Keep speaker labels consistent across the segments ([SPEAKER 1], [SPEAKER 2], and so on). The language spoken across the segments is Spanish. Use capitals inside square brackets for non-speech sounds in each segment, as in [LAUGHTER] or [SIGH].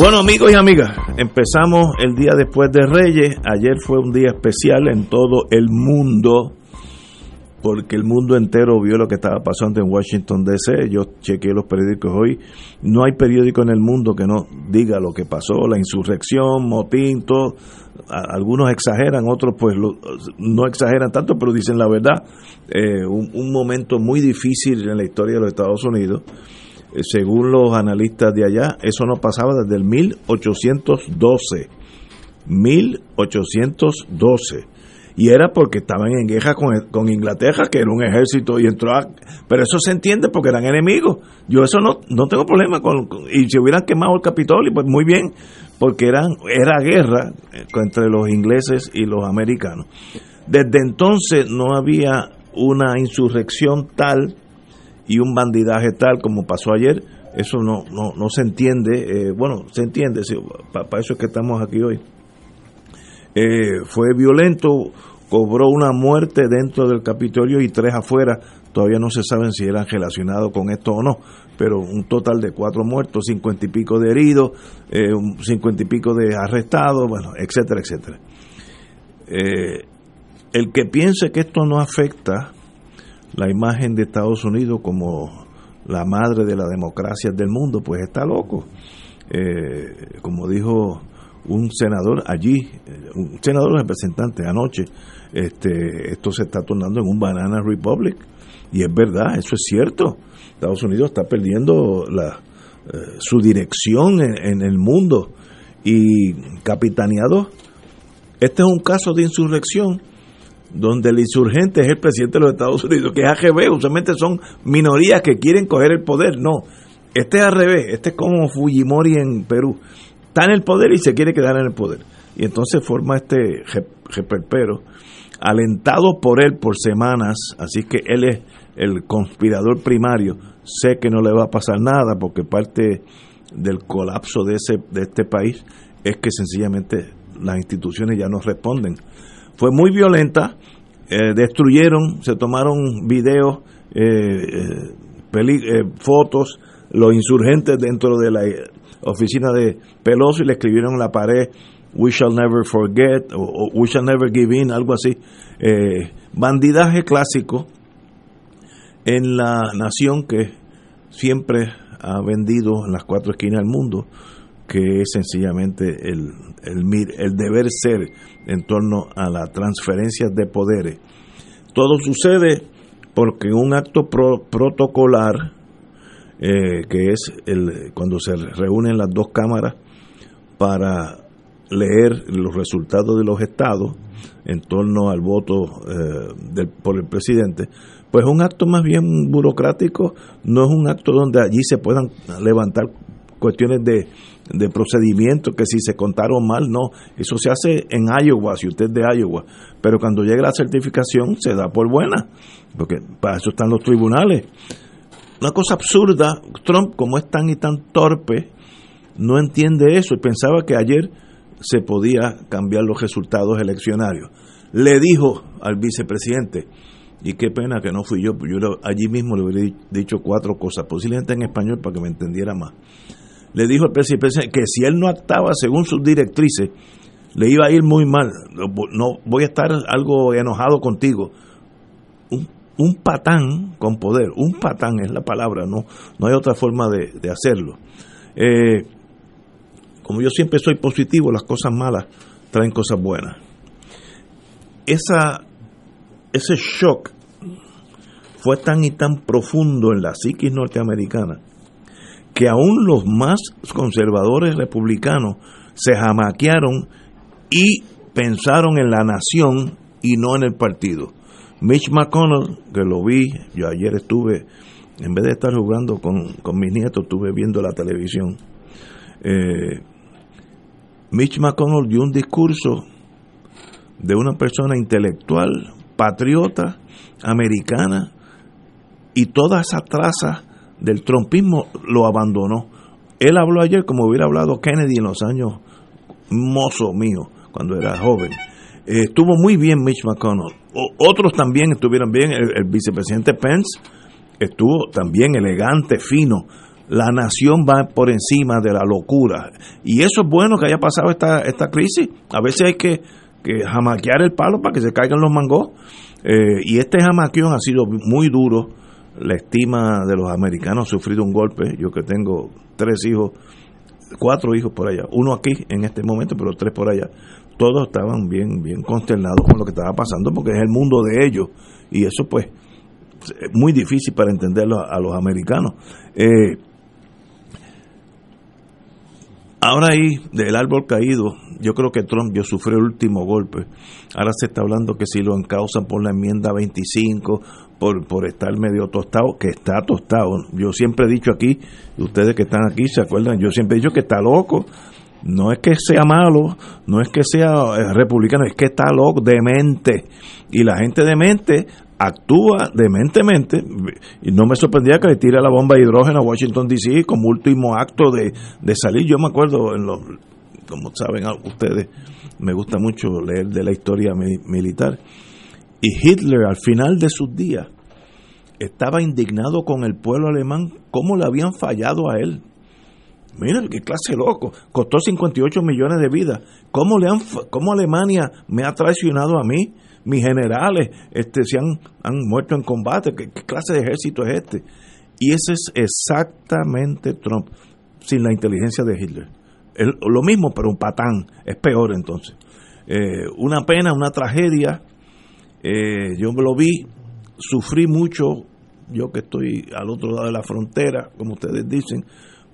[SPEAKER 1] Bueno, amigos y amigas, empezamos el día después de Reyes. Ayer fue un día especial en todo el mundo, porque el mundo entero vio lo que estaba pasando en Washington, D.C. Yo chequeé los periódicos hoy. No hay periódico en el mundo que no diga lo que pasó, la insurrección, motín. Algunos exageran, otros pues no exageran tanto, pero dicen la verdad. Eh, un momento muy difícil en la historia de los Estados Unidos según los analistas de allá, eso no pasaba desde el 1812. 1812. Y era porque estaban en guerra con, Inglaterra, que era un ejército, y entró a, Pero eso se entiende porque eran enemigos. Yo eso no, no tengo problema con... Y si hubieran quemado el Capitolio, pues muy bien, porque eran, era guerra eh, entre los ingleses y los americanos. Desde entonces no había una insurrección tal y un bandidaje tal como pasó ayer, eso no, no, no se entiende, eh, bueno, se entiende, para eso es que estamos aquí hoy. Eh, fue violento, cobró una muerte dentro del Capitolio y tres afuera, todavía no se saben si eran relacionados con esto o no, pero un total de cuatro muertos, cincuenta y pico de heridos, eh, cincuenta y pico de arrestados, bueno, etcétera, etcétera. el que piense que esto no afecta la imagen de Estados Unidos como la madre de la democracia del mundo, pues está loco. Eh, como dijo un senador allí, un senador representante anoche, este, esto se está tornando en un banana republic. Y es verdad, eso es cierto. Estados Unidos está perdiendo la, eh, su dirección en, en, el mundo y capitaneado. Este es un caso de insurrección donde el insurgente es el presidente de los Estados Unidos, que es AGB, usualmente son minorías que quieren coger el poder. No, este es al revés, este es como Fujimori en Perú. Está en el poder y se quiere quedar en el poder. Y entonces forma este reperpero, alentado por él por semanas, así que él es el conspirador primario. Sé que no le va a pasar nada porque parte del colapso de, ese, de este país es que sencillamente las instituciones ya no responden fue muy violenta, eh, destruyeron, se tomaron videos, eh, eh, fotos, los insurgentes dentro de la oficina de Pelosi le escribieron en la pared We shall never forget o, We shall never give in, algo así. bandidaje clásico en la nación que siempre ha vendido en las cuatro esquinas del mundo que es sencillamente el, el, deber ser en torno a las transferencias de poderes. Todo sucede porque un acto protocolar, eh, que es el, cuando se reúnen las dos cámaras para leer los resultados de los estados en torno al voto eh, por el presidente, pues un acto más bien burocrático, no es un acto donde allí se puedan levantar cuestiones de, de procedimiento, que si se contaron mal, no. Eso se hace en Iowa, si usted es de Iowa. Pero cuando llega la certificación, se da por buena, porque para eso están los tribunales. Una cosa absurda, Trump, como es tan y tan torpe, no entiende eso y pensaba que ayer se podía cambiar los resultados eleccionarios. Le dijo al vicepresidente, y qué pena que no fui yo, yo allí mismo le hubiera dicho cuatro cosas, posiblemente en español para que me entendiera más le dijo al presidente que si él no actuaba según sus directrices, le iba a ir muy mal. No voy a estar algo enojado contigo. Un, patán con poder, un patán es la palabra, no, no hay otra forma de, hacerlo. Eh, como yo siempre soy positivo, las cosas malas traen cosas buenas. Esa, ese shock fue tan y tan profundo en la psiquis norteamericana que aún los más conservadores republicanos se jamaquearon y pensaron en la nación y no en el partido. Mitch McConnell, que lo vi, yo ayer estuve, en vez de estar jugando con, mis nietos, estuve viendo la televisión. Eh, Mitch McConnell dio un discurso de una persona intelectual, patriota, americana, y toda esa traza del trompismo lo abandonó. Él habló ayer como hubiera hablado Kennedy en los años mozo mío, cuando era joven. Eh, estuvo muy bien Mitch McConnell. otros también estuvieron bien. El, vicepresidente Pence estuvo también elegante, fino. La nación va por encima de la locura. Y eso es bueno que haya pasado esta, esta crisis. A veces hay que, que jamaquear el palo para que se caigan los mangos. Eh, y este jamaquión ha sido muy duro. La estima de los americanos ha sufrido un golpe. Yo que tengo tres hijos, cuatro hijos por allá, uno aquí en este momento, pero tres por allá. Todos estaban bien, bien consternados con lo que estaba pasando porque es el mundo de ellos. Y eso pues es muy difícil para entenderlo a, los americanos. Eh, Ahora ahí, del árbol caído, yo creo que Trump yo sufrió el último golpe. Ahora se está hablando que si lo encausan por la enmienda 25, por, por estar medio tostado, que está tostado. Yo siempre he dicho aquí, ustedes que están aquí se acuerdan, yo siempre he dicho que está loco. No es que sea malo, no es que sea eh, republicano, es que está loco, demente. Y la gente demente actúa dementemente y no me sorprendía que le tire la bomba de hidrógeno a Washington DC como último acto de, salir. Yo me acuerdo, en los, como saben ustedes, me gusta mucho leer de la historia militar. Y Hitler al final de sus días estaba indignado con el pueblo alemán, cómo le habían fallado a él. Miren, qué clase loco. Costó 58 millones de vidas. ¿Cómo, le han, ¿Cómo Alemania me ha traicionado a mí? mis generales este, se han, han muerto en combate, ¿Qué, clase de ejército es este? Y ese es exactamente Trump, sin la inteligencia de Hitler. lo mismo, pero un patán, es peor entonces. Eh, una pena, una tragedia, eh, yo me lo vi, sufrí mucho, yo que estoy al otro lado de la frontera, como ustedes dicen,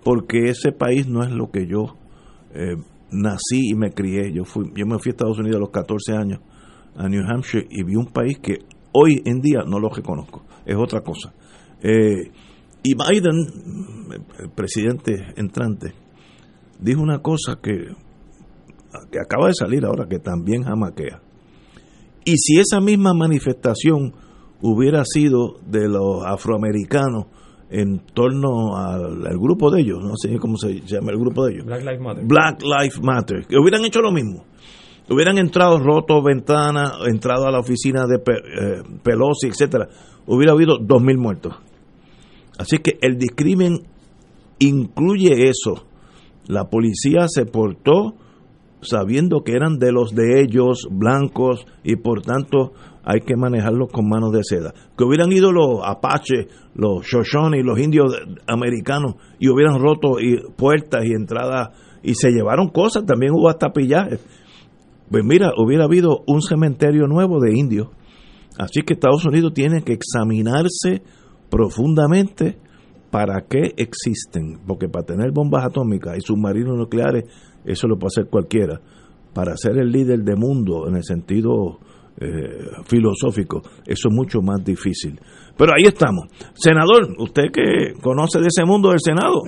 [SPEAKER 1] porque ese país no es lo que yo eh, nací y me crié. Yo, fui, yo me fui a Estados Unidos a los 14 años a New Hampshire y vi un país que hoy en día no lo reconozco, es otra cosa. Eh, y Biden, el presidente entrante, dijo una cosa que, que acaba de salir ahora, que también jamaquea. Y si esa misma manifestación hubiera sido de los afroamericanos en torno al, al, grupo de ellos, no sé cómo se llama el grupo de ellos.
[SPEAKER 2] Black Lives Matter.
[SPEAKER 1] Black Lives Matter, que hubieran hecho lo mismo hubieran entrado roto ventanas, entrado a la oficina de eh, Pelosi, etcétera, hubiera habido dos mil muertos. Así que el discrimen incluye eso. La policía se portó sabiendo que eran de los de ellos, blancos, y por tanto hay que manejarlos con manos de seda. Que hubieran ido los apaches, los Shoshone y los indios americanos y hubieran roto puertas y entradas y se llevaron cosas, también hubo hasta pillajes. Pues mira, hubiera habido un cementerio nuevo de indios. Así que Estados Unidos tiene que examinarse profundamente para qué existen. Porque para tener bombas atómicas y submarinos nucleares, eso lo puede hacer cualquiera. Para ser el líder del mundo en el sentido eh, filosófico, eso es mucho más difícil. Pero ahí estamos. Senador, usted que conoce de ese mundo del Senado.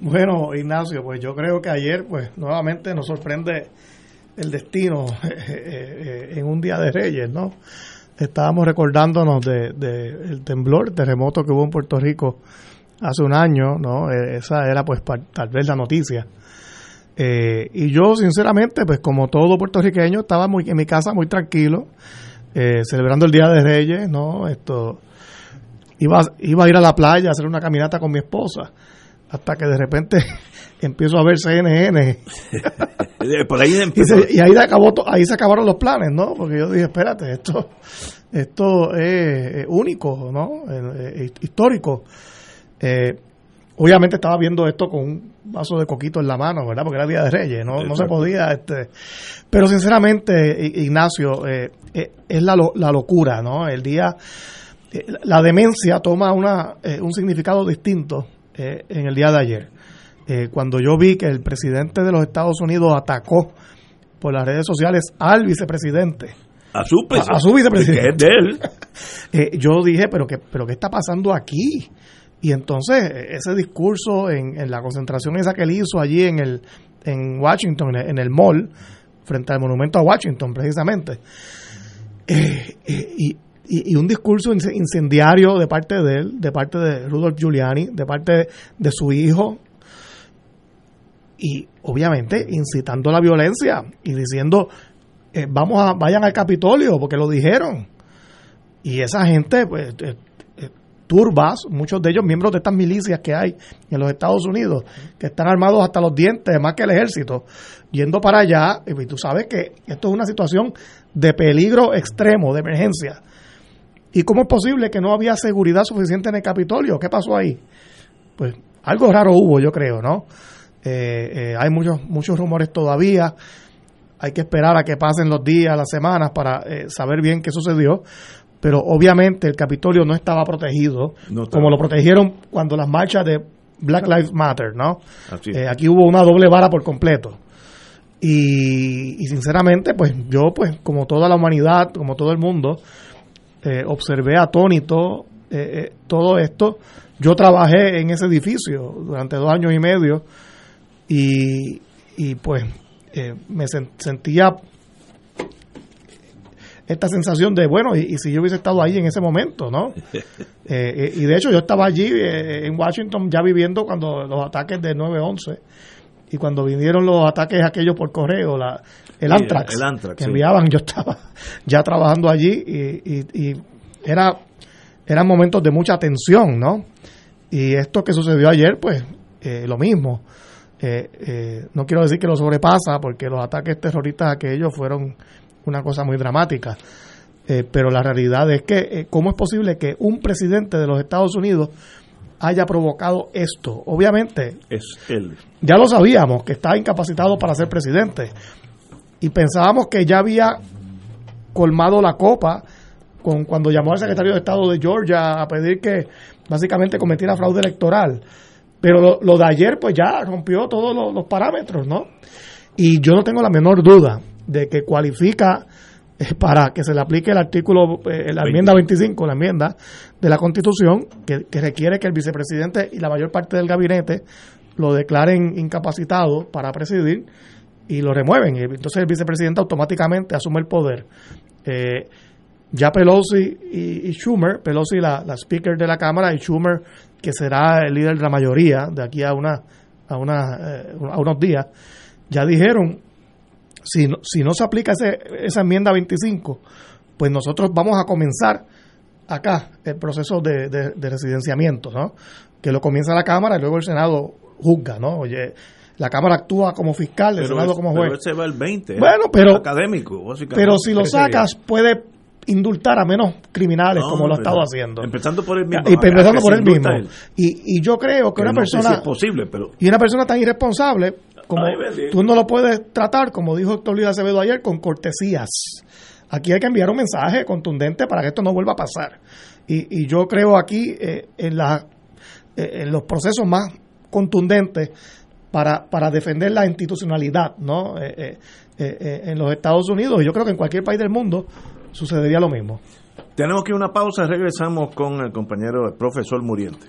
[SPEAKER 3] Bueno, Ignacio, pues yo creo que ayer, pues nuevamente nos sorprende el destino [LAUGHS] eh, eh, en un día de Reyes, ¿no? Estábamos recordándonos de, el temblor, terremoto que hubo en Puerto Rico hace un año, ¿no? E, esa era pues tal vez la noticia. Eh, y yo sinceramente, pues como todo puertorriqueño, estaba muy en mi casa muy tranquilo, celebrando el Día de Reyes, ¿no? Esto iba, iba a ir a la playa a hacer una caminata con mi esposa, hasta que de repente [LAUGHS] empiezo a ver CNN. [LAUGHS]
[SPEAKER 1] Por ahí
[SPEAKER 3] y, ahí, acabó ahí se acabaron los planes, ¿no? Porque yo dije, espérate, esto, esto es único, ¿no? histórico. Eh, obviamente estaba viendo esto con un vaso de coquito en la mano, ¿verdad? Porque era Día de Reyes, no, no se podía. este Pero sinceramente, Ignacio, eh, eh, es la, la locura, ¿no? El día, la demencia toma una, un significado distinto en el día de ayer. Eh, cuando yo vi que el presidente de los Estados Unidos atacó por las redes sociales al vicepresidente.
[SPEAKER 1] A su,
[SPEAKER 3] a, su vicepresidente. [LAUGHS] Eh, yo dije, pero qué, pero ¿qué está pasando aquí? Y entonces ese discurso en, la concentración esa que él hizo allí en, el, en Washington, en el, mall, frente al monumento a Washington, precisamente. Eh, eh, y, y, un discurso incendiario de parte de él, de parte de Rudolf Giuliani, de parte de, su hijo, y obviamente incitando la violencia y diciendo eh, vamos a vayan al Capitolio porque lo dijeron y esa gente pues turbas, muchos de ellos miembros de estas milicias que hay en los Estados Unidos, que están armados hasta los dientes, más que el ejército, yendo para allá, y tú sabes que esto es una situación de peligro extremo, de emergencia. ¿Y cómo es posible que no había seguridad suficiente en el Capitolio? ¿Qué pasó ahí? Pues algo raro hubo, yo creo, ¿no? Eh, eh, hay muchos, muchos rumores todavía. Hay que esperar a que pasen los días, las semanas para eh, saber bien qué sucedió pero obviamente el Capitolio no estaba protegido como lo protegieron cuando las marchas de Black Lives Matter, ¿no? Eh, aquí hubo una doble vara por completo. Y, sinceramente, pues yo, pues como toda la humanidad, como todo el mundo, eh, observé atónito eh, todo esto. Yo trabajé en ese edificio durante dos años y medio y, y pues me sentía esta sensación de, bueno, y, si yo hubiese estado ahí en ese momento, ¿no? [LAUGHS] Eh, eh, y de hecho yo estaba allí eh, en Washington ya viviendo cuando los ataques de 9-11 y cuando vinieron los ataques aquellos por correo, la, el, Antrax, que enviaban, yo estaba ya trabajando allí y, y, era, eran momentos de mucha tensión, ¿no? Y esto que sucedió ayer, pues lo mismo. no quiero decir que lo sobrepasa, porque los ataques terroristas aquellos fueron una cosa muy dramática. Eh, pero la realidad es que, eh, ¿cómo es posible que un presidente de los Estados Unidos haya provocado esto? Obviamente,
[SPEAKER 1] es él.
[SPEAKER 3] Ya lo sabíamos, que está incapacitado para ser presidente. Y pensábamos que ya había colmado la copa con cuando llamó al secretario de Estado de Georgia a pedir que básicamente cometiera fraude electoral. Pero lo, de ayer, pues ya rompió todos los, los parámetros, ¿no? Y yo no tengo la menor duda de que cualifica eh, para que se le aplique el artículo, eh, la enmienda 25, la enmienda de la Constitución, que, requiere que el vicepresidente y la mayor parte del gabinete lo declaren incapacitado para presidir y lo remueven. Y entonces el vicepresidente automáticamente asume el poder. Eh, ya Pelosi y, Schumer, Pelosi la, la, speaker de la Cámara y Schumer, que será el líder de la mayoría de aquí a, una, a, una, a unos días, ya dijeron si no, si no se aplica ese, esa enmienda 25, pues nosotros vamos a comenzar acá el proceso de, de, residenciamiento, ¿no? Que lo comienza la Cámara y luego el Senado juzga, ¿no? Oye, la Cámara actúa como fiscal, el Senado como juez.
[SPEAKER 1] Pero ese va el 20, ¿eh?
[SPEAKER 3] bueno, pero,
[SPEAKER 1] académico,
[SPEAKER 3] Pero si lo sacas, puede indultar a menos criminales como lo ha estado haciendo.
[SPEAKER 1] Empezando por el mismo.
[SPEAKER 3] Y empezando por él mismo. Y, y yo creo que, una persona.
[SPEAKER 1] posible, pero.
[SPEAKER 3] Y una persona tan irresponsable como tú no lo puedes tratar, como dijo Héctor Luis Acevedo ayer, con cortesías. Aquí hay que enviar un mensaje contundente para que esto no vuelva a pasar. Y, y yo creo aquí eh, en, la, eh, en los procesos más contundentes para, para defender la institucionalidad ¿no? Eh, en los Estados Unidos. Y yo creo que en cualquier país del mundo sucedería lo mismo.
[SPEAKER 1] Tenemos que ir a una pausa, regresamos con el compañero el profesor Muriente.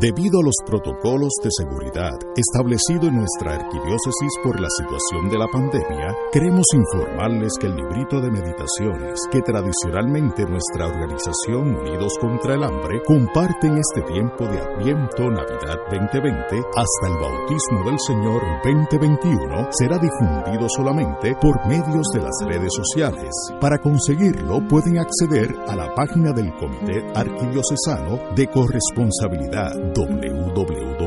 [SPEAKER 4] Debido a los protocolos de seguridad establecidos en nuestra arquidiócesis por la situación de la pandemia, queremos informarles que el librito de meditaciones que tradicionalmente nuestra organización Unidos contra el Hambre comparte en este tiempo de Adviento Navidad 2020 hasta el bautismo del Señor 2021 será difundido solamente por medios de las redes sociales. Para conseguirlo pueden acceder a la página del Comité Arquidiocesano de Corresponsabilidad www.carcopr.org.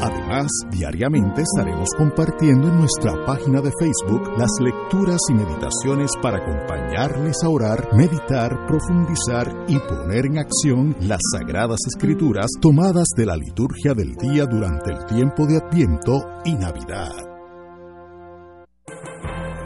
[SPEAKER 4] Además, diariamente estaremos compartiendo en nuestra página de Facebook las lecturas y meditaciones para acompañarles a orar, meditar, profundizar y poner en acción las sagradas escrituras tomadas de la liturgia del día durante el tiempo de Adviento y Navidad.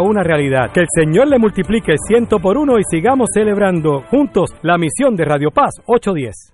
[SPEAKER 2] una realidad. Que el Señor le multiplique ciento por uno y sigamos celebrando juntos la misión de Radio Paz 810.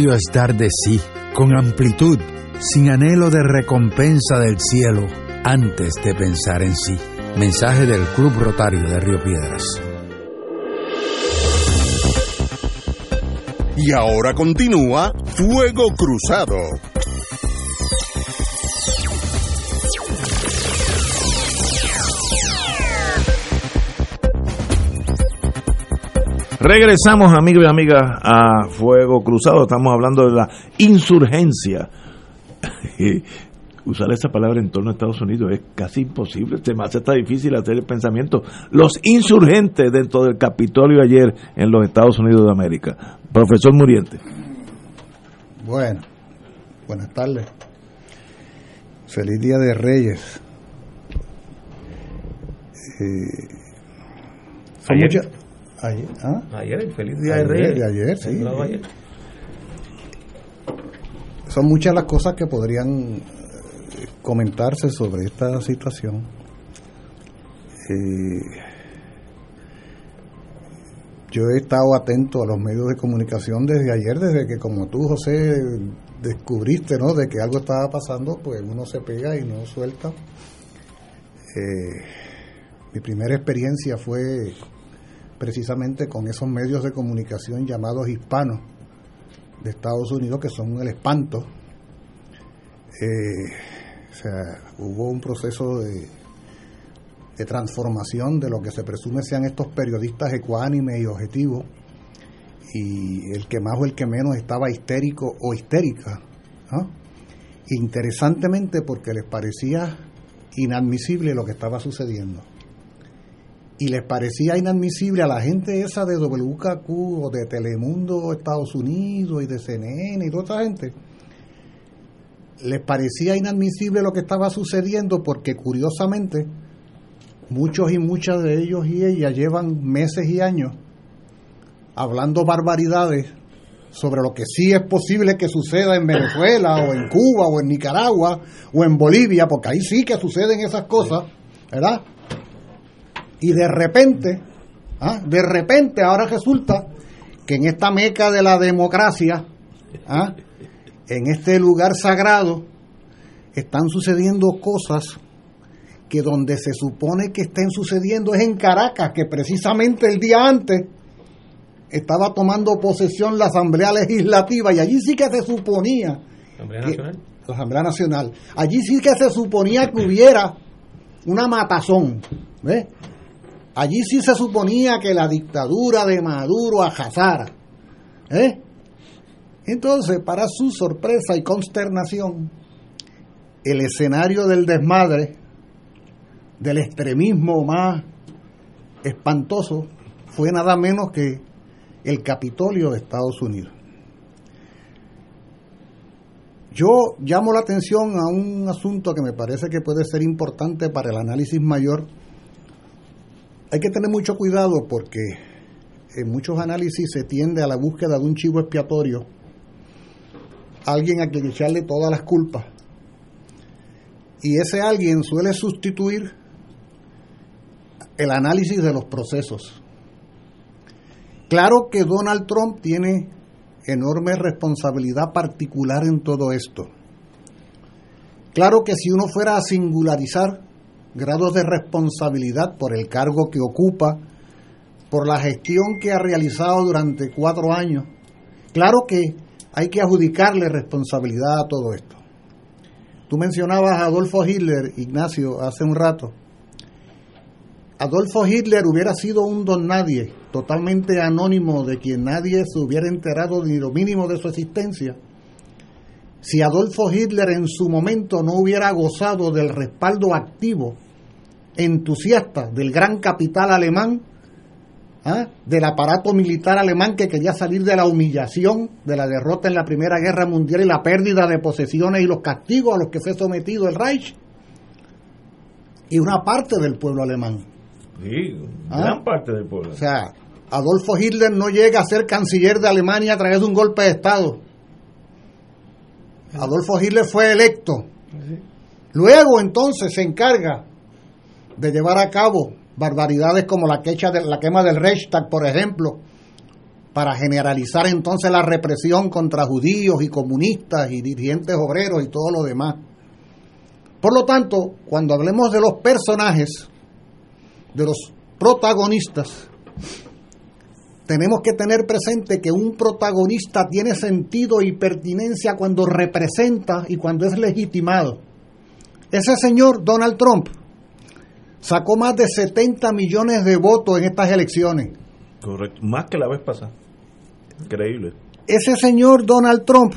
[SPEAKER 5] es dar de sí, con amplitud, sin anhelo de recompensa del cielo, antes de pensar en sí. Mensaje del Club Rotario de Río Piedras.
[SPEAKER 6] Y ahora continúa Fuego Cruzado.
[SPEAKER 1] Regresamos, amigos y amigas, a Fuego Cruzado. Estamos hablando de la insurgencia. [LAUGHS] Usar esa palabra en torno a Estados Unidos es casi imposible. Se me hace está difícil hacer el pensamiento. Los insurgentes dentro del Capitolio ayer en los Estados Unidos de América. Profesor Muriente.
[SPEAKER 7] Bueno, buenas tardes. Feliz Día de Reyes. Eh, son muchas- ayer, ¿ah?
[SPEAKER 1] Ayer, feliz
[SPEAKER 7] Ayer, de ayer, sí. Son muchas las cosas que podrían eh, comentarse sobre esta situación. Eh, yo he estado atento a los medios de comunicación desde ayer, desde que como tú, José, descubriste, ¿no? De que algo estaba pasando, pues uno se pega y no suelta. Eh, mi primera experiencia fue precisamente con esos medios de comunicación llamados hispanos de Estados Unidos que son el espanto. Eh, o sea, hubo un proceso de, transformación de lo que se presume sean estos periodistas ecuánimes y objetivos y el que más o el que menos estaba histérico o histérica. Interesantemente porque les parecía inadmisible lo que estaba sucediendo y les parecía inadmisible a la gente esa de WKQ o de Telemundo Estados Unidos y de CNN y toda esa gente, les parecía inadmisible lo que estaba sucediendo porque curiosamente muchos y muchas de ellos y ellas llevan meses y años hablando barbaridades sobre lo que sí es posible que suceda en Venezuela o en Cuba o en Nicaragua o en Bolivia, porque ahí sí que suceden esas cosas, ¿verdad? Y de repente, ¿ah? de repente ahora resulta que en esta meca de la democracia, ¿ah? en este lugar sagrado, están sucediendo cosas que donde se supone que estén sucediendo es en Caracas, que precisamente el día antes estaba tomando posesión la Asamblea Legislativa y allí sí que se suponía que- la Asamblea Nacional. Allí sí que se suponía que hubiera una matazón. ¿ves? Allí sí se suponía que la dictadura de Maduro ajazara. ¿eh? Entonces, para su sorpresa y consternación, el escenario del desmadre, del extremismo más espantoso, fue nada menos que el Capitolio de Estados Unidos. Yo llamo la atención a un asunto que me parece que puede ser importante para el análisis mayor. Hay que tener mucho cuidado porque en muchos análisis se tiende a la búsqueda de un chivo expiatorio, alguien a quien echarle todas las culpas. Y ese alguien suele sustituir el análisis de los procesos. Claro que Donald Trump tiene enorme responsabilidad particular en todo esto. Claro que si uno fuera a singularizar grados de responsabilidad por el cargo que ocupa, por la gestión que ha realizado durante cuatro años. Claro que hay que adjudicarle responsabilidad a todo esto. Tú mencionabas a Adolfo Hitler, Ignacio, hace un rato. Adolfo Hitler hubiera sido un don nadie, totalmente anónimo, de quien nadie se hubiera enterado ni lo mínimo de su existencia, si Adolfo Hitler en su momento no hubiera gozado del respaldo activo, entusiasta del gran capital alemán, ¿ah? del aparato militar alemán que quería salir de la humillación, de la derrota en la Primera Guerra Mundial y la pérdida de posesiones y los castigos a los que fue sometido el Reich, y una parte del pueblo alemán.
[SPEAKER 1] Sí, ¿Ah? gran parte del pueblo.
[SPEAKER 7] O sea, Adolfo Hitler no llega a ser canciller de Alemania a través de un golpe de Estado. Adolfo Hitler fue electo. Luego entonces se encarga de llevar a cabo barbaridades como la, de, la quema del Reichstag, por ejemplo, para generalizar entonces la represión contra judíos y comunistas y dirigentes obreros y todo lo demás. Por lo tanto, cuando hablemos de los personajes, de los protagonistas, tenemos que tener presente que un protagonista tiene sentido y pertinencia cuando representa y cuando es legitimado. Ese señor Donald Trump sacó más de 70 millones de votos en estas elecciones.
[SPEAKER 1] Correcto, más que la vez pasada. Increíble.
[SPEAKER 7] Ese señor Donald Trump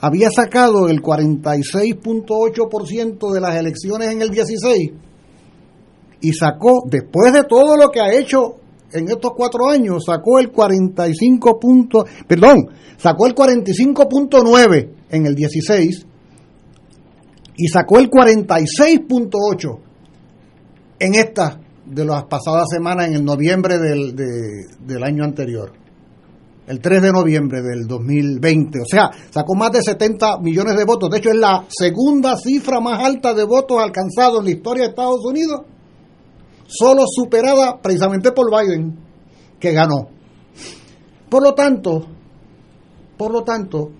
[SPEAKER 7] había sacado el 46.8% de las elecciones en el 16 y sacó, después de todo lo que ha hecho en estos cuatro años, sacó el 45 punto, perdón, sacó el 45.9 en el 16 y sacó el 46.8 en esta de las pasadas semanas en el noviembre del, del año anterior el 3 de noviembre del 2020. O sea, sacó más de 70 millones de votos. De hecho, es la segunda cifra más alta de votos alcanzado en la historia de Estados Unidos solo superada precisamente por Biden, que ganó. Por lo tanto, por lo tanto,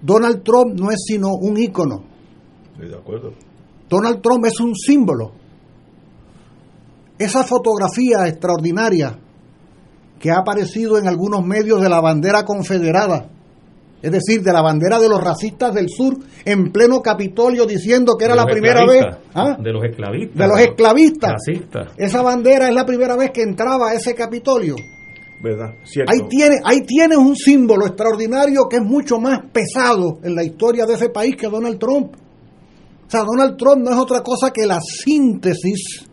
[SPEAKER 7] Donald Trump no es sino un ícono.
[SPEAKER 1] de acuerdo.
[SPEAKER 7] Donald Trump es un símbolo. Esa fotografía extraordinaria que ha aparecido en algunos medios de la bandera confederada, es decir, de la bandera de los racistas del sur en pleno Capitolio diciendo que era la primera vez.
[SPEAKER 2] ¿ah? De los esclavistas.
[SPEAKER 7] De los esclavistas. Racistas. Esa bandera es la primera vez que entraba a ese Capitolio.
[SPEAKER 1] ¿Verdad?
[SPEAKER 7] Ahí tiene, ahí tiene un símbolo extraordinario que es mucho más pesado en la historia de ese país que Donald Trump. O sea, Donald Trump no es otra cosa que la síntesis,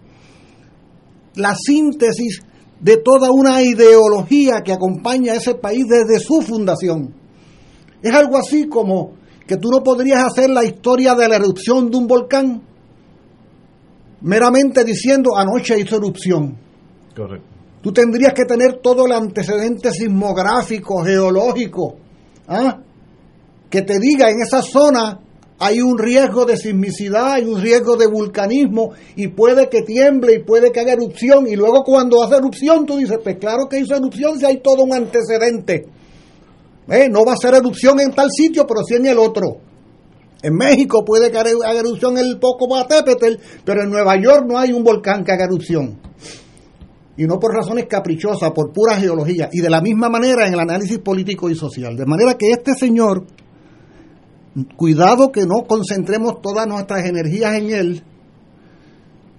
[SPEAKER 7] la síntesis de toda una ideología que acompaña a ese país desde su fundación. Es algo así como que tú no podrías hacer la historia de la erupción de un volcán meramente diciendo anoche hizo erupción.
[SPEAKER 1] Correcto.
[SPEAKER 7] Tú tendrías que tener todo el antecedente sismográfico, geológico, ¿ah? que te diga en esa zona hay un riesgo de sismicidad, hay un riesgo de vulcanismo y puede que tiemble y puede que haga erupción y luego cuando hace erupción tú dices, pues claro que hizo erupción si hay todo un antecedente. Eh, no va a ser erupción en tal sitio, pero sí en el otro. En México puede que haga erupción el Popocatépetl, pero en Nueva York no hay un volcán que haga erupción. Y no por razones caprichosas, por pura geología. Y de la misma manera en el análisis político y social. De manera que este señor, cuidado que no concentremos todas nuestras energías en él,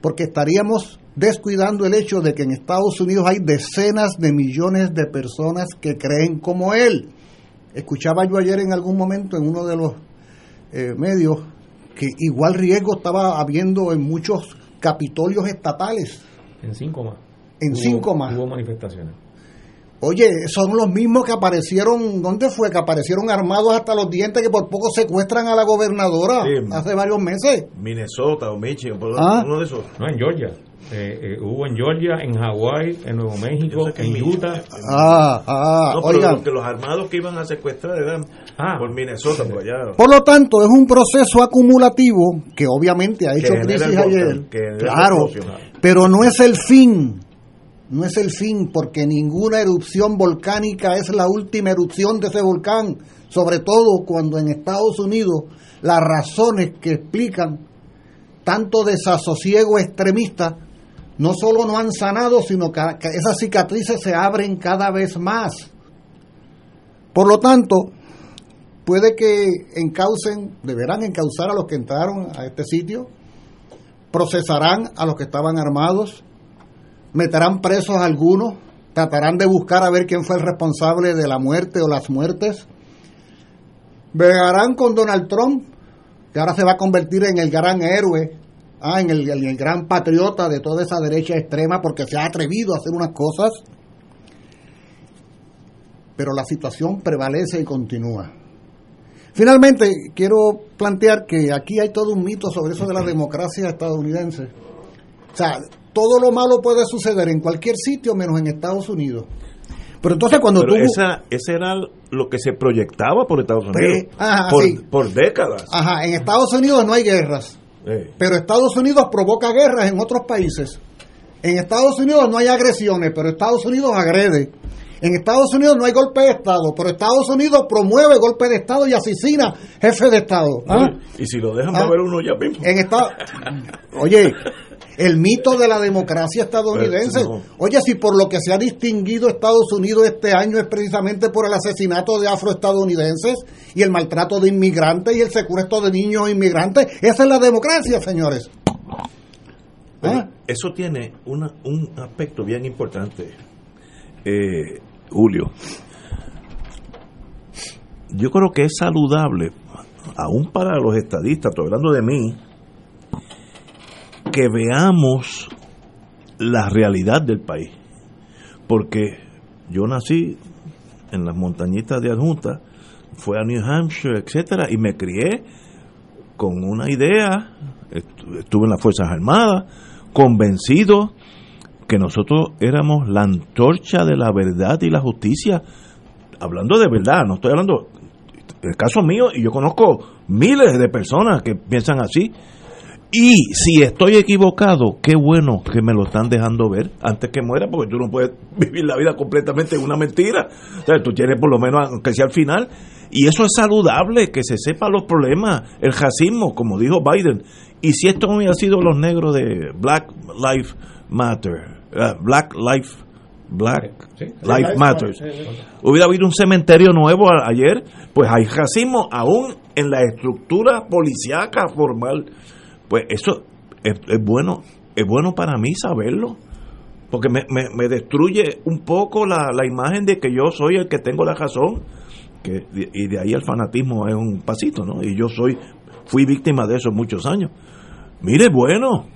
[SPEAKER 7] porque estaríamos descuidando el hecho de que en Estados Unidos hay decenas de millones de personas que creen como él. Escuchaba yo ayer en algún momento en uno de los eh, medios que igual riesgo estaba habiendo en muchos capitolios estatales.
[SPEAKER 2] En cinco más.
[SPEAKER 7] En cinco más.
[SPEAKER 2] Hubo manifestaciones.
[SPEAKER 7] Oye, son los mismos que aparecieron, ¿dónde fue? Que aparecieron armados hasta los dientes que por poco secuestran a la gobernadora hace varios meses.
[SPEAKER 1] Minnesota o Michigan,
[SPEAKER 7] ¿Ah?
[SPEAKER 1] uno de esos.
[SPEAKER 2] No, en Georgia. Eh, eh, hubo en Georgia, en Hawái, en Nuevo México, en Utah.
[SPEAKER 7] Ah, ah,
[SPEAKER 1] no, oigan. los armados que iban a secuestrar eran ah, por Minnesota, por allá.
[SPEAKER 7] Por lo tanto, es un proceso acumulativo que obviamente ha hecho crisis ayer. claro, pero no es el fin. No es el fin, porque ninguna erupción volcánica es la última erupción de ese volcán, sobre todo cuando en Estados Unidos las razones que explican tanto desasosiego extremista no solo no han sanado, sino que esas cicatrices se abren cada vez más. Por lo tanto, puede que encaucen, deberán encauzar a los que entraron a este sitio, procesarán a los que estaban armados, meterán presos a algunos, tratarán de buscar a ver quién fue el responsable de la muerte o las muertes, vegarán con Donald Trump, que ahora se va a convertir en el gran héroe ah, en, el, el gran patriota de toda esa derecha extrema porque se ha atrevido a hacer unas cosas, pero la situación prevalece y continúa. Finalmente, quiero plantear que aquí hay todo un mito sobre eso de la democracia estadounidense. O sea, todo lo malo puede suceder en cualquier sitio menos en Estados Unidos. Pero entonces cuando tú...
[SPEAKER 1] Esa, ese era lo que se proyectaba por Estados Unidos. por, por, décadas.
[SPEAKER 7] Ajá, en Estados Unidos no hay guerras. Pero Estados Unidos provoca guerras en otros países. En Estados Unidos no hay agresiones, pero Estados Unidos agrede. En Estados Unidos no hay golpe de Estado, pero Estados Unidos promueve golpe de Estado y asesina jefe de Estado.
[SPEAKER 1] ¿Ah? Y si lo dejan ¿Ah? ver uno ya mismo.
[SPEAKER 7] En Estados... Oye, el mito de la democracia estadounidense. Oye, si por lo que se ha distinguido Estados Unidos este año es precisamente por el asesinato de afroestadounidenses y el maltrato de inmigrantes y el secuestro de niños inmigrantes, esa es la democracia, señores.
[SPEAKER 1] ¿Ah? Eso tiene una, un aspecto bien importante, eh, Julio. Yo creo que es saludable, aún para los estadistas, estoy hablando de mí, que veamos la realidad del país. Porque yo nací en las montañitas de Adjunta, fui a New Hampshire, etcétera, y me crié con una idea, estuve en las Fuerzas Armadas, convencido que nosotros éramos la antorcha de la verdad y la justicia, hablando de verdad, no estoy hablando, el caso mío, y yo conozco miles de personas que piensan así, y si estoy equivocado, qué bueno que me lo están dejando ver antes que muera, porque tú no puedes [LAUGHS] vivir la vida completamente en una mentira. O sea, tú tienes por lo menos, aunque sea al final. Y eso es saludable, que se sepa los problemas, el racismo, como dijo Biden. Y si esto hubiera sido los negros de Black Life Matter, uh, Black Life Black Life Matters. Hubiera habido un cementerio nuevo ayer, pues hay racismo aún en la estructura policíaca formal pues eso es, bueno es bueno para mí saberlo porque me, me, destruye un poco la, la, imagen de que yo soy el que tengo la razón que y de ahí el fanatismo es un pasito no y yo soy fui víctima de eso muchos años. Mire bueno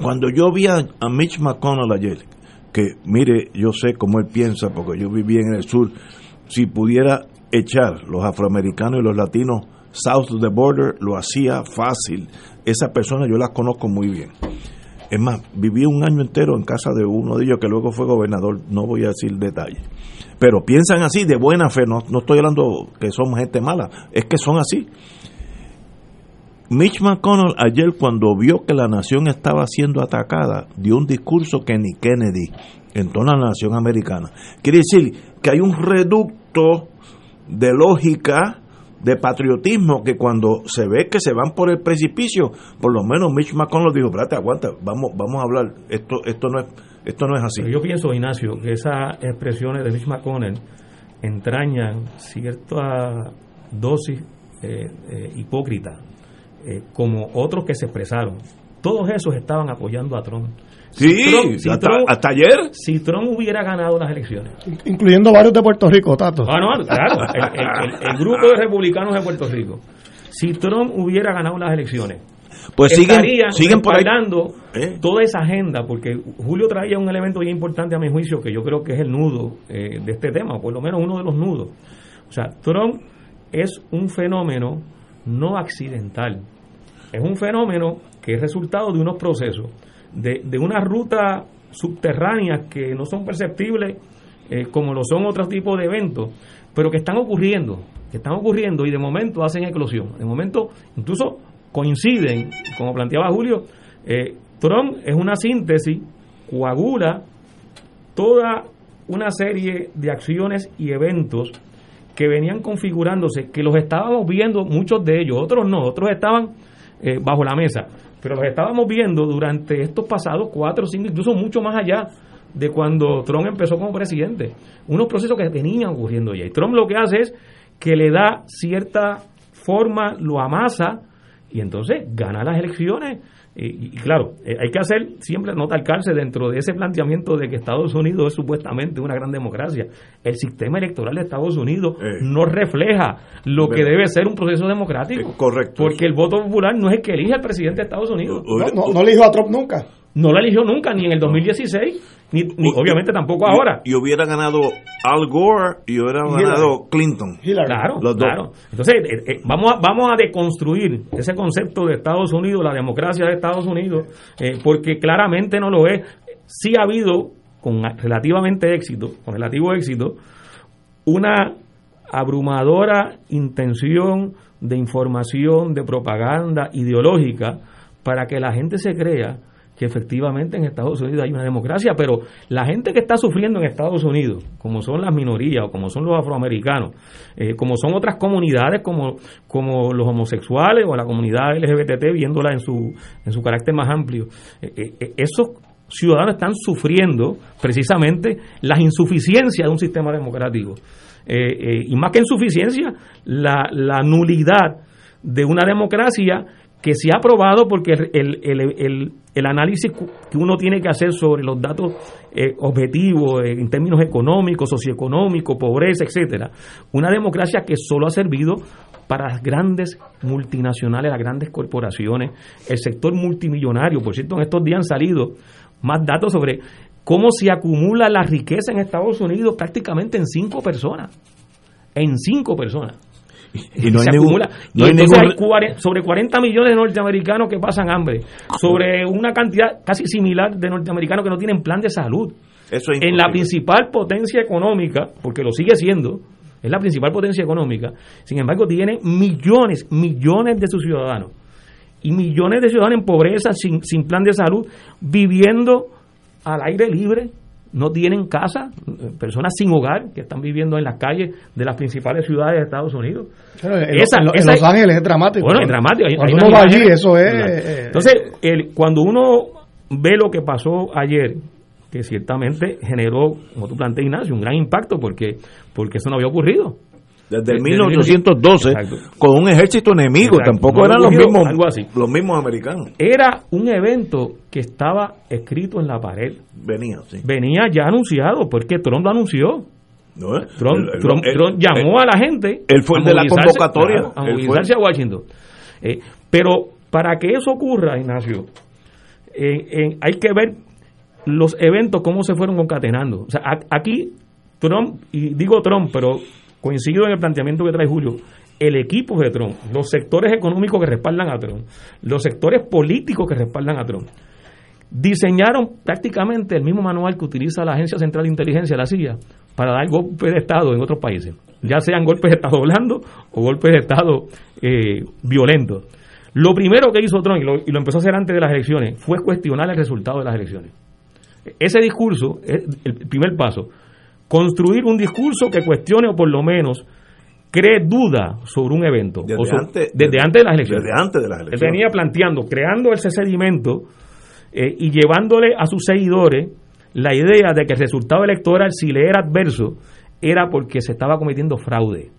[SPEAKER 1] cuando yo vi a, a Mitch McConnell ayer que mire yo sé cómo él piensa porque yo viví en el sur si pudiera echar los afroamericanos y los latinos south of the border lo hacía fácil esa persona yo las conozco muy bien. Es más, viví un año entero en casa de uno de ellos que luego fue gobernador, no voy a decir detalles. Pero piensan así, de buena fe, no, no estoy hablando que somos gente mala, es que son así. Mitch McConnell ayer cuando vio que la nación estaba siendo atacada, dio un discurso que ni Kennedy en toda la nación americana. Quiere decir que hay un reducto de lógica de patriotismo que cuando se ve que se van por el precipicio, por lo menos Mitch McConnell dijo, espérate, aguanta, vamos, vamos a hablar, esto, esto no es, esto no es así.
[SPEAKER 8] yo pienso, Ignacio, que esas expresiones de Mitch McConnell entrañan cierta dosis eh, eh, hipócrita, eh, como otros que se expresaron. Todos esos estaban apoyando a Trump.
[SPEAKER 1] Sí, hasta, ayer.
[SPEAKER 8] Si Trump hubiera ganado las elecciones.
[SPEAKER 3] Incluyendo varios de Puerto Rico, Tato.
[SPEAKER 8] Ah, no, claro. El, [LAUGHS] grupo de republicanos de Puerto Rico. Si Trump hubiera ganado las elecciones,
[SPEAKER 1] pues siguen, siguen por
[SPEAKER 8] ¿Eh? toda esa agenda, porque Julio traía un elemento bien importante a mi juicio, que yo creo que es el nudo eh, de este tema, o por lo menos uno de los nudos. O sea, Trump es un fenómeno no accidental. Es un fenómeno que es resultado de unos procesos de, de una ruta subterránea que no son perceptibles eh, como lo son otros tipos de eventos, pero que están ocurriendo, que están ocurriendo y de momento hacen eclosión. De momento incluso coinciden, como planteaba Julio, eh, Trump es una síntesis, coagula toda una serie de acciones y eventos que venían configurándose, que los estábamos viendo, muchos de ellos, otros no, otros estaban eh, bajo la mesa pero los estábamos viendo durante estos pasados cuatro, cinco, incluso mucho más allá de cuando Trump empezó como presidente. Unos procesos que venían ocurriendo ya. Y Trump lo que hace es que le da cierta forma, lo amasa y entonces gana las elecciones. Y, claro, eh, hay que hacer siempre no talcarse dentro de ese planteamiento de que Estados Unidos es supuestamente una gran democracia. El sistema electoral de Estados Unidos
[SPEAKER 1] Eh.
[SPEAKER 8] no refleja lo que debe ser un proceso democrático.
[SPEAKER 1] Eh, correcto.
[SPEAKER 8] Porque el voto popular no es el que elige al presidente de Estados Unidos.
[SPEAKER 3] No, no, no elijo a Trump nunca.
[SPEAKER 8] No lo eligió nunca, ni en el 2016, ni, ni obviamente tampoco ahora.
[SPEAKER 1] Y, y hubiera ganado Al Gore y hubiera ganado Clinton.
[SPEAKER 3] Hillary.
[SPEAKER 8] Claro,
[SPEAKER 1] Los dos.
[SPEAKER 8] claro. Entonces, eh, eh, vamos, a, vamos a deconstruir ese concepto de Estados Unidos, la democracia de Estados Unidos, eh, porque claramente no lo es. Sí ha habido, con relativamente éxito, con relativo éxito, una abrumadora intención de información, de propaganda ideológica para que la gente se crea que efectivamente en Estados Unidos hay una democracia, pero la gente que está sufriendo en Estados Unidos, como son las minorías o como son los afroamericanos, eh, como son otras comunidades como, como los homosexuales o la comunidad LGBT, viéndola en su, en su carácter más amplio, eh, eh, esos ciudadanos están sufriendo precisamente las insuficiencias de un sistema democrático. Y más que insuficiencia, la, la nulidad de una democracia que se ha aprobado porque el, análisis que uno tiene que hacer sobre los datos eh, objetivos eh, en términos económicos, socioeconómicos, pobreza, etcétera, una democracia que solo ha servido para las grandes multinacionales, las grandes corporaciones, el sector multimillonario. Por cierto, en estos días han salido más datos sobre cómo se acumula la riqueza en Estados Unidos prácticamente en cinco personas. En cinco personas. [LAUGHS]
[SPEAKER 1] Y no hay
[SPEAKER 8] se
[SPEAKER 1] ningún-
[SPEAKER 8] acumula.
[SPEAKER 1] no
[SPEAKER 8] y
[SPEAKER 1] hay
[SPEAKER 8] entonces
[SPEAKER 1] ningún-
[SPEAKER 8] hay cuare- sobre 40 millones de norteamericanos que pasan hambre, sobre una cantidad casi similar de norteamericanos que no tienen plan de salud.
[SPEAKER 1] Eso es
[SPEAKER 8] En la principal potencia económica, porque lo sigue siendo, es la principal potencia económica, sin embargo tiene millones, millones de sus ciudadanos y millones de ciudadanos en pobreza, sin, sin plan de salud, viviendo al aire libre, no tienen casa, personas sin hogar que están viviendo en las calles de las principales ciudades de Estados Unidos.
[SPEAKER 3] Pero en,
[SPEAKER 8] Esa-
[SPEAKER 3] en- en
[SPEAKER 8] esa-
[SPEAKER 3] Los Ángeles es dramático.
[SPEAKER 8] Bueno, es dramático. hay-
[SPEAKER 3] Cuando
[SPEAKER 8] hay
[SPEAKER 3] uno
[SPEAKER 8] unas
[SPEAKER 3] va allí, eso es. Eh,
[SPEAKER 8] Entonces, el, cuando uno ve lo que pasó ayer, que ciertamente generó, como tú planteas, Ignacio, un gran impacto porque, porque eso no había ocurrido.
[SPEAKER 1] Desde el
[SPEAKER 8] Desde
[SPEAKER 1] 1912,
[SPEAKER 8] Exacto.
[SPEAKER 1] con un ejército enemigo,
[SPEAKER 8] Exacto.
[SPEAKER 1] tampoco
[SPEAKER 8] No
[SPEAKER 1] eran los mismos,
[SPEAKER 8] algo así.
[SPEAKER 1] los mismos americanos.
[SPEAKER 8] Era un evento que estaba escrito en la pared.
[SPEAKER 1] Venían, sí.
[SPEAKER 8] Venía ya anunciado, porque Trump lo anunció. Trump,
[SPEAKER 1] El- el-
[SPEAKER 8] Trump-
[SPEAKER 1] el-
[SPEAKER 8] Trump llamó a la gente.
[SPEAKER 1] él fue
[SPEAKER 8] a
[SPEAKER 1] el de la convocatoria.
[SPEAKER 8] claro, a movilizarse a Washington. Eh, pero para que eso ocurra, Ignacio, eh, eh, hay que ver los eventos, cómo se fueron concatenando. O sea, a- aquí Trump, y digo Trump, pero coincido en el planteamiento que trae Julio, el equipo de Trump, los sectores económicos que respaldan a Trump, los sectores políticos que respaldan a Trump, diseñaron prácticamente el mismo manual que utiliza la Agencia Central de Inteligencia, la CIA, para dar golpes de Estado en otros países, ya sean golpes de Estado blandos o golpes de Estado eh, violentos. Lo primero que hizo Trump, y lo, y lo empezó a hacer antes de las elecciones, fue cuestionar el resultado de las elecciones. Ese discurso el primer paso. Construir un discurso que cuestione o por lo menos cree duda sobre un evento.
[SPEAKER 1] Desde
[SPEAKER 8] o
[SPEAKER 1] antes-
[SPEAKER 8] desde antes de las elecciones.
[SPEAKER 1] Desde antes de las
[SPEAKER 8] Él
[SPEAKER 1] elecciones.
[SPEAKER 8] venía planteando, creando ese sedimento eh, y llevándole a sus seguidores la idea de que el resultado electoral, si le era adverso, era porque se estaba cometiendo fraude.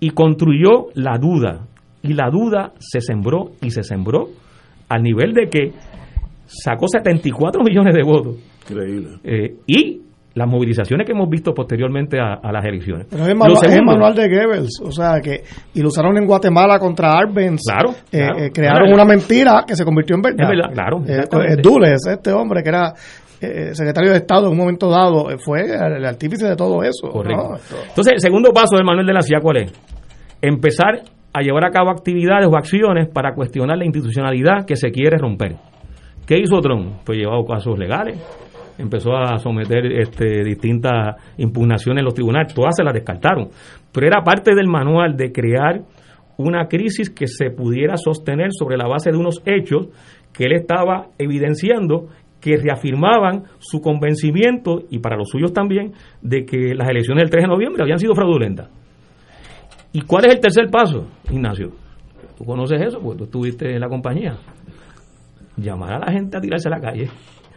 [SPEAKER 8] Y construyó la duda. Y la duda se sembró y se sembró al nivel de que sacó 74 millones de votos.
[SPEAKER 1] Increíble.
[SPEAKER 8] Eh, y las movilizaciones que hemos visto posteriormente a, a las elecciones.
[SPEAKER 3] Pero es manual, es el
[SPEAKER 8] segundo-
[SPEAKER 3] manual de Goebbels, o sea, que y lo usaron en Guatemala contra Arbenz.
[SPEAKER 8] Claro,
[SPEAKER 3] Eh,
[SPEAKER 8] claro.
[SPEAKER 3] eh, crearon
[SPEAKER 8] Claro.
[SPEAKER 3] una mentira que se convirtió en verdad.
[SPEAKER 8] Es verdad, claro,
[SPEAKER 3] Eh,
[SPEAKER 8] exactamente.
[SPEAKER 3] eh, Dulles, este hombre que era eh, secretario de Estado en un momento dado, fue el artífice de todo eso.
[SPEAKER 8] Correcto. Entonces, el segundo paso del manual de la CIA, ¿cuál es? Empezar a llevar a cabo actividades o acciones para cuestionar la institucionalidad que se quiere romper. ¿Qué hizo Trump? Pues llevado casos legales, empezó a someter este, distintas impugnaciones en los tribunales, todas se las descartaron, pero era parte del manual de crear una crisis que se pudiera sostener sobre la base de unos hechos que él estaba evidenciando que reafirmaban su convencimiento, y para los suyos también, de que las elecciones del 3 de noviembre habían sido fraudulentas. ¿Y cuál es el tercer paso, Ignacio? Tú conoces eso, porque tú estuviste en la compañía. llamar a la gente a tirarse a la calle.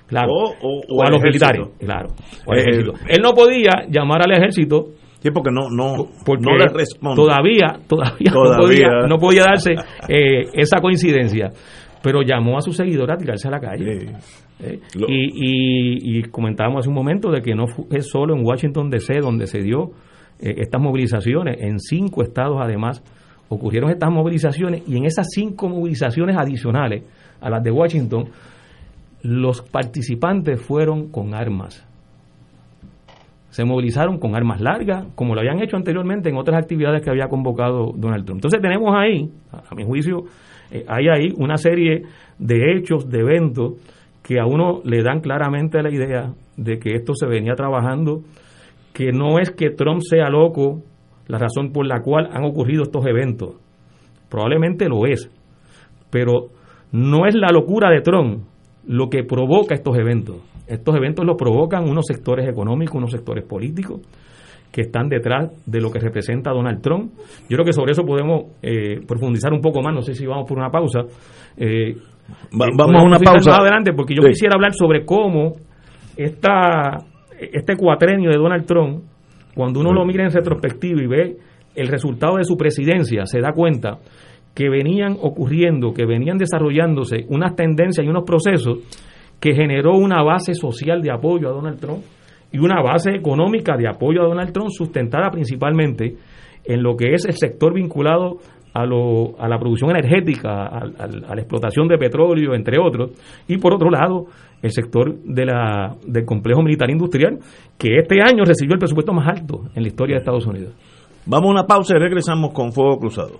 [SPEAKER 8] Claro.
[SPEAKER 1] O,
[SPEAKER 8] a los militares, claro. Eh, Él no podía llamar al ejército
[SPEAKER 1] Sí, porque no, no,
[SPEAKER 8] porque no le responde. Todavía, todavía, No, podía, darse eh, esa coincidencia. Pero llamó a su seguidor a tirarse a la calle. Eh, y, y, comentábamos hace un momento de que no es solo en Washington DC donde se dio eh, estas movilizaciones, en cinco estados además ocurrieron estas movilizaciones y en esas cinco movilizaciones adicionales a las de Washington, los participantes fueron con armas se movilizaron con armas largas, como lo habían hecho anteriormente en otras actividades que había convocado Donald Trump. Entonces tenemos ahí, a mi juicio, eh, hay ahí una serie de hechos, de eventos, que a uno le dan claramente la idea de que esto se venía trabajando, que no es que Trump sea loco la razón por la cual han ocurrido estos eventos. Probablemente lo es, pero no es la locura de Trump lo que provoca estos eventos. Estos eventos los provocan unos sectores económicos, unos sectores políticos que están detrás de lo que representa Donald Trump. Yo creo que sobre eso podemos eh, profundizar un poco más. No sé si vamos por una pausa. Eh,
[SPEAKER 1] vamos a una pausa.
[SPEAKER 8] Más adelante, porque yo quisiera hablar sobre cómo esta, este cuatrenio de Donald Trump, cuando uno lo mira en retrospectiva y ve el resultado de su presidencia, se da cuenta que venían ocurriendo, que venían desarrollándose unas tendencias y unos procesos que generó una base social de apoyo a Donald Trump y una base económica de apoyo a Donald Trump sustentada principalmente en lo que es el sector vinculado a, lo, a la producción energética, a, la explotación de petróleo, entre otros, y por otro lado, el sector de la, del complejo militar industrial, que este año recibió el presupuesto más alto en la historia de Estados Unidos.
[SPEAKER 1] Vamos a una pausa y regresamos con Fuego Cruzado.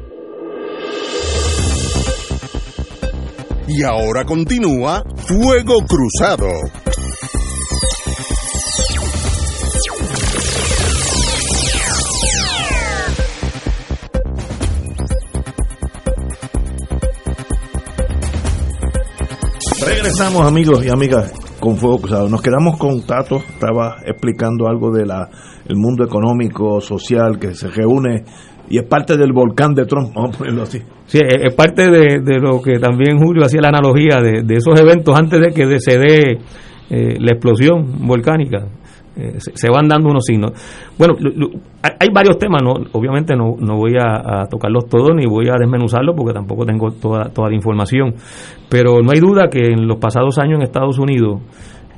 [SPEAKER 6] Y ahora continúa Fuego Cruzado.
[SPEAKER 1] Regresamos amigos y amigas con Fuego Cruzado. Nos quedamos con Tato, estaba explicando algo de la el mundo económico, social que se reúne y es parte del volcán de Trump, vamos a ponerlo así.
[SPEAKER 8] Sí, es parte de, lo que también Julio hacía la analogía de, esos eventos antes de que se dé eh, la explosión volcánica. eh, se, van dando unos signos. Bueno, hay varios temas, no, obviamente no, no voy a, tocarlos todos ni voy a desmenuzarlos porque tampoco tengo toda, toda la información, pero no hay duda que en los pasados años en Estados Unidos,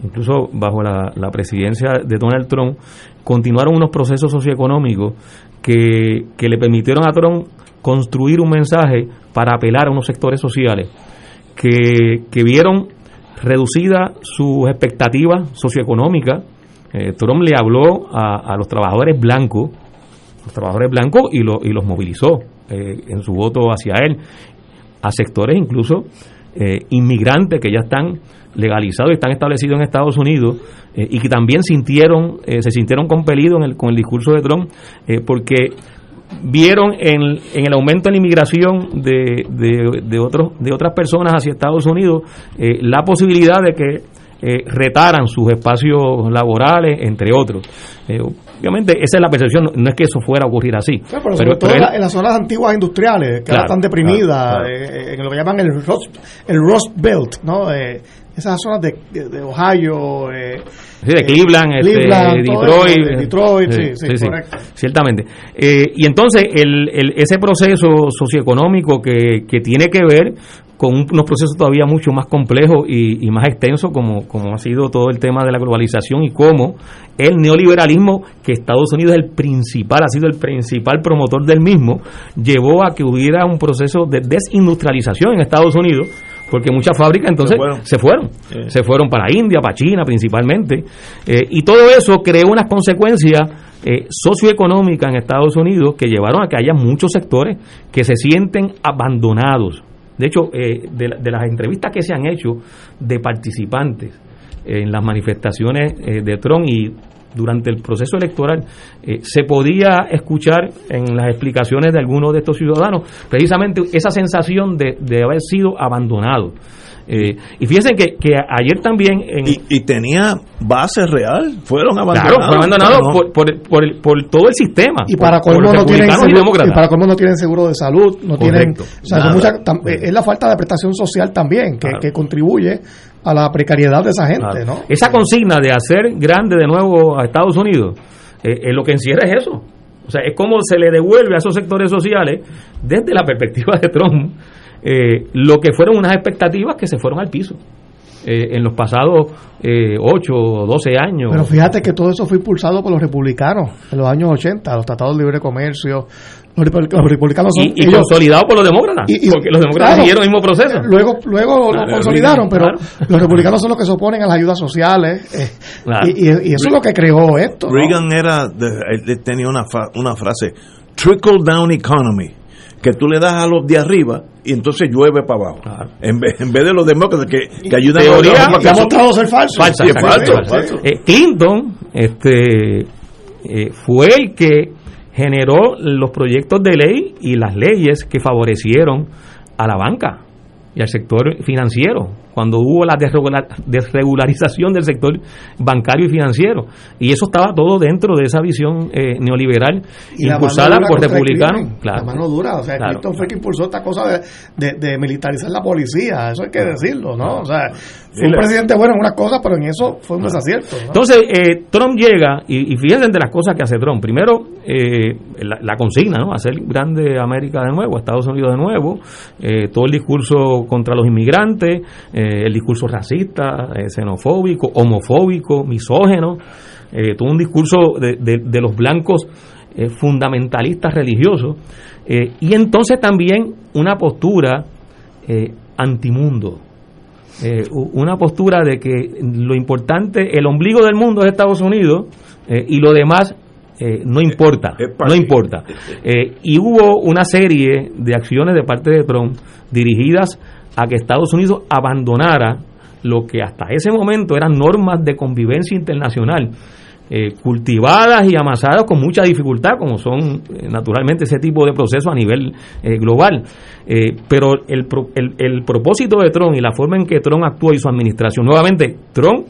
[SPEAKER 8] incluso bajo la, presidencia de Donald Trump, continuaron unos procesos socioeconómicos que, que le permitieron a Trump construir un mensaje para apelar a unos sectores sociales que, que vieron reducida sus expectativas socioeconómicas eh, Trump le habló a, los trabajadores blancos, los trabajadores blancos y, y los movilizó eh, en su voto hacia él, a sectores incluso eh, inmigrantes que ya están legalizados y están establecidos en Estados Unidos y que también sintieron se sintieron compelidos con el discurso de Trump porque vieron en, en, el aumento en la inmigración de, de, de, otros, de otras personas hacia Estados Unidos la posibilidad de que eh, retaran sus espacios laborales, entre otros. Eh, obviamente, esa es la percepción, no es que eso fuera a ocurrir así.
[SPEAKER 3] pero, sobre todo en, las zonas antiguas industriales, que están deprimidas, eh, en lo que llaman el Rust, el Rust Belt, ¿no? Esas zonas de, de, Ohio,
[SPEAKER 8] de Cleveland, este, Detroit, Detroit, sí, sí, correcto. ciertamente. y entonces el, el, ese proceso socioeconómico que, que tiene que ver con unos procesos todavía mucho más complejos y, más extensos como, como ha sido todo el tema de la globalización y cómo el neoliberalismo, que Estados Unidos es el principal, ha sido el principal promotor del mismo, llevó a que hubiera un proceso de desindustrialización en Estados Unidos, porque muchas fábricas entonces se fueron, se fueron, para India, para China principalmente, eh, y todo eso creó unas consecuencias eh, socioeconómicas en Estados Unidos que llevaron a que haya muchos sectores que se sienten abandonados. De hecho, eh, de, las entrevistas que se han hecho de participantes en las manifestaciones eh, de Trump y durante el proceso electoral, eh, se podía escuchar en las explicaciones de algunos de estos ciudadanos precisamente esa sensación de, de haber sido abandonado. Eh, y fíjense que, que ayer también...
[SPEAKER 1] y, tenía base real, fueron abandonados. Claro,
[SPEAKER 8] abandonados por, por, por, todo el sistema.
[SPEAKER 3] Y para colmo no tienen seguro, y para no tienen seguro de salud, no tienen... es la falta de prestación social también que, que contribuye a la precariedad de esa gente, ¿no?
[SPEAKER 8] Esa consigna de hacer grande de nuevo a Estados Unidos, eh, lo que encierra es eso. O sea, es como se le devuelve a esos sectores sociales desde la perspectiva de Trump eh, lo que fueron unas expectativas que se fueron al piso. Eh, en los pasados eh, 8 o 12 años.
[SPEAKER 3] Pero fíjate que todo eso fue impulsado por los republicanos en los años 80, los tratados de libre comercio. Los, republicanos
[SPEAKER 8] son. Y, consolidado por los demócratas, porque los demócratas siguieron el mismo proceso.
[SPEAKER 3] Luego, luego lo consolidaron, pero los republicanos son los que se oponen a las ayudas sociales. Eh, y, eso es lo que creó esto.
[SPEAKER 1] Reagan era, tenía una, una frase: trickle down economy que tú le das a los de arriba y entonces llueve para abajo. En, vez, en vez de los demócratas que, que ayudan
[SPEAKER 3] a los que ha mostrado ser falso.
[SPEAKER 8] falso, eh, Clinton este, eh, fue el que generó los proyectos de ley y las leyes que favorecieron a la banca y al sector financiero cuando hubo la desregularización del sector bancario y financiero. Y eso estaba todo dentro de esa visión eh, neoliberal impulsada por republicanos.
[SPEAKER 3] La mano dura, o sea, esto fue que impulsó esta cosa de, de, militarizar la policía, eso hay que decirlo, ¿no? O sea, fue un presidente bueno en unas cosas, pero en eso fue un desacierto.
[SPEAKER 8] Entonces, eh, Trump llega, y, fíjense de las cosas que hace Trump. Primero, eh, la, consigna, ¿no? Hacer grande América de nuevo, Estados Unidos de nuevo, todo el discurso contra los inmigrantes, eh, el discurso racista, eh, xenofóbico, homofóbico, misógeno, eh, todo un discurso de, de, los blancos fundamentalistas religiosos, y entonces también una postura antimundo. una postura de que lo importante, el ombligo del mundo es Estados Unidos y lo demás no importa, no importa. y hubo una serie de acciones de parte de Trump dirigidas a que Estados Unidos abandonara lo que hasta ese momento eran normas de convivencia internacional, eh, cultivadas y amasadas con mucha dificultad, como son eh, naturalmente ese tipo de procesos a nivel eh, global. pero el, el, el propósito de Trump y la forma en que Trump actúa y su administración, nuevamente, Trump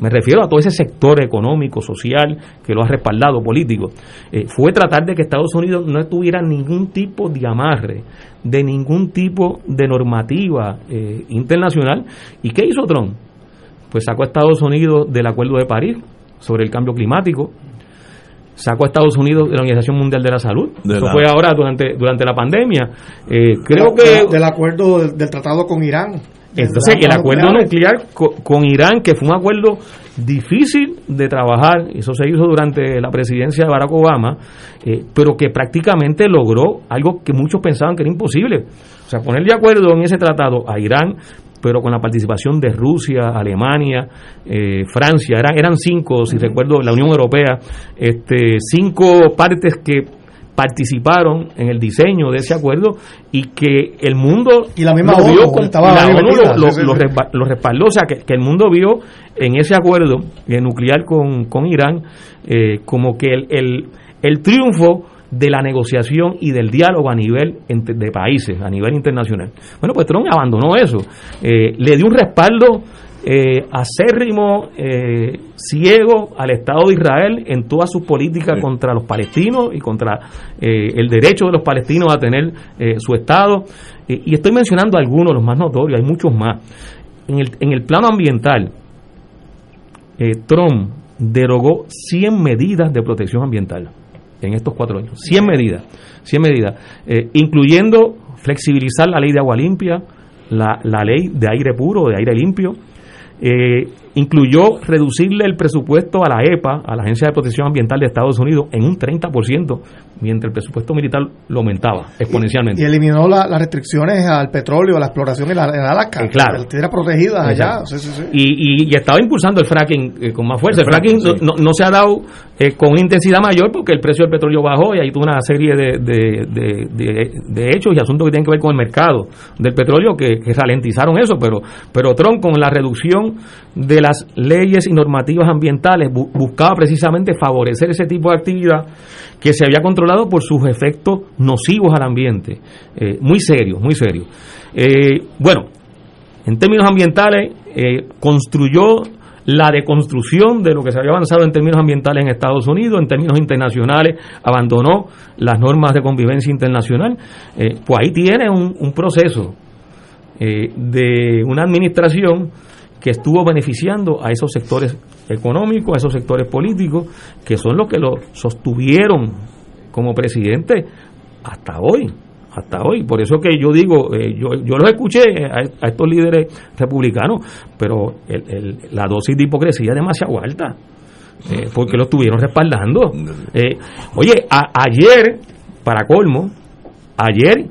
[SPEAKER 8] me refiero a todo ese sector económico, social, que lo ha respaldado, político, eh, fue tratar de que Estados Unidos no tuviera ningún tipo de amarre, de ningún tipo de normativa eh, internacional. ¿Y qué hizo Trump? Pues sacó a Estados Unidos del Acuerdo de París, sobre el cambio climático, sacó a Estados Unidos de la Organización Mundial de la Salud.
[SPEAKER 1] De
[SPEAKER 8] Eso
[SPEAKER 1] la-
[SPEAKER 8] fue ahora durante, durante la pandemia. Eh, creo
[SPEAKER 3] la-
[SPEAKER 8] que
[SPEAKER 3] del acuerdo del, del tratado con Irán.
[SPEAKER 8] Entonces, el acuerdo
[SPEAKER 3] nuclear.
[SPEAKER 8] nuclear co- con, Irán, que fue un acuerdo difícil de trabajar, eso se hizo durante la presidencia de Barack Obama, eh, pero que prácticamente logró algo que muchos pensaban que era imposible. O sea, poner de acuerdo en ese tratado a Irán, pero con la participación de Rusia, Alemania, eh, Francia, eran, eran cinco, si recuerdo, la Unión Europea, este, cinco partes que participaron en el diseño de ese acuerdo y que el mundo
[SPEAKER 3] Y la misma
[SPEAKER 8] lo vio con-
[SPEAKER 3] estaba
[SPEAKER 8] la ONU lo, respaldó, o sea que, que el mundo vio en ese acuerdo eh, nuclear con, con Irán eh, como que el, el, el triunfo de la negociación y del diálogo a nivel entre- de países, a nivel internacional. Bueno, pues Trump abandonó eso, eh, le dio un respaldo eh, acérrimo, eh, ciego al Estado de Israel en todas sus políticas contra los palestinos y contra eh, el derecho de los palestinos a tener eh, su Estado. Y estoy mencionando algunos, los más notorios, hay muchos más. En el, en el plano ambiental, Trump derogó 100 medidas de protección ambiental en estos cuatro años. 100 medidas, 100 medidas, incluyendo flexibilizar la ley de agua limpia, la, la ley de aire puro, de aire limpio, eh, incluyó reducirle el presupuesto a la EPA, a la Agencia de Protección Ambiental de Estados Unidos, en un 30%, mientras el presupuesto militar lo aumentaba exponencialmente.
[SPEAKER 3] Y eliminó la- las restricciones al petróleo, a la exploración en, la- en Alaska.
[SPEAKER 8] Eh, claro.
[SPEAKER 3] Las tierras protegidas allá. Sí, sí, sí.
[SPEAKER 8] Y, y- y estaba impulsando el fracking eh, con más fuerza. El,
[SPEAKER 1] El
[SPEAKER 8] fracking, no, se ha dado eh, con intensidad mayor porque el precio del petróleo bajó y hay toda una serie de, de- de- de- de hechos y asuntos que tienen que ver con el mercado del petróleo que, que ralentizaron eso. Pero, pero Trump, con la reducción de las leyes y normativas ambientales, bu- buscaba precisamente favorecer ese tipo de actividad que se había controlado por sus efectos nocivos al ambiente. Eh, muy serios, muy serios. Eh, bueno, en términos ambientales, eh, construyó la deconstrucción de lo que se había avanzado en términos ambientales en Estados Unidos, en términos internacionales, abandonó las normas de convivencia internacional. Pues ahí tiene un, proceso de una administración que estuvo beneficiando a esos sectores económicos, a esos sectores políticos, que son los que lo sostuvieron como presidente hasta hoy, hasta hoy. Por eso que yo digo, eh, yo, yo los escuché a, estos líderes republicanos, pero la dosis de hipocresía es demasiado alta. eh, porque lo estuvieron respaldando. Eh, oye, ayer, para colmo, ayer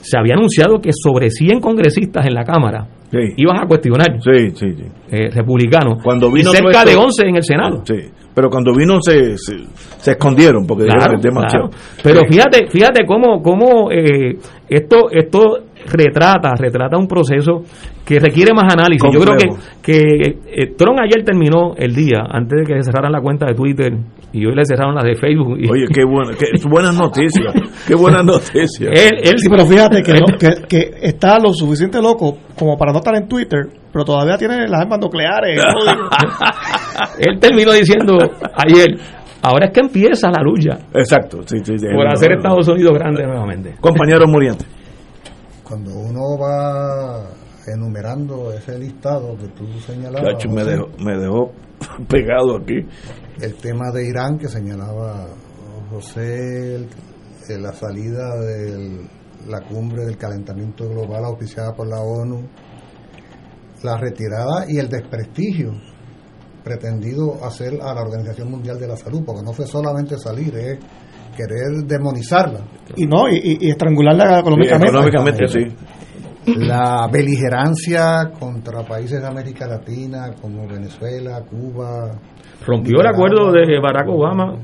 [SPEAKER 8] se había anunciado que sobre 100 congresistas en la Cámara
[SPEAKER 1] Sí.
[SPEAKER 8] iban a cuestionar
[SPEAKER 1] Sí, sí, sí.
[SPEAKER 8] eh, republicanos
[SPEAKER 1] Cuando
[SPEAKER 8] y
[SPEAKER 1] vino
[SPEAKER 8] cerca
[SPEAKER 1] todo esto-
[SPEAKER 8] de 11 en el Senado.
[SPEAKER 1] Sí. Pero cuando vino se, se, se escondieron porque
[SPEAKER 8] Claro,
[SPEAKER 1] dijeron que
[SPEAKER 8] claro. Pero fíjate, fíjate cómo, cómo eh, esto, esto retrata, retrata un proceso que requiere más análisis. Yo creo que, que eh, Trump ayer terminó el día antes de que se cerraran la cuenta de Twitter y hoy le cerraron la de Facebook. Y-
[SPEAKER 1] Oye, qué buena, qué [LAUGHS] buenas noticias. Qué buenas [LAUGHS] noticias.
[SPEAKER 8] él, él-
[SPEAKER 3] Sí, pero fíjate que, no- [LAUGHS] que, que está lo suficiente loco como para no estar en Twitter, pero todavía tiene las armas nucleares.
[SPEAKER 8] él terminó diciendo ayer, ahora es que empieza la lucha
[SPEAKER 1] Exacto, sí, sí, sí.
[SPEAKER 8] por hacer Estados Unidos grande nuevamente.
[SPEAKER 1] Compañero Muriente.
[SPEAKER 7] Cuando uno va enumerando ese listado que tú señalabas,
[SPEAKER 1] Chacho, me dejó, me dejó [LAUGHS] pegado aquí.
[SPEAKER 7] el tema de Irán que señalaba José, el- eh, la salida de la cumbre del calentamiento global auspiciada por la ONU, la retirada y el desprestigio pretendido hacer a la Organización Mundial de la Salud, porque no fue solamente salir, es querer demonizarla.
[SPEAKER 3] y no, y, estrangularla económicamente.
[SPEAKER 1] económicamente, sí.
[SPEAKER 7] La beligerancia contra países de América Latina como Venezuela, Cuba,
[SPEAKER 8] rompió el acuerdo de Barack Obama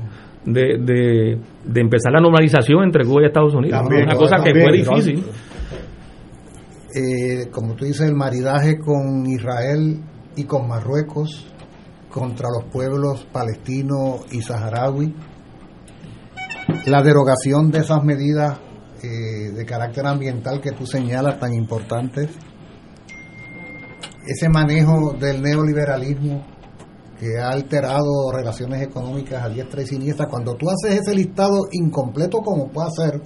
[SPEAKER 8] de, de, de empezar la normalización entre Cuba y Estados Unidos.
[SPEAKER 7] También,
[SPEAKER 8] una cosa que fue difícil.
[SPEAKER 7] eh, como tú dices, el maridaje con Israel y con Marruecos contra los pueblos palestino y saharaui, la derogación de esas medidas eh, de carácter ambiental que tú señalas tan importantes, ese manejo del neoliberalismo que ha alterado relaciones económicas a diestra y siniestra, cuando tú haces ese listado incompleto como puede ser,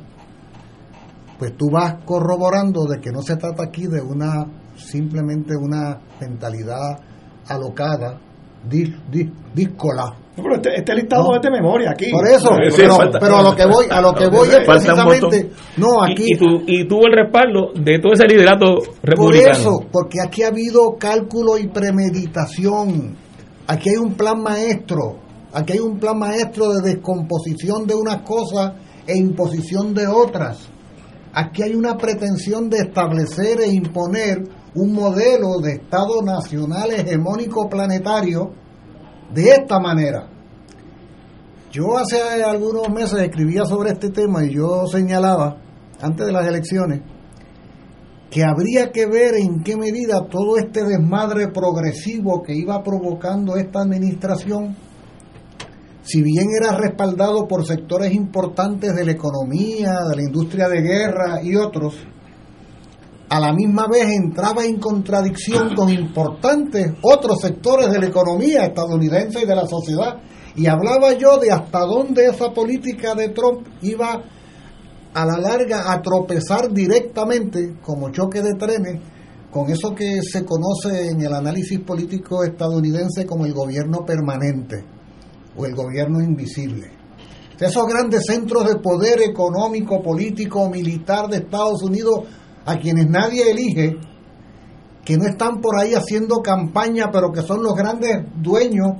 [SPEAKER 7] pues tú vas corroborando de que no se trata aquí de una simplemente una mentalidad alocada díscola.
[SPEAKER 3] Pero este, este listado es de memoria aquí.
[SPEAKER 7] Por eso, pero, a lo que voy, a lo que voy es precisamente, no aquí.
[SPEAKER 8] Y, y, tuvo el respaldo de todo ese liderato republicano.
[SPEAKER 7] Por eso, porque aquí ha habido cálculo y premeditación. Aquí hay un plan maestro. Aquí hay un plan maestro de descomposición de unas cosas e imposición de otras. Aquí hay una pretensión de establecer e imponer un modelo de Estado nacional hegemónico planetario de esta manera. Yo hace algunos meses escribía sobre este tema y yo señalaba, antes de las elecciones, que habría que ver en qué medida todo este desmadre progresivo que iba provocando esta administración, si bien era respaldado por sectores importantes de la economía, de la industria de guerra y otros, a la misma vez entraba en contradicción con importantes otros sectores de la economía estadounidense y de la sociedad. Y hablaba yo de hasta dónde esa política de Trump iba a la larga a tropezar directamente como choque de trenes con eso que se conoce en el análisis político estadounidense como el gobierno permanente o el gobierno invisible. Esos grandes centros de poder económico, político, militar de Estados Unidos a quienes nadie elige, que no están por ahí haciendo campaña, pero que son los grandes dueños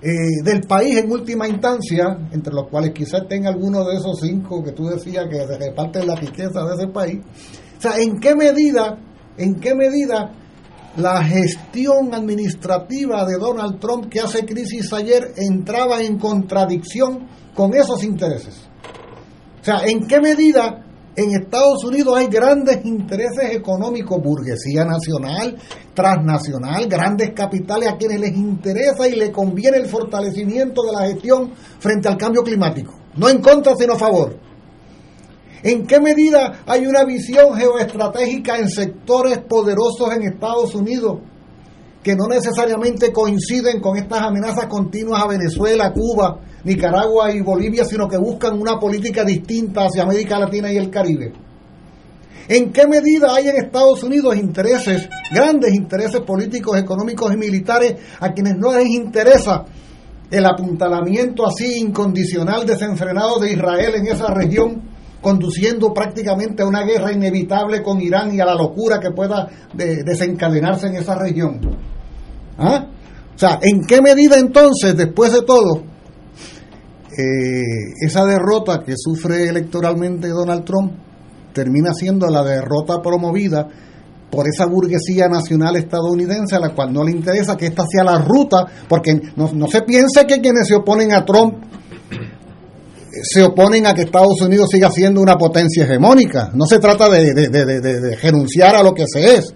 [SPEAKER 7] eh, del país en última instancia, entre los cuales quizás tenga alguno de esos cinco que tú decías que se reparten la riqueza de ese país. O sea, ¿en qué medida, en qué medida la gestión administrativa de Donald Trump que hace crisis ayer entraba en contradicción con esos intereses? O sea, ¿en qué medida en Estados Unidos hay grandes intereses económicos, burguesía nacional, transnacional, grandes capitales a quienes les interesa y les conviene el fortalecimiento de la gestión frente al cambio climático. No en contra, sino a favor. ¿En qué medida hay una visión geoestratégica en sectores poderosos en Estados Unidos que no necesariamente coinciden con estas amenazas continuas a Venezuela, Cuba, Nicaragua y Bolivia, sino que buscan una política distinta hacia América Latina y el Caribe. ¿En qué medida hay en Estados Unidos intereses, grandes intereses políticos, económicos y militares a quienes no les interesa el apuntalamiento así incondicional, desenfrenado de Israel en esa región, conduciendo prácticamente a una guerra inevitable con Irán y a la locura que pueda desencadenarse en esa región? ¿Ah? O sea, ¿en qué medida entonces, después de todo, eh, esa derrota que sufre electoralmente Donald Trump termina siendo la derrota promovida por esa burguesía nacional estadounidense a la cual no le interesa que esta sea la ruta, porque no, se piense que quienes se oponen a Trump eh, se oponen a que Estados Unidos siga siendo una potencia hegemónica. No se trata de, de, de, de renunciar a lo que se es.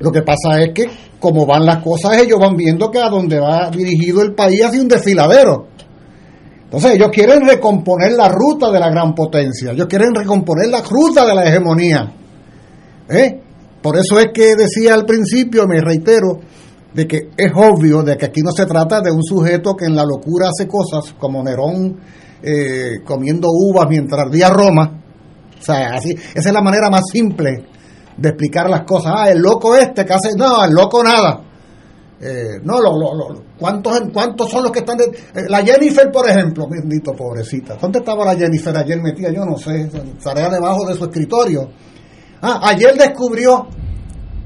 [SPEAKER 7] Lo que pasa es que, como van las cosas, ellos van viendo que a donde va dirigido el país hace un desfiladero. Entonces ellos quieren recomponer la ruta de la gran potencia, ellos quieren recomponer la ruta de la hegemonía. ¿Eh? Por eso es que decía al principio, me reitero, de que es obvio de que aquí no se trata de un sujeto que en la locura hace cosas como Nerón eh, comiendo uvas mientras ardía Roma. O sea, así, esa es la manera más simple de explicar las cosas. Ah, el loco este que hace, no, el loco nada. Eh, no, lo, lo, ¿cuántos, ¿cuántos son los que están? De, eh, la Jennifer, por ejemplo, bendito, pobrecita. ¿Dónde estaba la Jennifer ayer metida? Yo no sé, estaría debajo de su escritorio. Ah, ayer descubrió,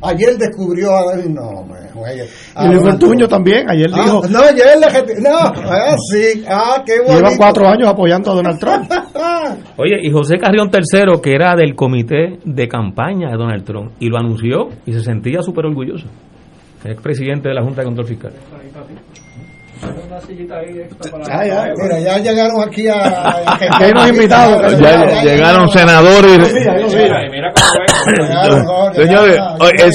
[SPEAKER 7] ayer descubrió, a, no, me juegue.
[SPEAKER 3] y Luis Fortuño también, ayer
[SPEAKER 7] ah,
[SPEAKER 3] dijo.
[SPEAKER 7] No, ayer le, no, ah, sí, ah, qué bueno.
[SPEAKER 3] Llevan cuatro años apoyando a Donald Trump. [LAUGHS]
[SPEAKER 8] Oye, y José Carrión III, que era del comité de campaña de Donald Trump, y lo anunció y se sentía súper orgulloso ex presidente de la Junta de Control Fiscal.
[SPEAKER 7] Ya, ya, mira, ya llegaron aquí a.
[SPEAKER 1] ya nos invitados. Ya, llegaron senadores. Señores,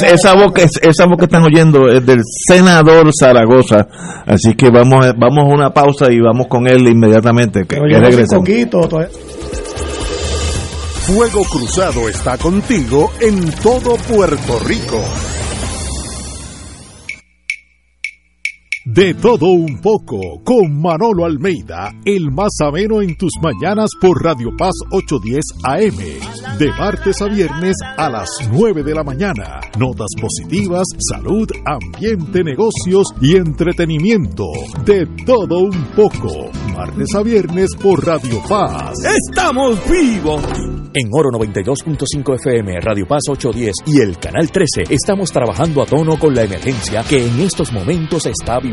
[SPEAKER 1] esa voz, que, esa voz que están oyendo es del senador Zaragoza. Así que vamos, vamos a una pausa y vamos con él inmediatamente. Que, que
[SPEAKER 6] Fuego Cruzado está contigo en todo Puerto Rico. De todo un poco, con Manolo Almeida, el más ameno en tus mañanas por Radio Paz 810 AM. De martes a viernes a las 9 de la mañana. Notas positivas, salud, ambiente, negocios y entretenimiento. De todo un poco. Martes a viernes por Radio Paz.
[SPEAKER 9] ¡Estamos vivos! En Oro 92.5 FM, Radio Paz 810 y el Canal 13 estamos trabajando a tono con la emergencia que en estos momentos está viviendo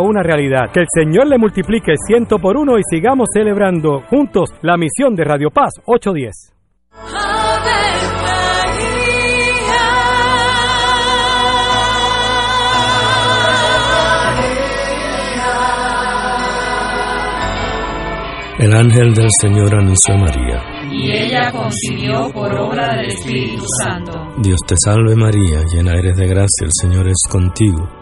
[SPEAKER 2] una realidad. Que el Señor le multiplique ciento por uno y sigamos celebrando juntos la misión de Radio Paz 810.
[SPEAKER 10] El ángel del Señor anunció a María.
[SPEAKER 11] Y ella concibió por obra del Espíritu Santo.
[SPEAKER 10] Dios te salve María, llena eres de gracia, el Señor es contigo.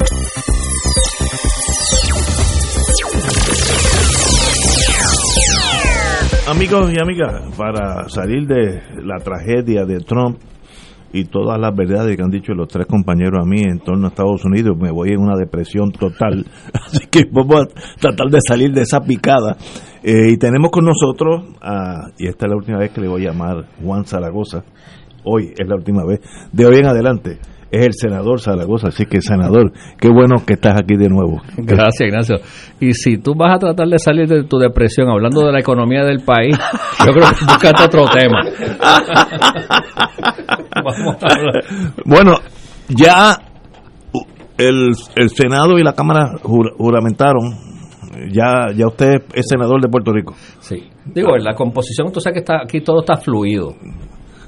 [SPEAKER 1] Amigos y amigas, para salir de la tragedia de Trump y todas las verdades que han dicho los tres compañeros a mí en torno a Estados Unidos, me voy en una depresión total. [LAUGHS] Así que vamos a tratar de salir de esa picada. Eh, y tenemos con nosotros, a, y esta es la última vez que le voy a llamar Juan Zaragoza, hoy es la última vez, de hoy en adelante. Es el senador Zaragoza, así que senador, qué bueno que estás aquí de nuevo.
[SPEAKER 12] Gracias, Ignacio. Y si tú vas a tratar de salir de tu depresión hablando de la economía del país, yo creo que búscate otro tema. [LAUGHS]
[SPEAKER 1] Vamos a hablar. Bueno, ya el, el Senado y la Cámara jur, juramentaron Ya, ya usted es senador de Puerto Rico.
[SPEAKER 12] Sí. Digo, en la composición, tú sabes que está, aquí todo está fluido.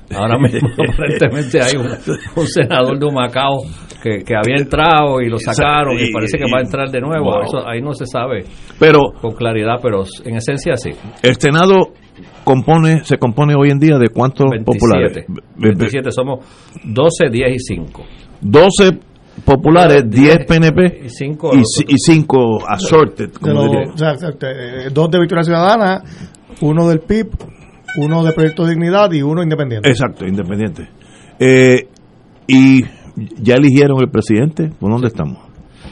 [SPEAKER 12] [LAUGHS] Ahora mismo, [LAUGHS] aparentemente, hay un, un senador de Humacao que, que había entrado y lo sacaron y parece que va a entrar de nuevo.
[SPEAKER 1] Wow.
[SPEAKER 12] Eso, ahí no se sabe
[SPEAKER 1] Pero
[SPEAKER 12] con claridad, pero en esencia sí.
[SPEAKER 1] el Senado compone, se compone hoy en día de cuántos populares.
[SPEAKER 12] 27. 27 somos 12, 10 y 5.
[SPEAKER 1] 12 populares, 10 PNP
[SPEAKER 12] y 5
[SPEAKER 1] y, ci- y cinco assorted,
[SPEAKER 3] De
[SPEAKER 1] como
[SPEAKER 3] los-
[SPEAKER 1] diría.
[SPEAKER 3] o sea, eh, dos de Victoria Ciudadana, uno del PIB, uno de Proyecto Dignidad y uno independiente.
[SPEAKER 1] Exacto, independiente. Eh, y ya eligieron el presidente. ¿Por dónde estamos?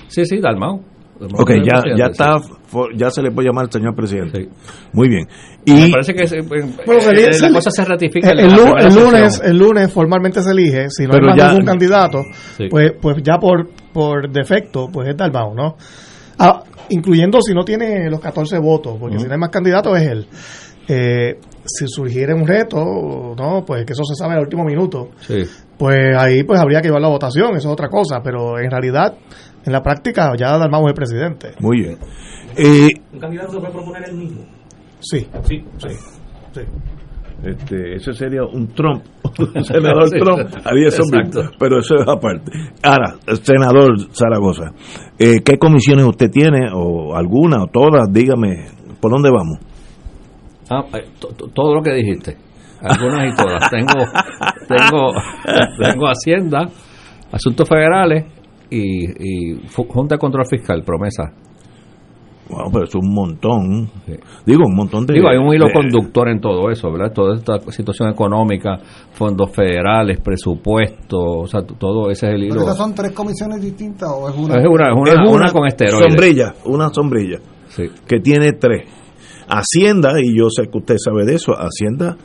[SPEAKER 12] Sí, sí, Dalmau. Dalmau
[SPEAKER 1] Ok, ya, ya
[SPEAKER 12] sí.
[SPEAKER 1] está, for- ya se le puede llamar al señor presidente.
[SPEAKER 12] Sí.
[SPEAKER 1] Muy bien.
[SPEAKER 12] Me
[SPEAKER 1] Y
[SPEAKER 12] parece que se- eh,
[SPEAKER 3] Bueno, se-
[SPEAKER 12] eh,
[SPEAKER 3] se-
[SPEAKER 12] la cosa se ratifica
[SPEAKER 3] el,
[SPEAKER 12] sesión.
[SPEAKER 3] lunes, el lunes formalmente se elige, si no
[SPEAKER 1] Pero
[SPEAKER 3] hay más
[SPEAKER 1] ya-
[SPEAKER 3] ningún candidato,
[SPEAKER 12] Sí.
[SPEAKER 3] pues, pues ya por, por defecto, pues es Dalmau, ¿no? Ah, incluyendo si no tiene los 14 votos, porque si no hay más candidatos es él. Eh, si surgiera un reto, no, pues que eso se sabe al último minuto,
[SPEAKER 12] Sí.
[SPEAKER 3] pues ahí pues habría que llevar la votación, eso es otra cosa, pero en realidad, en la práctica ya Dalmau es el presidente.
[SPEAKER 1] muy bien. Eh,
[SPEAKER 8] Un candidato se puede proponer él mismo.
[SPEAKER 3] Sí,
[SPEAKER 8] Sí,
[SPEAKER 3] sí, sí.
[SPEAKER 1] este, ese sería un Trump, [LAUGHS] un senador
[SPEAKER 12] Sí,
[SPEAKER 1] Trump, haría eso pero eso es aparte. Ahora, senador Zaragoza, eh, ¿qué comisiones usted tiene, o alguna, o todas? Dígame, ¿por dónde vamos?
[SPEAKER 12] Ah, eh, to- to- todo lo que dijiste. Algunas y todas. Tengo, tengo, tengo Hacienda, Asuntos Federales y, Junta de Control Fiscal, promesa.
[SPEAKER 1] Bueno, pero es un montón.
[SPEAKER 12] Sí.
[SPEAKER 1] Digo, un montón de...
[SPEAKER 12] Digo, hay un hilo
[SPEAKER 1] de-
[SPEAKER 12] conductor en todo eso, ¿verdad? Toda esta situación económica, fondos federales, presupuestos, o sea, todo ese es el
[SPEAKER 7] ¿Pero
[SPEAKER 12] hilo.
[SPEAKER 7] esas son tres comisiones distintas o es una?
[SPEAKER 12] Es una, es una,
[SPEAKER 1] es
[SPEAKER 12] una con esteroides.
[SPEAKER 1] sombrilla, una sombrilla
[SPEAKER 12] Sí.
[SPEAKER 1] que tiene tres. Hacienda, y yo sé que usted sabe de eso, Hacienda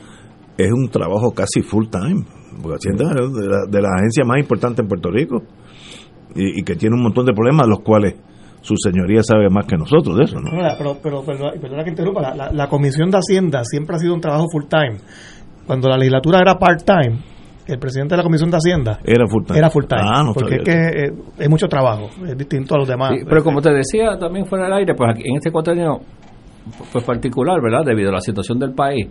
[SPEAKER 1] es un trabajo casi full time, porque Hacienda es de la, de la agencia más importante en Puerto Rico y, y que tiene un montón de problemas, los cuales su señoría sabe más que nosotros de eso, ¿no?
[SPEAKER 3] Pero, pero, perdona, perdona que interrumpa, la, la- la Comisión de Hacienda siempre ha sido un trabajo full time. Cuando la legislatura era part time, el presidente de la Comisión de Hacienda
[SPEAKER 1] Era full time.
[SPEAKER 3] era full time.
[SPEAKER 1] Ah, no
[SPEAKER 3] porque es que eh, es mucho trabajo, es distinto a los demás.
[SPEAKER 12] Sí, pero como te decía también fuera del aire, pues aquí, en este cuatrienio pues particular, ¿verdad? Debido a la situación del país,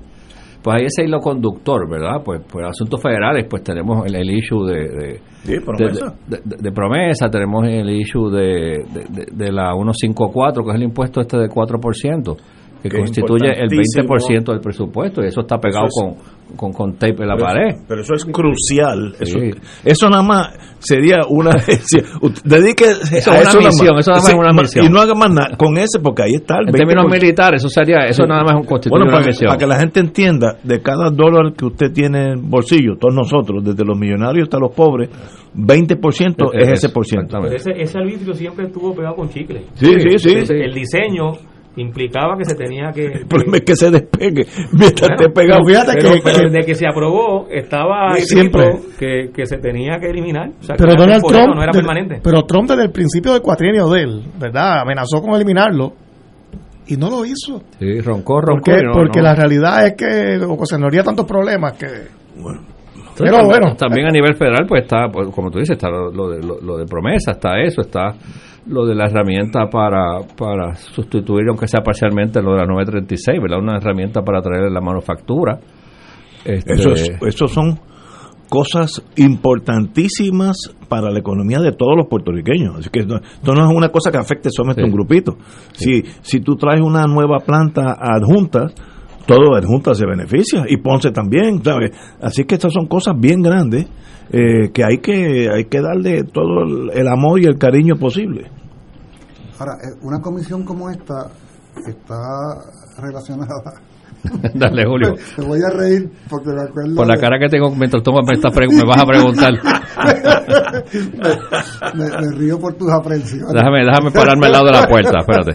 [SPEAKER 12] pues hay ese hilo conductor, ¿verdad? Pues, pues asuntos federales, pues tenemos el, el issue de, de,
[SPEAKER 1] Sí, promesa.
[SPEAKER 12] de- de- de promesa, tenemos el issue de, de, la 154, que es el impuesto este de 4%, que
[SPEAKER 1] Que
[SPEAKER 12] constituye el
[SPEAKER 1] importantísimo.
[SPEAKER 12] 20% del presupuesto, y eso está pegado
[SPEAKER 1] Eso
[SPEAKER 12] con, con, con tape en la
[SPEAKER 1] Pero
[SPEAKER 12] pared.
[SPEAKER 1] Pero eso es crucial. Eso,
[SPEAKER 12] Sí.
[SPEAKER 1] eso nada más sería una. [LAUGHS] si Dedique
[SPEAKER 12] Eso
[SPEAKER 1] a
[SPEAKER 12] es una misión,
[SPEAKER 1] más.
[SPEAKER 12] eso nada más es una misión.
[SPEAKER 1] Y no haga más nada con ese, porque ahí está el
[SPEAKER 12] En términos
[SPEAKER 1] 20%.
[SPEAKER 12] militares, eso sería, eso
[SPEAKER 1] Sí.
[SPEAKER 12] nada más es un
[SPEAKER 1] Bueno,
[SPEAKER 12] una
[SPEAKER 1] para,
[SPEAKER 12] misión.
[SPEAKER 1] para que la gente entienda, de cada dólar que usted tiene en bolsillo, todos nosotros, desde los millonarios hasta los pobres, 20% es, ese por ciento.
[SPEAKER 8] Pero ese, ese arbitrio siempre estuvo pegado con chicle.
[SPEAKER 1] Sí, sí, sí.
[SPEAKER 8] El diseño implicaba que se tenía que...
[SPEAKER 1] El problema es que se despegue mientras
[SPEAKER 8] Bueno,
[SPEAKER 1] esté pegado.
[SPEAKER 3] pero fíjate
[SPEAKER 8] pero,
[SPEAKER 3] que-
[SPEAKER 8] pero
[SPEAKER 3] que-
[SPEAKER 8] desde que se aprobó estaba
[SPEAKER 3] siempre.
[SPEAKER 8] que, que se tenía que eliminar. O sea, que
[SPEAKER 3] Pero
[SPEAKER 8] era
[SPEAKER 3] Donald Trump,
[SPEAKER 8] no era
[SPEAKER 3] de-
[SPEAKER 8] permanente.
[SPEAKER 3] pero Trump desde el principio del cuatrienio de él, ¿verdad? Amenazó con eliminarlo y no lo hizo.
[SPEAKER 12] Sí, roncó, roncó.
[SPEAKER 3] Porque,
[SPEAKER 12] no- no.
[SPEAKER 3] la realidad es que ocasionaría tantos problemas que...
[SPEAKER 1] Bueno,
[SPEAKER 3] Pero
[SPEAKER 12] también,
[SPEAKER 3] bueno.
[SPEAKER 12] también a nivel federal, pues está, pues, como tú dices, está lo, lo de, lo, lo de promesa, está eso, está lo de la herramienta para, para sustituir, aunque sea parcialmente, lo de la 936, ¿verdad? Una herramienta para traer la manufactura. Este,
[SPEAKER 1] Eso, es- eso son cosas importantísimas para la economía de todos los puertorriqueños. Así que no- esto no es una cosa que afecte solamente a un
[SPEAKER 12] Sí.
[SPEAKER 1] grupito. Si, si tú traes una nueva planta adjunta, todo adjunta se beneficia y Ponce también, ¿sabes? Así que estas son cosas bien grandes eh, que hay que hay que darle todo el, el amor y el cariño posible.
[SPEAKER 7] Ahora, eh, una comisión como esta está relacionada. [LAUGHS]
[SPEAKER 12] Dale, Julio. [LAUGHS]
[SPEAKER 7] Me voy a reír porque me acuerdo.
[SPEAKER 12] Por la
[SPEAKER 7] de-
[SPEAKER 12] cara que tengo mientras tú me, estás me vas a preguntar. [LAUGHS]
[SPEAKER 7] me, me río por tus aprensiones.
[SPEAKER 12] Déjame, déjame pararme al lado de la puerta, espérate.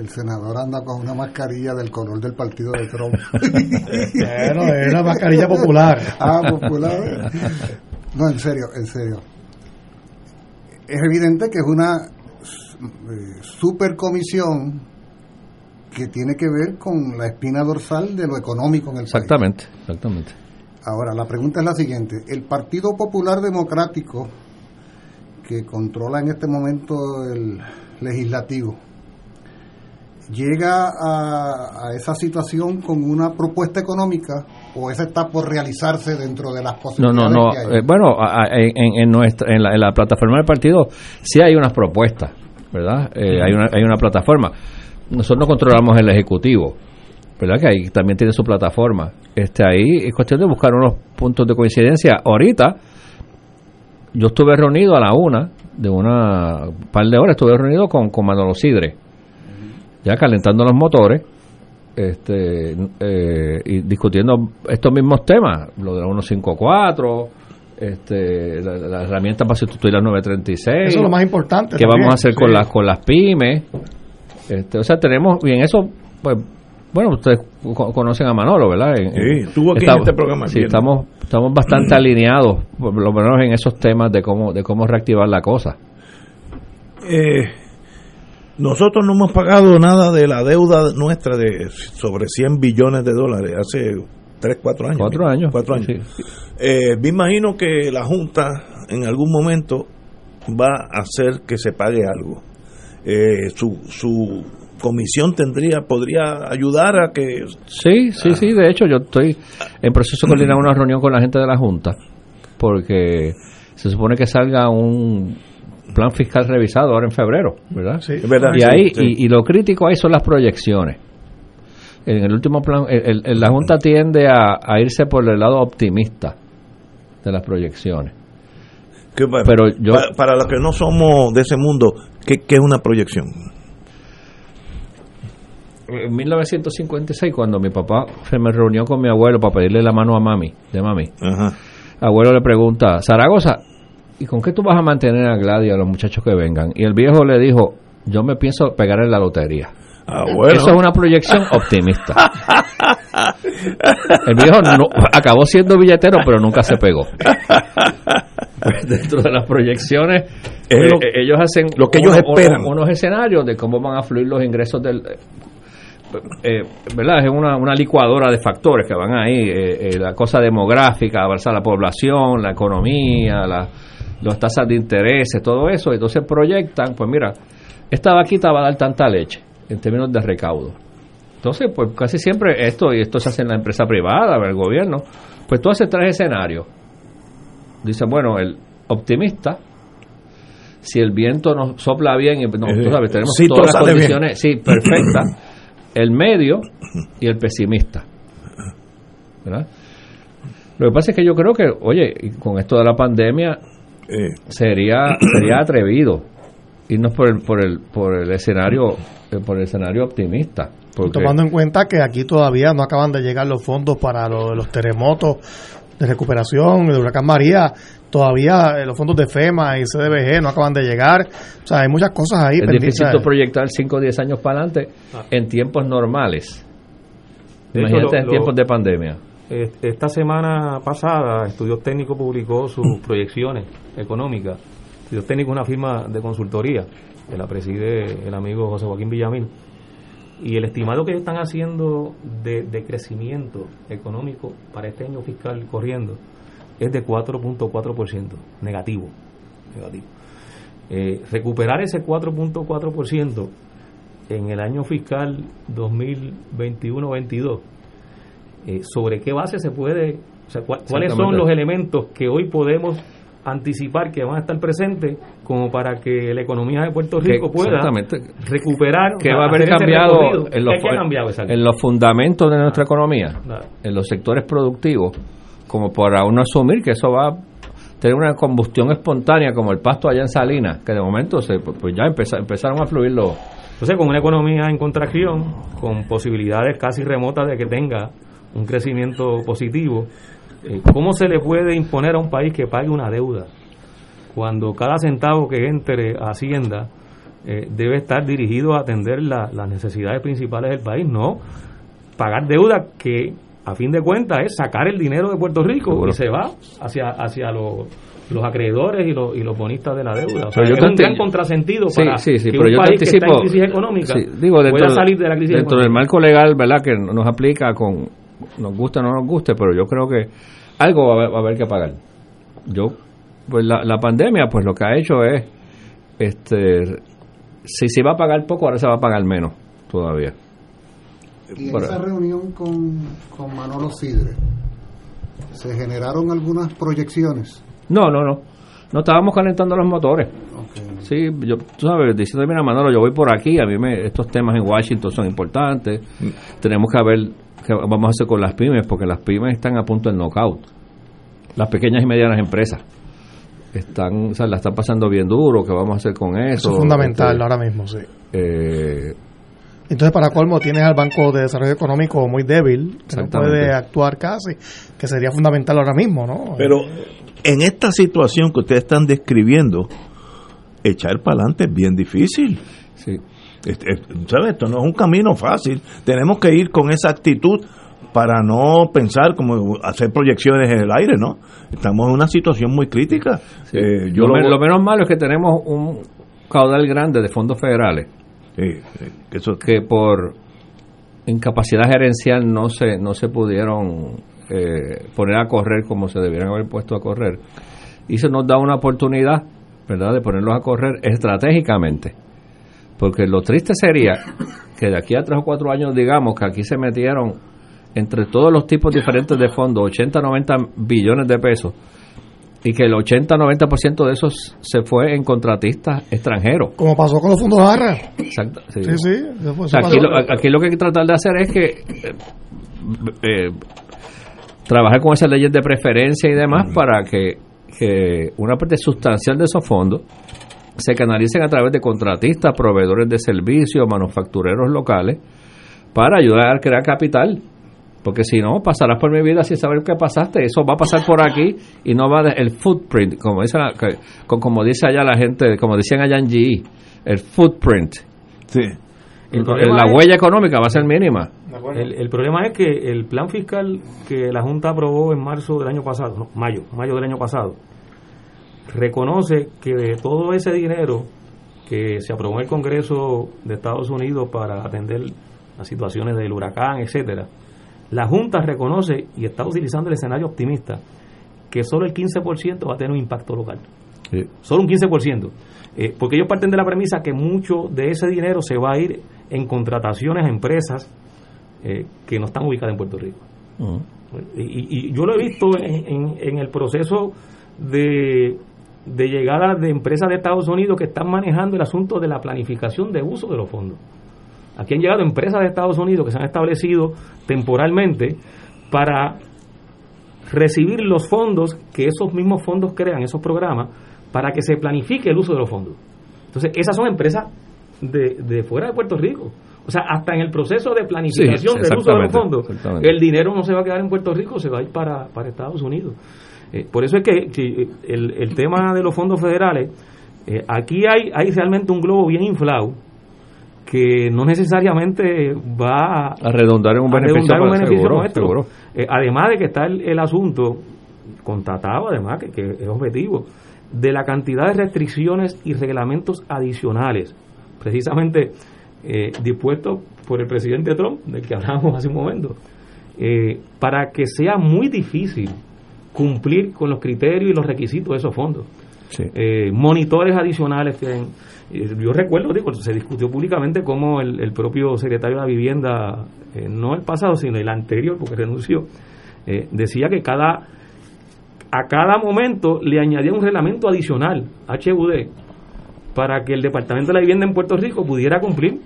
[SPEAKER 7] El, senador anda con una mascarilla del color del partido de Trump. [LAUGHS]
[SPEAKER 3] Bueno, es una mascarilla popular. [LAUGHS]
[SPEAKER 7] ah, popular. No, en serio, en serio. Es evidente que es una eh, supercomisión que tiene que ver con la espina dorsal de lo económico en el país.
[SPEAKER 12] Exactamente, exactamente.
[SPEAKER 7] Ahora, la pregunta es la siguiente. El Partido Popular Democrático, que controla en este momento el legislativo llega a, esa situación con una propuesta económica o esa está por realizarse dentro de las posibilidades
[SPEAKER 12] no. no no eh, bueno en, en, nuestra en la, plataforma del partido sí hay unas propuestas verdad eh, hay una hay una plataforma. Nosotros no controlamos el ejecutivo verdad que ahí también tiene su plataforma. Este ahí es cuestión de buscar unos puntos de coincidencia. Ahorita yo estuve reunido a la una de una par de horas estuve reunido con, con Manolo Sidre ya calentando los motores este eh, y discutiendo estos mismos temas, lo de la 154, este, la, herramienta para sustituir la 936.
[SPEAKER 3] Eso es lo más importante.
[SPEAKER 12] ¿Qué vamos a hacer con las con las pymes? Este, o sea, tenemos, y en eso, pues, bueno, ustedes conocen a Manolo, ¿verdad?
[SPEAKER 1] sí, estuvo aquí en este programa.
[SPEAKER 12] Sí, estamos, estamos bastante [CLEARS THROAT] alineados, por lo menos en esos temas de cómo, de cómo reactivar la cosa.
[SPEAKER 1] Eh, nosotros no hemos pagado nada de la deuda nuestra de sobre 100 billones de dólares hace 3, 4 años.
[SPEAKER 12] 4 años.
[SPEAKER 1] Cuatro años. Eh, me imagino que la Junta en algún momento va a hacer que se pague algo. Eh, su, su comisión tendría podría ayudar a que
[SPEAKER 12] sí sí sí de hecho yo estoy en proceso de coordinar una reunión con la gente de la junta porque se supone que salga un plan fiscal revisado ahora en febrero, ¿verdad?
[SPEAKER 1] Sí, verdad.
[SPEAKER 12] Y ahí Y, lo crítico ahí son las proyecciones. En el último plan, la Junta tiende a, irse por el lado optimista de las proyecciones.
[SPEAKER 1] Pero yo, para, los que no somos de ese mundo, ¿qué, es una proyección?
[SPEAKER 12] En 1956, cuando mi papá se me reunió con mi abuelo para pedirle la mano a mami, de mami, abuelo le pregunta, Zaragoza, ¿y con qué tú vas a mantener a Gladys a los muchachos que vengan? Y el viejo le dijo, yo me pienso pegar en la lotería.
[SPEAKER 1] Ah, bueno.
[SPEAKER 12] Eso es una proyección optimista. El viejo no, acabó siendo billetero, pero nunca se pegó. Pues dentro de las proyecciones, eh, ellos hacen
[SPEAKER 1] lo que ellos esperan.
[SPEAKER 12] unos escenarios de cómo van a fluir los ingresos del, eh, ¿verdad? Es una, una, licuadora de factores que van ahí, eh, la cosa demográfica, avanzar la población, la economía, la, las tasas de intereses, todo eso, entonces proyectan, pues mira, esta vaquita va a dar tanta leche en términos de recaudo. Entonces, pues casi siempre esto, y esto se hace en la empresa privada, en el gobierno, pues tú haces tres escenarios. Dice, bueno, el optimista, si el viento nos sopla bien, y no, tú sabes, tenemos todas las condiciones, sí, perfectas, el medio y el pesimista. ¿verdad? Lo que pasa es que yo creo que, oye, con esto de la pandemia, eh, sería sería atrevido irnos por el por el por el escenario por el escenario optimista
[SPEAKER 3] tomando en cuenta que aquí todavía no acaban de llegar los fondos para los terremotos de recuperación de huracán María todavía eh, los fondos de FEMA y CDBG no acaban de llegar. O sea hay muchas cosas ahí
[SPEAKER 12] es difícil proyectar 5 o 10 años para adelante ah. en tiempos normales. Imagínate en tiempos de pandemia
[SPEAKER 8] esta semana pasada, Estudios Técnicos publicó sus proyecciones económicas. Estudios Técnicos es una firma de consultoría que la preside el amigo José Joaquín Villamil. Y el estimado que están haciendo de, crecimiento económico para este año fiscal corriendo es de 4.4%, negativo. negativo. Eh, recuperar ese 4.4% en el año fiscal 2021-22 eh, sobre qué base se puede, o sea, cuáles son los elementos que hoy podemos anticipar que van a estar presentes como para que la economía de Puerto Rico pueda recuperar
[SPEAKER 12] que va a haber cambiado, en los, en los, fundamentos de nuestra economía en los sectores productivos como para uno asumir que eso va a tener una combustión espontánea como el pasto allá en Salinas que de momento se pues, pues ya empezaron a fluir los
[SPEAKER 8] entonces con una economía en contracción con posibilidades casi remotas de que tenga un crecimiento positivo, eh, ¿cómo se le puede imponer a un país que pague una deuda cuando cada centavo que entre a Hacienda eh, debe estar dirigido a atender las necesidades principales del país? No, pagar deuda que a fin de cuentas es sacar el dinero de Puerto Rico y se va hacia, hacia los los acreedores y los, y los bonistas de la deuda. O sea, es un gran contrasentido para que un país que está en crisis económica pueda salir de la crisis
[SPEAKER 12] dentro del marco legal verdad que nos aplica con nos guste o no nos guste, pero yo creo que algo va a haber, que pagar. Yo pues la, la pandemia, pues lo que ha hecho es, este, si se va a pagar poco, ahora se va a pagar menos todavía.
[SPEAKER 7] Y en esa reunión con, con Manolo Sidre, ¿se generaron algunas proyecciones?
[SPEAKER 12] No, no, no. No estábamos calentando los motores. Sí, yo, tú sabes, diciendo, mira, Manolo, yo voy por aquí, a mí me, estos temas en Washington son importantes, tenemos que ver qué vamos a hacer con las pymes, porque las pymes están a punto del knockout. Las pequeñas y medianas empresas están, o sea, la están pasando bien duro, ¿qué vamos a hacer con eso?
[SPEAKER 3] Eso es fundamental
[SPEAKER 12] Este,
[SPEAKER 3] ahora mismo, sí.
[SPEAKER 12] eh,
[SPEAKER 3] Entonces, para colmo, tienes al Banco de Desarrollo Económico muy débil, que no puede actuar casi, que sería fundamental ahora mismo, ¿no?
[SPEAKER 1] Pero en esta situación que ustedes están describiendo, echar para adelante es bien difícil.
[SPEAKER 12] Sí.
[SPEAKER 1] Este, este, ¿sabes? Esto no es un camino fácil. Tenemos que ir con esa actitud para no pensar como hacer proyecciones en el aire, ¿no? Estamos en una situación muy crítica. Eh, yo
[SPEAKER 12] lo,
[SPEAKER 1] lo,
[SPEAKER 12] men- lo menos malo es que tenemos un caudal grande de fondos federales que por incapacidad gerencial no se no se pudieron eh, poner a correr como se debieran haber puesto a correr y eso nos da una oportunidad verdad de ponerlos a correr estratégicamente porque lo triste sería que de aquí a tres o cuatro años digamos que aquí se metieron entre todos los tipos diferentes de fondos 80 90 billones de pesos y que el 80-90% de esos se fue en contratistas extranjeros.
[SPEAKER 3] Como pasó con los fondos ARRA.
[SPEAKER 12] Exacto. Sí,
[SPEAKER 3] Sí, sí.
[SPEAKER 12] O sea, aquí, lo, aquí lo que hay que tratar de hacer es que eh, eh, trabajar con esas leyes de preferencia y demás para que, que una parte sustancial de esos fondos se canalicen a través de contratistas, proveedores de servicios, manufactureros locales, para ayudar a crear capital. Porque si no, pasarás por mi vida sin saber qué pasaste. Eso va a pasar por aquí y no va a el footprint, como dice, la- que- como dice allá la gente, como decían allá en GE, el footprint.
[SPEAKER 1] Sí.
[SPEAKER 8] El problema
[SPEAKER 12] la
[SPEAKER 8] es-
[SPEAKER 12] huella económica va a ser mínima.
[SPEAKER 8] El, el problema es que el plan fiscal que la Junta aprobó en marzo del año pasado, no, mayo, mayo del año pasado, reconoce que de todo ese dinero que se aprobó en el Congreso de Estados Unidos para atender las situaciones del huracán, etcétera, la Junta reconoce y está utilizando el escenario optimista que solo el 15% va a tener un impacto local. Solo un 15%. Eh, porque ellos parten de la premisa que mucho de ese dinero se va a ir en contrataciones a empresas eh, que no están ubicadas en Puerto Rico. Y, y- y yo lo he visto en, en- en el proceso de, de llegada de empresas de Estados Unidos que están manejando el asunto de la planificación de uso de los fondos. Aquí han llegado empresas de Estados Unidos que se han establecido temporalmente para recibir los fondos que esos mismos fondos crean, esos programas, para que se planifique el uso de los fondos. Entonces, esas son empresas de, de fuera de Puerto Rico. O sea, hasta en el proceso de planificación
[SPEAKER 12] Sí,
[SPEAKER 8] del uso de los fondos, el dinero no se va a quedar en Puerto Rico, se va a ir para, para Estados Unidos. Eh, por eso es que, que el, el tema de los fondos federales, eh, aquí hay, hay realmente un globo bien inflado que no necesariamente va
[SPEAKER 12] A redundar en un beneficio,
[SPEAKER 8] un
[SPEAKER 12] para-
[SPEAKER 8] beneficio
[SPEAKER 12] seguro,
[SPEAKER 8] nuestro.
[SPEAKER 12] seguro.
[SPEAKER 8] Eh, además de que está el, el asunto constatado, además, que, que es objetivo, de la cantidad de restricciones y reglamentos adicionales, precisamente eh, dispuestos por el presidente Trump, del que hablábamos hace un momento, eh, para que sea muy difícil cumplir con los criterios y los requisitos de esos fondos. Eh, monitores adicionales que eh, yo recuerdo digo, se discutió públicamente cómo el, el propio secretario de la vivienda eh, no el pasado sino el anterior porque renunció eh, decía que cada a cada momento le añadía un reglamento adicional HUD para que el departamento de la vivienda en Puerto Rico pudiera cumplir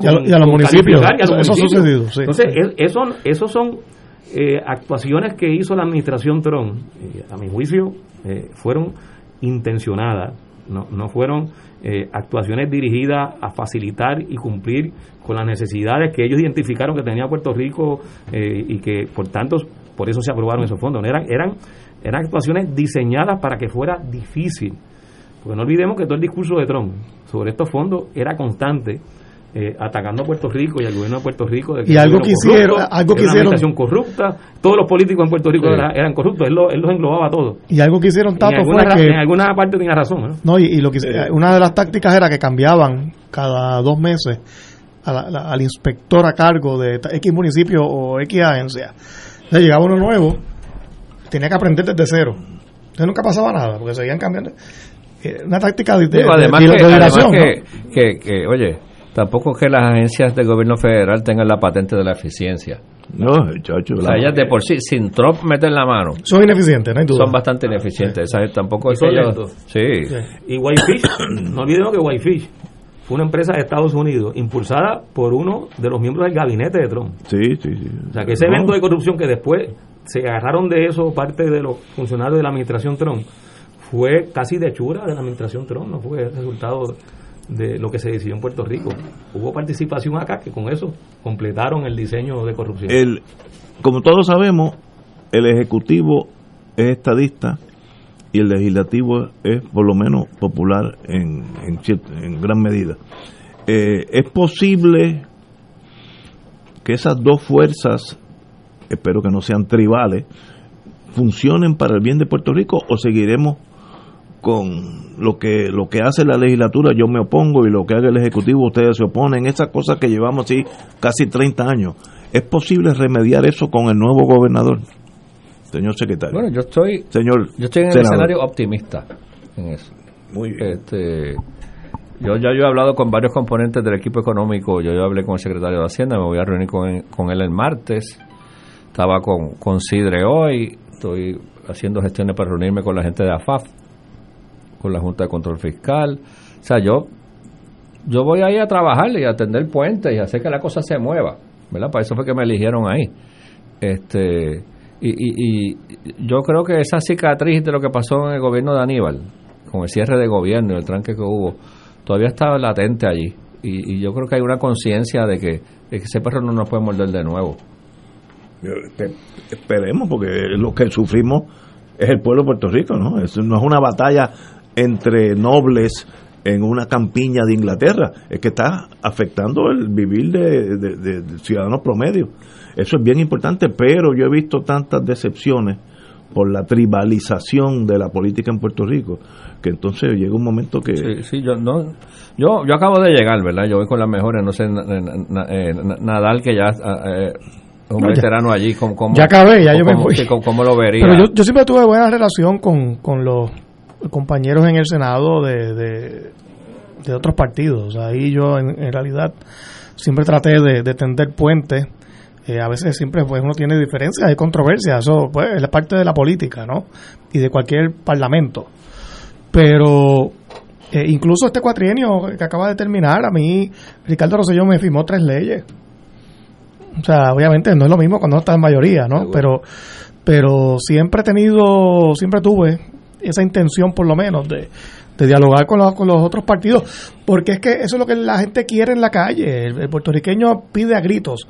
[SPEAKER 3] Y a lo- y a los municipios.
[SPEAKER 8] calificar y a los
[SPEAKER 3] Eso- ha sucedido, sí.
[SPEAKER 8] entonces
[SPEAKER 3] Sí.
[SPEAKER 8] es- eso, esos son eh, actuaciones que hizo la administración Trump, eh, a mi juicio, eh, fueron intencionadas, no, no fueron eh, actuaciones dirigidas a facilitar y cumplir con las necesidades que ellos identificaron que tenía Puerto Rico y que por tanto por eso se aprobaron esos fondos. No, Eran, eran, eran actuaciones diseñadas para que fuera difícil. Porque no olvidemos que todo el discurso de Trump sobre estos fondos era constante, eh, atacando a Puerto Rico y al gobierno de Puerto Rico. De
[SPEAKER 3] Y
[SPEAKER 8] era un
[SPEAKER 3] algo que hicieron-
[SPEAKER 8] corrupto,
[SPEAKER 3] algo que
[SPEAKER 8] una
[SPEAKER 3] hicieron-
[SPEAKER 8] administración corrupta, todos los políticos en Puerto Rico
[SPEAKER 3] Sí.
[SPEAKER 8] era- eran corruptos, él, lo- él los englobaba a todos.
[SPEAKER 3] Y algo que hicieron
[SPEAKER 8] en,
[SPEAKER 3] Tato
[SPEAKER 8] alguna,
[SPEAKER 3] fue que...
[SPEAKER 8] en alguna parte tenía razón. ¿no?
[SPEAKER 3] No, y, y lo que una de las tácticas era que cambiaban cada dos meses a la- la- al inspector a cargo de X municipio o X agencia. Entonces llegaba uno nuevo, tenía que aprender desde cero. Entonces nunca pasaba nada, porque seguían cambiando. Eh, una táctica de, de,
[SPEAKER 12] Digo, además,
[SPEAKER 3] de-
[SPEAKER 12] que,
[SPEAKER 3] de
[SPEAKER 12] además
[SPEAKER 3] dilación, ¿no?
[SPEAKER 12] que, que- que, oye, tampoco es que las agencias del gobierno federal tengan la patente de la eficiencia.
[SPEAKER 1] No, chacho.
[SPEAKER 12] O sea, ellas de por sí, sin Trump meter la mano,
[SPEAKER 3] Son ineficientes, no hay duda.
[SPEAKER 12] son bastante ineficientes. Esa gente tampoco es que ellos-. Sí.
[SPEAKER 8] Y Whitefish, [COUGHS] no olvidemos que Whitefish fue una empresa de Estados Unidos impulsada por uno de los miembros del gabinete de Trump.
[SPEAKER 1] Sí, sí, sí.
[SPEAKER 8] O sea, que ese
[SPEAKER 1] No.
[SPEAKER 8] evento de corrupción que después se agarraron de eso parte de los funcionarios de la administración Trump fue casi de hechura de la administración Trump, no fue el resultado de lo que se decidió en Puerto Rico. Hubo participación acá que con eso completaron el diseño de corrupción.
[SPEAKER 1] El, como todos sabemos, el Ejecutivo es estadista y el Legislativo es por lo menos popular en, en, en gran medida. Eh, es posible que esas dos fuerzas, espero que no sean tribales, funcionen para el bien de Puerto Rico o seguiremos con lo que lo que hace la legislatura yo me opongo y lo que haga el ejecutivo ustedes se oponen esas cosas que llevamos así casi 30 años es posible remediar eso con el nuevo gobernador señor secretario
[SPEAKER 12] Bueno, yo estoy,
[SPEAKER 1] señor
[SPEAKER 12] yo estoy en el escenario optimista en eso.
[SPEAKER 1] muy bien
[SPEAKER 12] Este, yo ya yo he hablado con varios componentes del equipo económico. Yo, yo hablé con el secretario de Hacienda, me voy a reunir con, él- con él el martes. Estaba con, con Sidre hoy. Estoy haciendo gestiones para reunirme con la gente de AFAF, con la Junta de Control Fiscal. O sea, yo, yo voy ahí a trabajar y a atender puentes y hacer que la cosa se mueva. ¿verdad? Para eso fue que me eligieron ahí. Este, y, y, y yo creo que esa cicatriz de lo que pasó en el gobierno de Aníbal, con el cierre de gobierno y el tranque que hubo, todavía estaba latente allí. Y, yo creo que hay una conciencia de que, de que ese perro no nos puede morder de nuevo.
[SPEAKER 1] Espe- esperemos porque lo que sufrimos es el pueblo de Puerto Rico no Eso no es una batalla entre nobles en una campiña de Inglaterra es que está afectando el vivir de, de- de- de ciudadanos promedio eso es bien importante pero yo he visto tantas decepciones por la tribalización de la política en Puerto Rico que entonces llega un momento que
[SPEAKER 12] Sí, sí, yo no, yo, yo acabo de llegar, ¿verdad? Yo voy con las mejores, no sé, na- na- na- eh, na- Nadal que ya eh, es un
[SPEAKER 3] No, ya-
[SPEAKER 12] veterano allí, ¿cómo, cómo-
[SPEAKER 3] ya acabé, ya yo me
[SPEAKER 12] cómo- cómo lo vería?
[SPEAKER 3] Pero yo, yo siempre tuve buena relación con, con los compañeros en el Senado de, de, de otros partidos. Ahí yo, en, en realidad, siempre traté de, de tender puentes. Eh, a veces siempre pues uno tiene diferencias, hay controversias, eso pues es la parte de la política, ¿no? Y de cualquier parlamento. Pero eh, incluso este cuatrienio que acaba de terminar, a mí Ricardo Rosselló me firmó tres leyes. O sea, obviamente no es lo mismo cuando no está en mayoría, ¿no? Pero, pero siempre he tenido, siempre tuve esa intención por lo menos de, de dialogar con los, con los otros partidos, porque es que eso es lo que la gente quiere en la calle. El, el puertorriqueño pide a gritos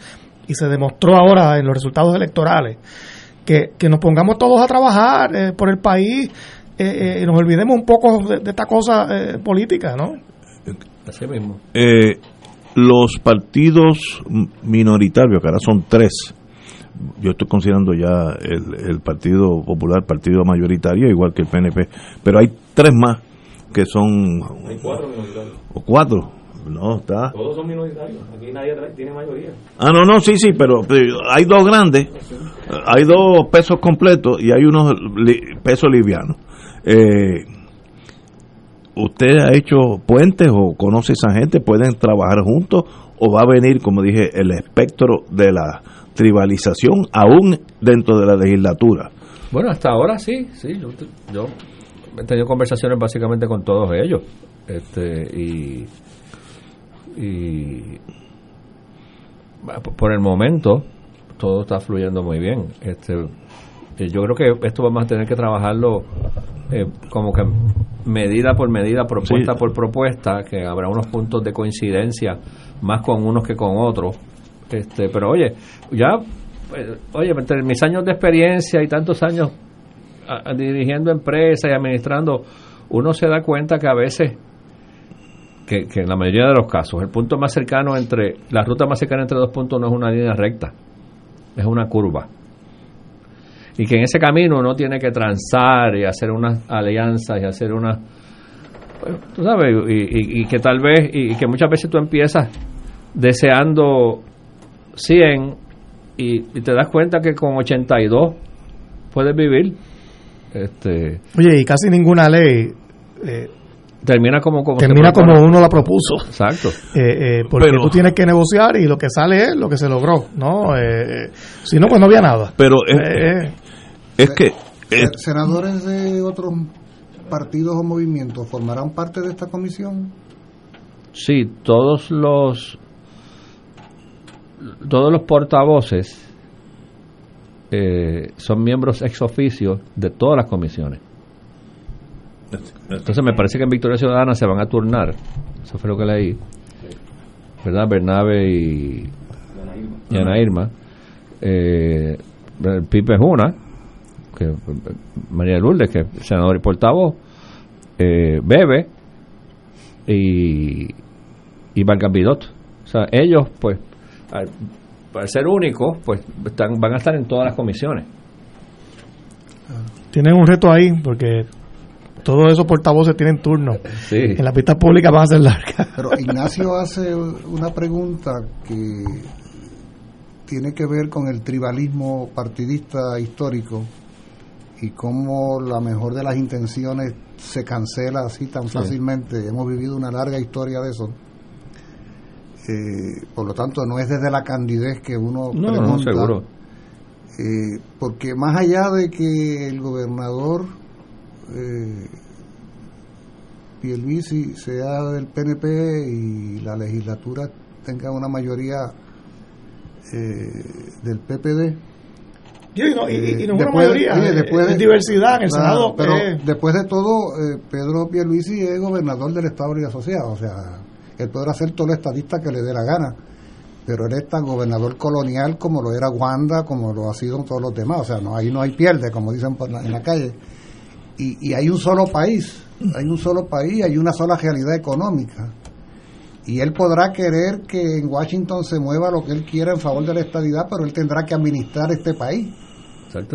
[SPEAKER 3] y se demostró ahora en los resultados electorales que, que nos pongamos todos a trabajar eh, por el país eh, eh, y nos olvidemos un poco de, de esta cosa eh, política, ¿no?
[SPEAKER 12] Así mismo.
[SPEAKER 1] Eh, los partidos minoritarios, que ahora son tres, yo estoy considerando ya el, el Partido Popular partido mayoritario, igual que el PNP, pero hay tres más que son...
[SPEAKER 8] Hay cuatro minoritarios.
[SPEAKER 1] ¿O cuatro? No, está...
[SPEAKER 8] Todos son minoritarios. Aquí nadie tiene mayoría.
[SPEAKER 1] Ah, no, no, sí, sí, pero, pero hay dos grandes, hay dos pesos completos y hay unos li- pesos livianos. Eh, ¿Usted ha hecho puentes o conoce a esa gente? ¿Pueden trabajar juntos? ¿O va a venir, como dije, el espectro de la tribalización aún dentro de la legislatura?
[SPEAKER 12] Bueno, hasta ahora sí, sí. Yo, yo he tenido conversaciones básicamente con todos ellos. Este, y, y por- el momento todo está fluyendo muy bien. Este, yo creo que esto vamos a tener que trabajarlo eh, como que medida por medida, propuesta
[SPEAKER 1] Sí.
[SPEAKER 12] por propuesta, que habrá unos puntos de coincidencia más con unos que con otros. Este, pero oye, ya, eh, oye, entre mis años de experiencia y tantos años dirigiendo empresas y administrando, uno se da cuenta que a veces, que, que en la mayoría de los casos, el punto más cercano entre, la ruta más cercana entre dos puntos no es una línea recta, es una curva. Y que en ese camino uno tiene que transar y hacer unas alianzas y hacer unas, bueno, tú sabes, y, y- y que tal vez, y, y que muchas veces tú empiezas deseando 100 y, y te das cuenta que con 82 puedes vivir Este,
[SPEAKER 3] Oye, y casi ninguna ley eh,
[SPEAKER 12] termina como, como
[SPEAKER 3] termina como uno la propuso.
[SPEAKER 12] Exacto.
[SPEAKER 3] Eh, eh, porque
[SPEAKER 1] Pero-
[SPEAKER 3] tú tienes que negociar y lo que sale es lo que se logró, ¿no? Eh, eh, si no, pues no había nada.
[SPEAKER 1] Pero es,
[SPEAKER 3] Eh,
[SPEAKER 1] es que eh,
[SPEAKER 7] Senadores de otros partidos o movimientos formarán parte de esta comisión.
[SPEAKER 12] Sí, todos los todos los portavoces eh, son miembros ex oficio de todas las comisiones. Entonces me parece que en Victoria Ciudadana se van a turnar. Eso fue lo que leí. ¿Verdad? Bernabe y, y Ana Irma. Eh, Pipe es una. Que, María Lourdes, que es senador y portavoz. Eh, Bebe y, y Vargas Vidot. O sea, ellos, pues, al, para ser únicos, pues están, van a estar en todas las comisiones.
[SPEAKER 3] tienen un reto ahí porque todos esos portavoces tienen turno.
[SPEAKER 12] Sí.
[SPEAKER 3] En la pista pública van a ser largas.
[SPEAKER 7] Pero Ignacio hace una pregunta que tiene que ver con el tribalismo partidista histórico y cómo la mejor de las intenciones se cancela así tan fácilmente. Hemos vivido una larga historia de eso. Eh, por lo tanto, no es desde la candidez que uno
[SPEAKER 12] No, no, seguro.
[SPEAKER 7] eh, porque más allá de que el gobernador eh, Pierluisi sea del PNP y la legislatura tenga una mayoría eh, del PPD.
[SPEAKER 3] Y, no- y- y- y no es una
[SPEAKER 7] Después-
[SPEAKER 3] mayoría,
[SPEAKER 7] oye,
[SPEAKER 3] eh,
[SPEAKER 7] después de-
[SPEAKER 3] es diversidad en el
[SPEAKER 7] Claro,
[SPEAKER 3] Senado.
[SPEAKER 7] Pero
[SPEAKER 3] eh,
[SPEAKER 7] después de todo, eh, Pedro Pierluisi es gobernador del Estado Libre Asociado. O sea, él podrá ser todo el estadista que le dé la gana. Pero él es tan gobernador colonial como lo era Wanda, como lo ha sido todos los demás. O sea, no, ahí no hay pierde, como dicen por la- en la calle. Y, y hay un solo país, hay un solo país, hay una sola realidad económica. Y él podrá querer que en Washington se mueva lo que él quiera en favor de la estadidad, pero él tendrá que administrar este país.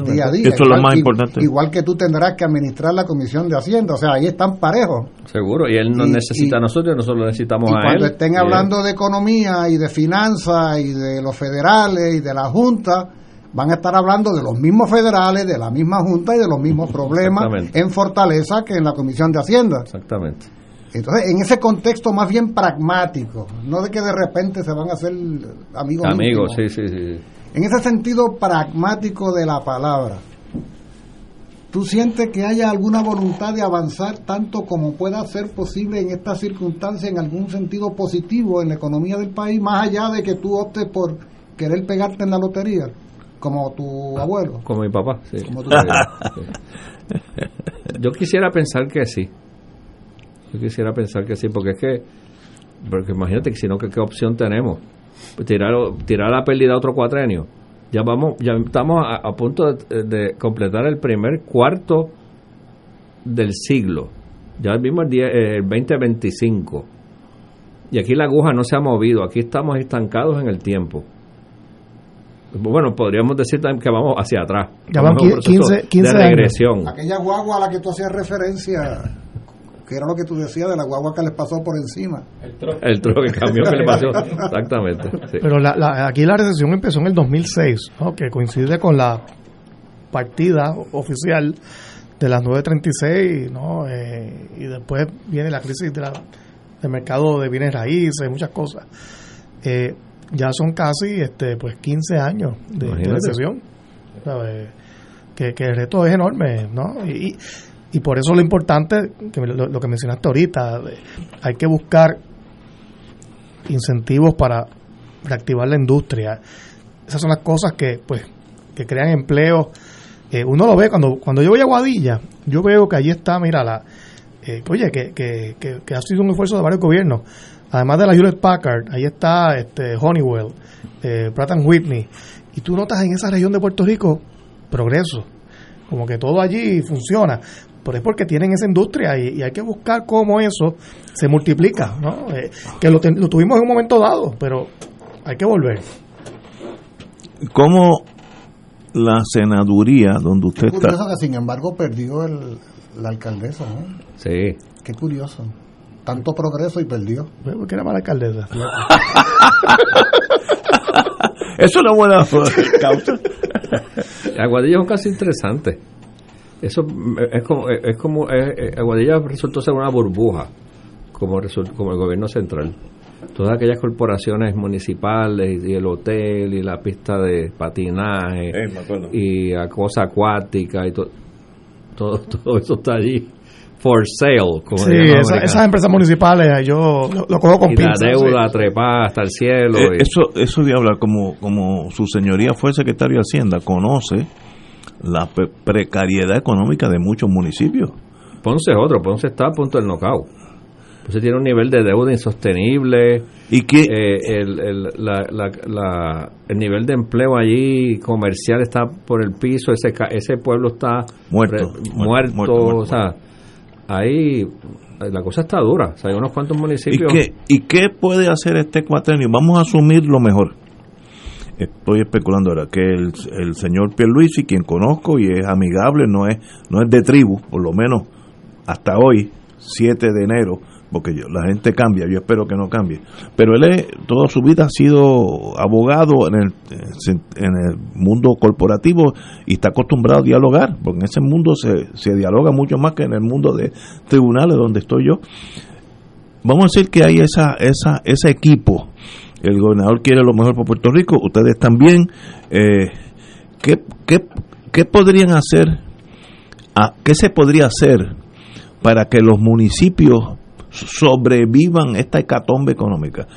[SPEAKER 7] Día a día.
[SPEAKER 1] Esto es lo
[SPEAKER 7] Igual-
[SPEAKER 1] más importante.
[SPEAKER 7] Igual que tú tendrás que administrar la Comisión de Hacienda, o sea, ahí están parejos.
[SPEAKER 12] Seguro, y él no
[SPEAKER 7] Y-
[SPEAKER 12] necesita
[SPEAKER 7] y-
[SPEAKER 12] a nosotros, nosotros necesitamos
[SPEAKER 7] Y
[SPEAKER 12] a él.
[SPEAKER 7] cuando estén
[SPEAKER 12] Y
[SPEAKER 7] hablando de economía y de finanzas y de los federales y de la Junta, van a estar hablando de los mismos federales, de la misma Junta y de los mismos problemas en Fortaleza que en la Comisión de Hacienda.
[SPEAKER 12] Exactamente.
[SPEAKER 7] Entonces, en ese contexto más bien pragmático, no de que de repente se van a hacer amigos.
[SPEAKER 12] Amigos,
[SPEAKER 7] íntimos.
[SPEAKER 12] sí, sí, sí.
[SPEAKER 7] En ese sentido pragmático de la palabra, ¿tú sientes que haya alguna voluntad de avanzar tanto como pueda ser posible en estas circunstancias en algún sentido positivo en la economía del país, más allá de que tú optes por querer pegarte en la lotería, como tu abuelo?
[SPEAKER 12] Como mi papá, sí.
[SPEAKER 7] Como tu
[SPEAKER 12] sí. Yo quisiera pensar que sí. Yo quisiera pensar que sí, porque es que, porque imagínate que si no, ¿qué, qué opción tenemos? Tirar, tirar la pérdida a otro cuatrenio. Ya vamos, ya estamos a, a punto de, de completar el primer cuarto del siglo. Ya vimos el, die- eh, el 2025. Y aquí la aguja no se ha movido, aquí estamos estancados en el tiempo. Bueno, podríamos decir también que vamos hacia atrás.
[SPEAKER 3] Ya
[SPEAKER 12] Vamos
[SPEAKER 3] van
[SPEAKER 12] a un proceso
[SPEAKER 3] 15 15
[SPEAKER 12] de
[SPEAKER 3] años.
[SPEAKER 7] Aquella guagua a la que tú hacías referencia, que era lo que tú decías de la guagua que les pasó por encima.
[SPEAKER 12] El troque cambió que le pasó. [LAUGHS] Exactamente. sí.
[SPEAKER 3] Pero la, la- aquí la recesión empezó en el 2006, ¿no? que coincide con la partida oficial de las 936, ¿no? Eh, y después viene la crisis de la- del mercado de bienes raíces, muchas cosas. Eh, ya son casi este pues 15 años de, de
[SPEAKER 12] Imagínate.
[SPEAKER 3] recesión. ¿sabes? Que, que el reto es enorme, ¿no? Y, y por eso lo importante, que lo, lo que mencionaste ahorita, hay que buscar incentivos para reactivar la industria. Esas son las cosas que, pues, que crean empleo. Eh, uno lo ve cuando, cuando yo voy a Guadilla, yo veo que allí está, mira, la, eh, oye, que, que, que, ha sido un esfuerzo de varios gobiernos. Además de la Hewlett Packard, ahí está este, Honeywell, eh, Pratt Whitney. Y tú notas en esa región de Puerto Rico progreso. Como que todo allí funciona. Pero es porque tienen esa industria y, y hay que buscar cómo eso se multiplica. ¿no? Eh, que lo, ten- lo tuvimos en un momento dado, pero hay que volver.
[SPEAKER 1] ¿Cómo la senaduría donde usted
[SPEAKER 7] Qué curioso
[SPEAKER 1] está?
[SPEAKER 7] que sin embargo perdió el, la alcaldesa, ¿no?
[SPEAKER 12] Sí.
[SPEAKER 7] Qué curioso. Tanto progreso y perdió.
[SPEAKER 3] Porque era mala alcaldesa. [LAUGHS]
[SPEAKER 1] Eso es una buena [LAUGHS] causa.
[SPEAKER 12] Aguadillo es un caso interesante. Eso es como, es como Aguadilla resultó ser una burbuja, como, como el gobierno central. Todas aquellas corporaciones municipales y el hotel y la pista de patinaje y la cosa acuática y todo, [LAUGHS] todo eso está allí for sale. Como
[SPEAKER 3] sí, esas empresas municipales yo lo, cojo con
[SPEAKER 12] y la deuda trepada hasta el cielo.
[SPEAKER 1] Eh, eso, eso de hablar, como, como su señoría fue secretario de Hacienda, conoce la precariedad económica de muchos municipios.
[SPEAKER 12] Ponce es otro, Ponce está a punto del knockout. Ponce tiene un nivel de deuda insostenible.
[SPEAKER 1] ¿Y qué?
[SPEAKER 12] Eh, el, el, la, el nivel de empleo allí comercial está por el piso, ese, ese pueblo está
[SPEAKER 1] muerto.
[SPEAKER 12] muerto, o sea ahí la cosa está dura. hay unos cuantos municipios.
[SPEAKER 1] ¿Y qué, ¿Y qué puede hacer este cuatrenio? Vamos a asumir lo mejor. Estoy especulando ahora que el, el señor Pierluisi, quien conozco y es amigable, no es, no es de tribu, por lo menos hasta hoy, 7 de enero, porque la gente cambia, yo espero que no cambie. Pero él es, toda su vida ha sido abogado en el, en el mundo corporativo y está acostumbrado a dialogar, porque en ese mundo se, se dialoga mucho más que en el mundo de tribunales donde estoy yo. Vamos a decir que hay esa, esa, ese equipo. El gobernador quiere lo mejor para Puerto Rico, ustedes también. Eh, ¿qué, qué, qué podrían hacer? Ah, ¿Qué se podría hacer para que los municipios sobrevivan esta hecatombe económica.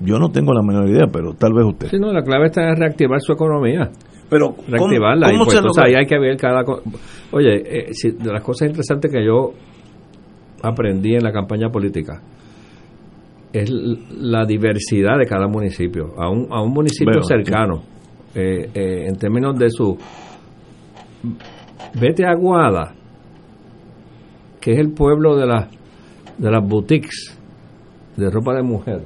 [SPEAKER 1] Yo no tengo la menor idea, pero tal vez usted.
[SPEAKER 12] Sí, no, la clave está en reactivar su economía.
[SPEAKER 1] Pero
[SPEAKER 12] reactivarla. ¿cómo, y pues, ahí hay que ver cada Oye, eh, de las cosas interesantes que yo aprendí en la campaña política es la diversidad de cada municipio. A un, a un municipio cercano, eh, eh, en términos de su. Vete a Guada, que es el pueblo de las de las boutiques de ropa de mujer.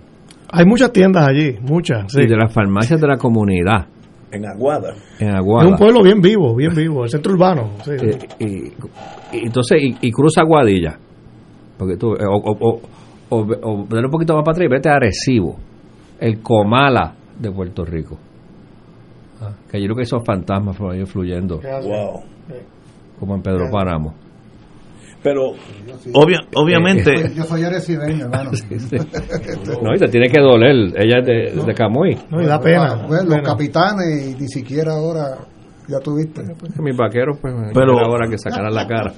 [SPEAKER 3] Hay muchas tiendas allí, muchas.
[SPEAKER 12] Y de las farmacias de la comunidad.
[SPEAKER 1] En Aguada.
[SPEAKER 12] En Aguada.
[SPEAKER 3] Es un pueblo bien vivo, bien vivo, el centro urbano.
[SPEAKER 12] Eh, y, entonces, y, cruza Aguadilla. Porque tú, eh, o, o, o, un poquito más para atrás y vete a Arecibo, el Comala de Puerto Rico. Ah, que yo creo que esos fantasmas por ahí fluyendo.
[SPEAKER 1] Wow.
[SPEAKER 12] Como en Pedro Páramo.
[SPEAKER 1] Pero obviamente...
[SPEAKER 7] Yo soy arecibeño, hermano. [LAUGHS] [LAUGHS]
[SPEAKER 12] no, y te tiene que doler. Ella es de, de Camuy.
[SPEAKER 3] No, y da pena.
[SPEAKER 7] los capitanes, y ni siquiera ahora ya tuviste.
[SPEAKER 12] Mis vaqueros, pues,
[SPEAKER 1] pero
[SPEAKER 12] ahora que sacaran la cara.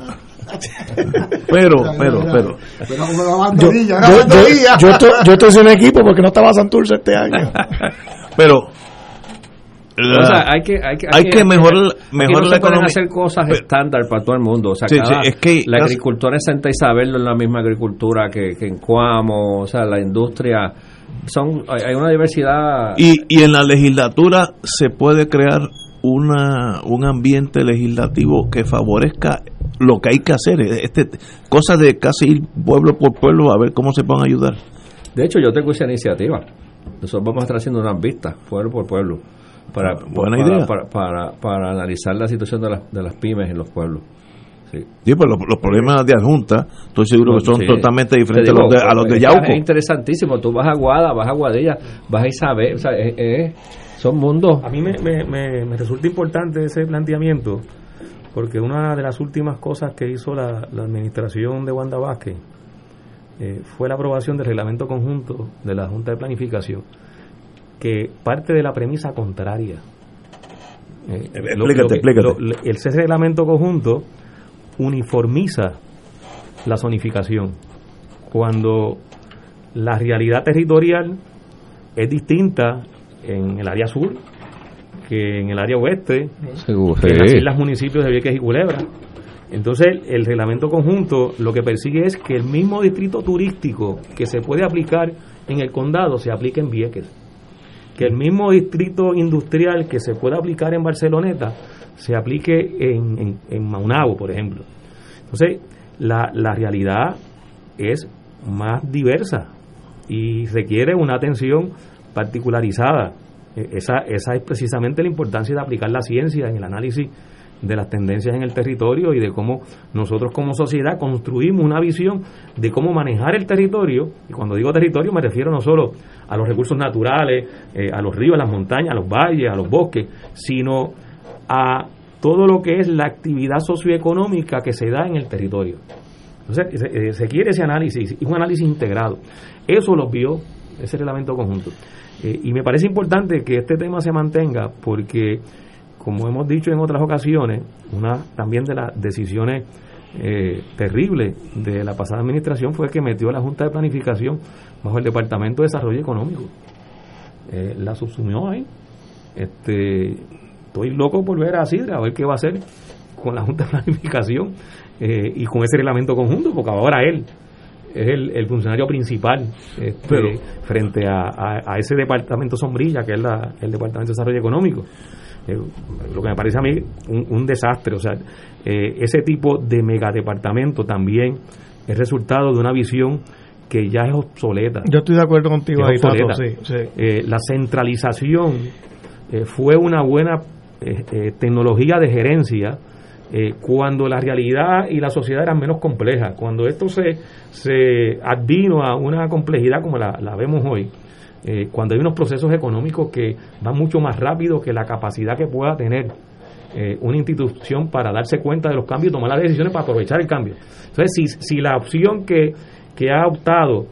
[SPEAKER 12] [LAUGHS]
[SPEAKER 1] pero, pero, pero.
[SPEAKER 3] yo, yo, yo, yo, estoy sin equipo porque no estaba Santurce este año. [LAUGHS]
[SPEAKER 1] pero
[SPEAKER 12] o sea, hay que, hay que,
[SPEAKER 1] hay que mejorar, mejor
[SPEAKER 12] la economía. hacer cosas estándar para todo el mundo. O sea, es que la agricultura en Santa Isabel no es la misma agricultura que, en Cuamo. O sea, la industria. son Hay una diversidad.
[SPEAKER 1] Y, y en la legislatura se puede crear una, un ambiente legislativo que favorezca lo que hay que hacer. Este, cosas de casi ir pueblo por pueblo a ver cómo se pueden ayudar.
[SPEAKER 12] De hecho, yo tengo esa iniciativa. Nosotros vamos a estar haciendo unas vistas, pueblo por pueblo para,
[SPEAKER 1] Buena idea.
[SPEAKER 12] Para, para, analizar la situación de, las de las pymes en los pueblos.
[SPEAKER 1] Sí, pues los, problemas de adjunta, estoy seguro que son totalmente diferentes a los de, a los de Yauco.
[SPEAKER 12] Es interesantísimo, tú vas a Guada, vas a Guadilla, vas a Isabel, o sea, son mundos.
[SPEAKER 8] A mí me, me, me, resulta importante ese planteamiento, porque una de las últimas cosas que hizo la, la administración de Wanda Vázquez eh, fue la aprobación del reglamento conjunto de la Junta de Planificación que parte de la premisa contraria.
[SPEAKER 1] Eh, explícate, explícate.
[SPEAKER 8] el reglamento conjunto uniformiza la zonificación cuando la realidad territorial es distinta en el área sur que en el área oeste, en las islas municipios de Vieques y Culebra. Entonces, el reglamento conjunto lo que persigue es que el mismo distrito turístico que se puede aplicar en el condado se aplique en Vieques que el mismo distrito industrial que se pueda aplicar en Barceloneta se aplique en, en, Maunabo, por ejemplo. Entonces, la, la realidad es más diversa y requiere una atención particularizada. E, esa, esa es precisamente la importancia de aplicar la ciencia en el análisis de las tendencias en el territorio y de cómo nosotros como sociedad construimos una visión de cómo manejar el territorio, y cuando digo territorio me refiero no solo a los recursos naturales, eh, a los ríos, a las montañas, a los valles, a los bosques, sino a todo lo que es la actividad socioeconómica que se da en el territorio. Entonces, se, se quiere ese análisis, y un análisis integrado. Eso lo vio ese reglamento conjunto. Eh, y me parece importante que este tema se mantenga porque, como hemos dicho en otras ocasiones, una también de las decisiones eh, terribles de la pasada administración fue que metió la Junta de Planificación bajo el Departamento de Desarrollo Económico. Eh, la subsumió ahí. Este, estoy loco por ver a Sidra, a ver qué va a hacer con la Junta de Planificación y con ese reglamento conjunto, porque ahora él es el, funcionario principal este, frente a, ese departamento sombrilla que es el Departamento de Desarrollo Económico. Eh, lo que me parece a mí un, desastre. O sea, eh, ese tipo de megadepartamento también es resultado de una visión que ya es obsoleta.
[SPEAKER 3] Yo estoy de acuerdo contigo. Ahí,
[SPEAKER 8] eh, la centralización fue una buena tecnología de gerencia eh, cuando la realidad y la sociedad eran menos complejas, cuando esto se, se advino a una complejidad como la, vemos hoy, eh, cuando hay unos procesos económicos que van mucho más rápido que la capacidad que pueda tener eh, una institución para darse cuenta de los cambios y tomar las decisiones para aprovechar el cambio. Entonces, si, si la opción que, que ha optado,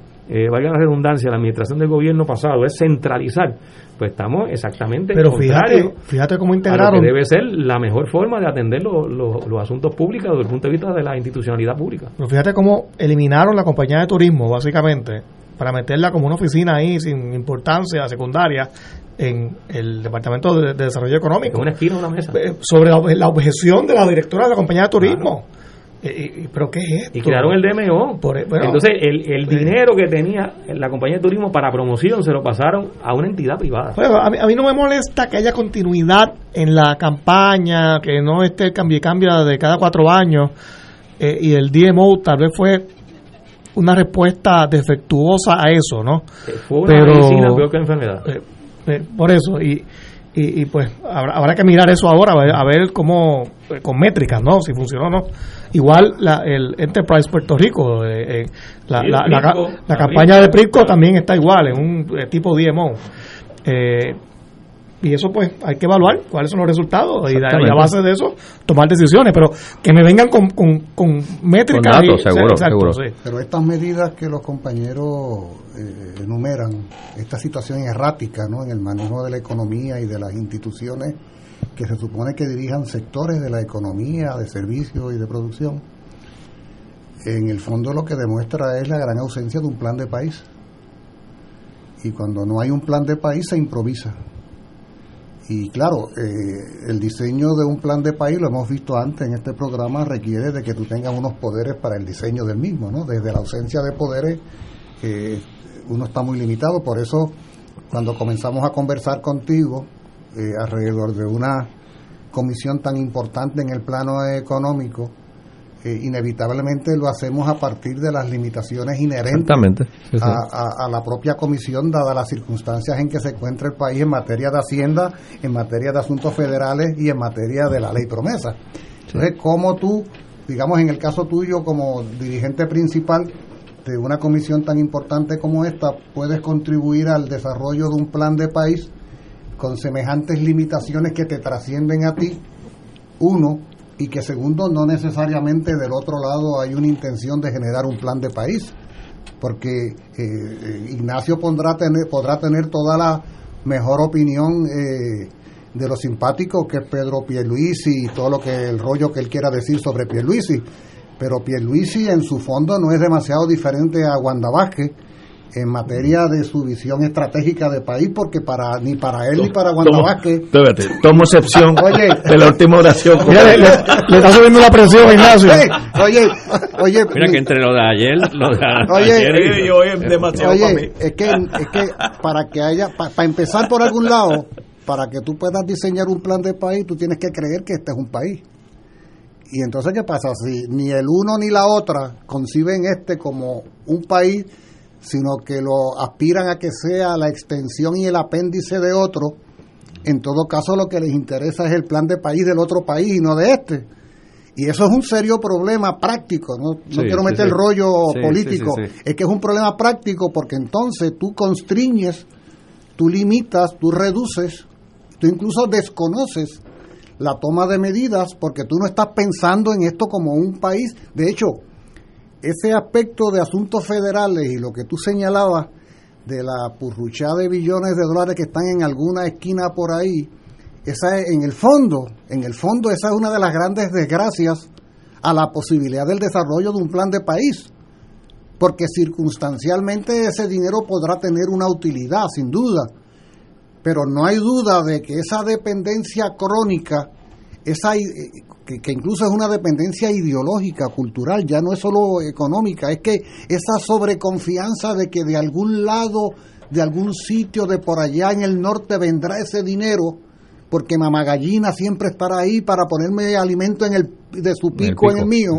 [SPEAKER 8] valga la redundancia, la administración del gobierno pasado es centralizar, pues estamos exactamente
[SPEAKER 3] pero fíjate fíjate cómo integraron
[SPEAKER 8] debe ser la mejor forma de atender los asuntos públicos desde el punto de vista de la institucionalidad pública
[SPEAKER 3] pero fíjate cómo eliminaron la compañía de turismo básicamente para meterla como una oficina ahí sin importancia secundaria en el Departamento de, Desarrollo Económico.
[SPEAKER 8] una esquina, una mesa.
[SPEAKER 3] Eh, sobre la, objeción de la directora de la compañía de turismo. Eh, ¿Pero qué es esto?
[SPEAKER 8] Y crearon el DMO. E, Entonces, el, el dinero que tenía la compañía de turismo para promoción se lo pasaron a una entidad privada.
[SPEAKER 3] a, mí, no me molesta que haya continuidad en la campaña, que no esté cambio y cambia de cada cuatro años. Eh, y el DMO tal vez fue una respuesta defectuosa a eso, ¿no?
[SPEAKER 8] Eh, fue una Pero, medicina peor que enfermedad.
[SPEAKER 3] por eso, y, y, pues habrá, que mirar eso ahora, a ver, cómo, con métricas, ¿no? Si funcionó o no. Igual la, el Enterprise Puerto Rico, eh, eh, la, la, campaña de Prisco también está igual, en un eh, tipo DMO. Eh, y eso pues hay que evaluar cuáles son los resultados y, a base de eso tomar decisiones, pero que me vengan con, con, métricas.
[SPEAKER 7] seguro, Pero estas medidas que los compañeros enumeran, esta situación errática ¿no? en el manejo de la economía y de las instituciones, que se supone que dirijan sectores de la economía, de servicios y de producción, en el fondo lo que demuestra es la gran ausencia de un plan de país. Y cuando no hay un plan de país se improvisa. Y claro, eh, el diseño de un plan de país, lo hemos visto antes en este programa, requiere de que tú tengas unos poderes para el diseño del mismo, ¿no? Desde la ausencia de poderes, eh, uno está muy limitado. Por eso, cuando comenzamos a conversar contigo, eh, alrededor de una comisión tan importante en el plano económico, eh, inevitablemente lo hacemos a partir de las limitaciones inherentes A, la propia comisión, dadas las circunstancias en que se encuentra el país en materia de Hacienda, en materia de asuntos federales y en materia de la ley promesa. Entonces, ¿cómo tú, digamos en el caso tuyo como dirigente principal de una comisión tan importante como esta, puedes contribuir al desarrollo de un plan de país con semejantes limitaciones que te trascienden a ti, uno, y que segundo, no necesariamente del otro lado hay una intención de generar un plan de país, porque eh, Ignacio podrá tener, podrá tener toda la mejor opinión eh, de lo simpático que es Pedro Pierluisi y todo lo que el rollo que él quiera decir sobre Pierluisi, pero Pierluisi en su fondo no es demasiado diferente a Wanda Vázquez, en materia de su visión estratégica de país, porque para ni para él ni para Guanabasque.
[SPEAKER 1] Tomo excepción [LAUGHS] de la última oración.
[SPEAKER 3] le, está subiendo la presión, [LAUGHS] Ignacio.
[SPEAKER 7] Oye, oye.
[SPEAKER 12] Mira que entre lo de ayer, lo de
[SPEAKER 7] oye, hoy es demasiado oye, Es que, es que para que haya, para empezar por algún lado, para que tú puedas diseñar un plan de país, tú tienes que creer que este es un país. Y entonces, ¿qué pasa? Si ni el uno ni la otra conciben este como un país, sino que lo aspiran a que sea la extensión y el apéndice de otro, en todo caso lo que les interesa es el plan de país del otro país y no de este. Y eso es un serio problema práctico, no, quiero meter el rollo político, es que es un problema práctico porque entonces tú constriñes, tú limitas, tú reduces, tú incluso desconoces la toma de medidas porque tú no estás pensando en esto como un país. De hecho, ese aspecto de asuntos federales y lo que tú señalabas de la purruchada de billones de dólares que están en alguna esquina por ahí, esa es, en el fondo, en el fondo esa es una de las grandes desgracias a la posibilidad del desarrollo de un plan de país, porque circunstancialmente ese dinero podrá tener una utilidad, sin duda, pero no hay duda de que esa dependencia crónica, esa que, que, incluso es una dependencia ideológica, cultural, ya no es solo económica, es que esa sobreconfianza de que de algún lado, de algún sitio de por allá en el norte vendrá ese dinero, porque mamá gallina siempre estará ahí para ponerme alimento en el, de su pico, en el mío.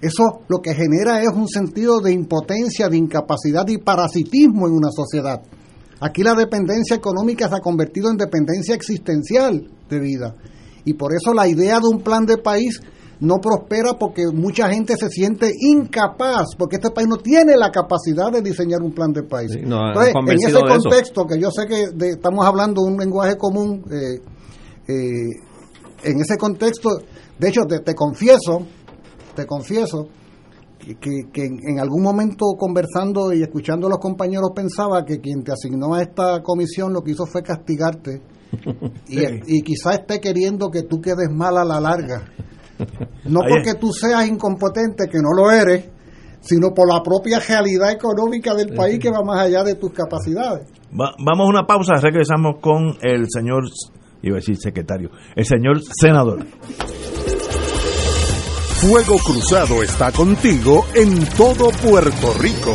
[SPEAKER 7] Eso lo que genera es un sentido de impotencia, de incapacidad y parasitismo en una sociedad. Aquí la dependencia económica se ha convertido en dependencia existencial de vida. Y por eso la idea de un plan de país no prospera porque mucha gente se siente incapaz, porque este país no tiene la capacidad de diseñar un plan de país.
[SPEAKER 12] Sí, no,
[SPEAKER 7] Entonces, en ese
[SPEAKER 12] de
[SPEAKER 7] contexto, que yo sé que de- estamos hablando un lenguaje común, eh, eh, en ese contexto, de hecho, te, te confieso, te confieso, que, que- en algún momento conversando y escuchando a los compañeros pensaba que quien te asignó a esta comisión lo que hizo fue castigarte [LAUGHS] y,
[SPEAKER 1] Sí.
[SPEAKER 7] y quizás esté queriendo que tú quedes mal a la larga. No
[SPEAKER 1] Ahí
[SPEAKER 7] porque tú seas incompetente, que no lo eres, sino por la propia realidad económica del país que va más allá de tus capacidades.
[SPEAKER 1] Va- vamos a una pausa, regresamos con el señor, iba a decir secretario, el señor senador.
[SPEAKER 6] Fuego Cruzado está contigo en todo Puerto Rico.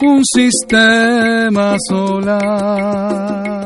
[SPEAKER 13] un sistema solar.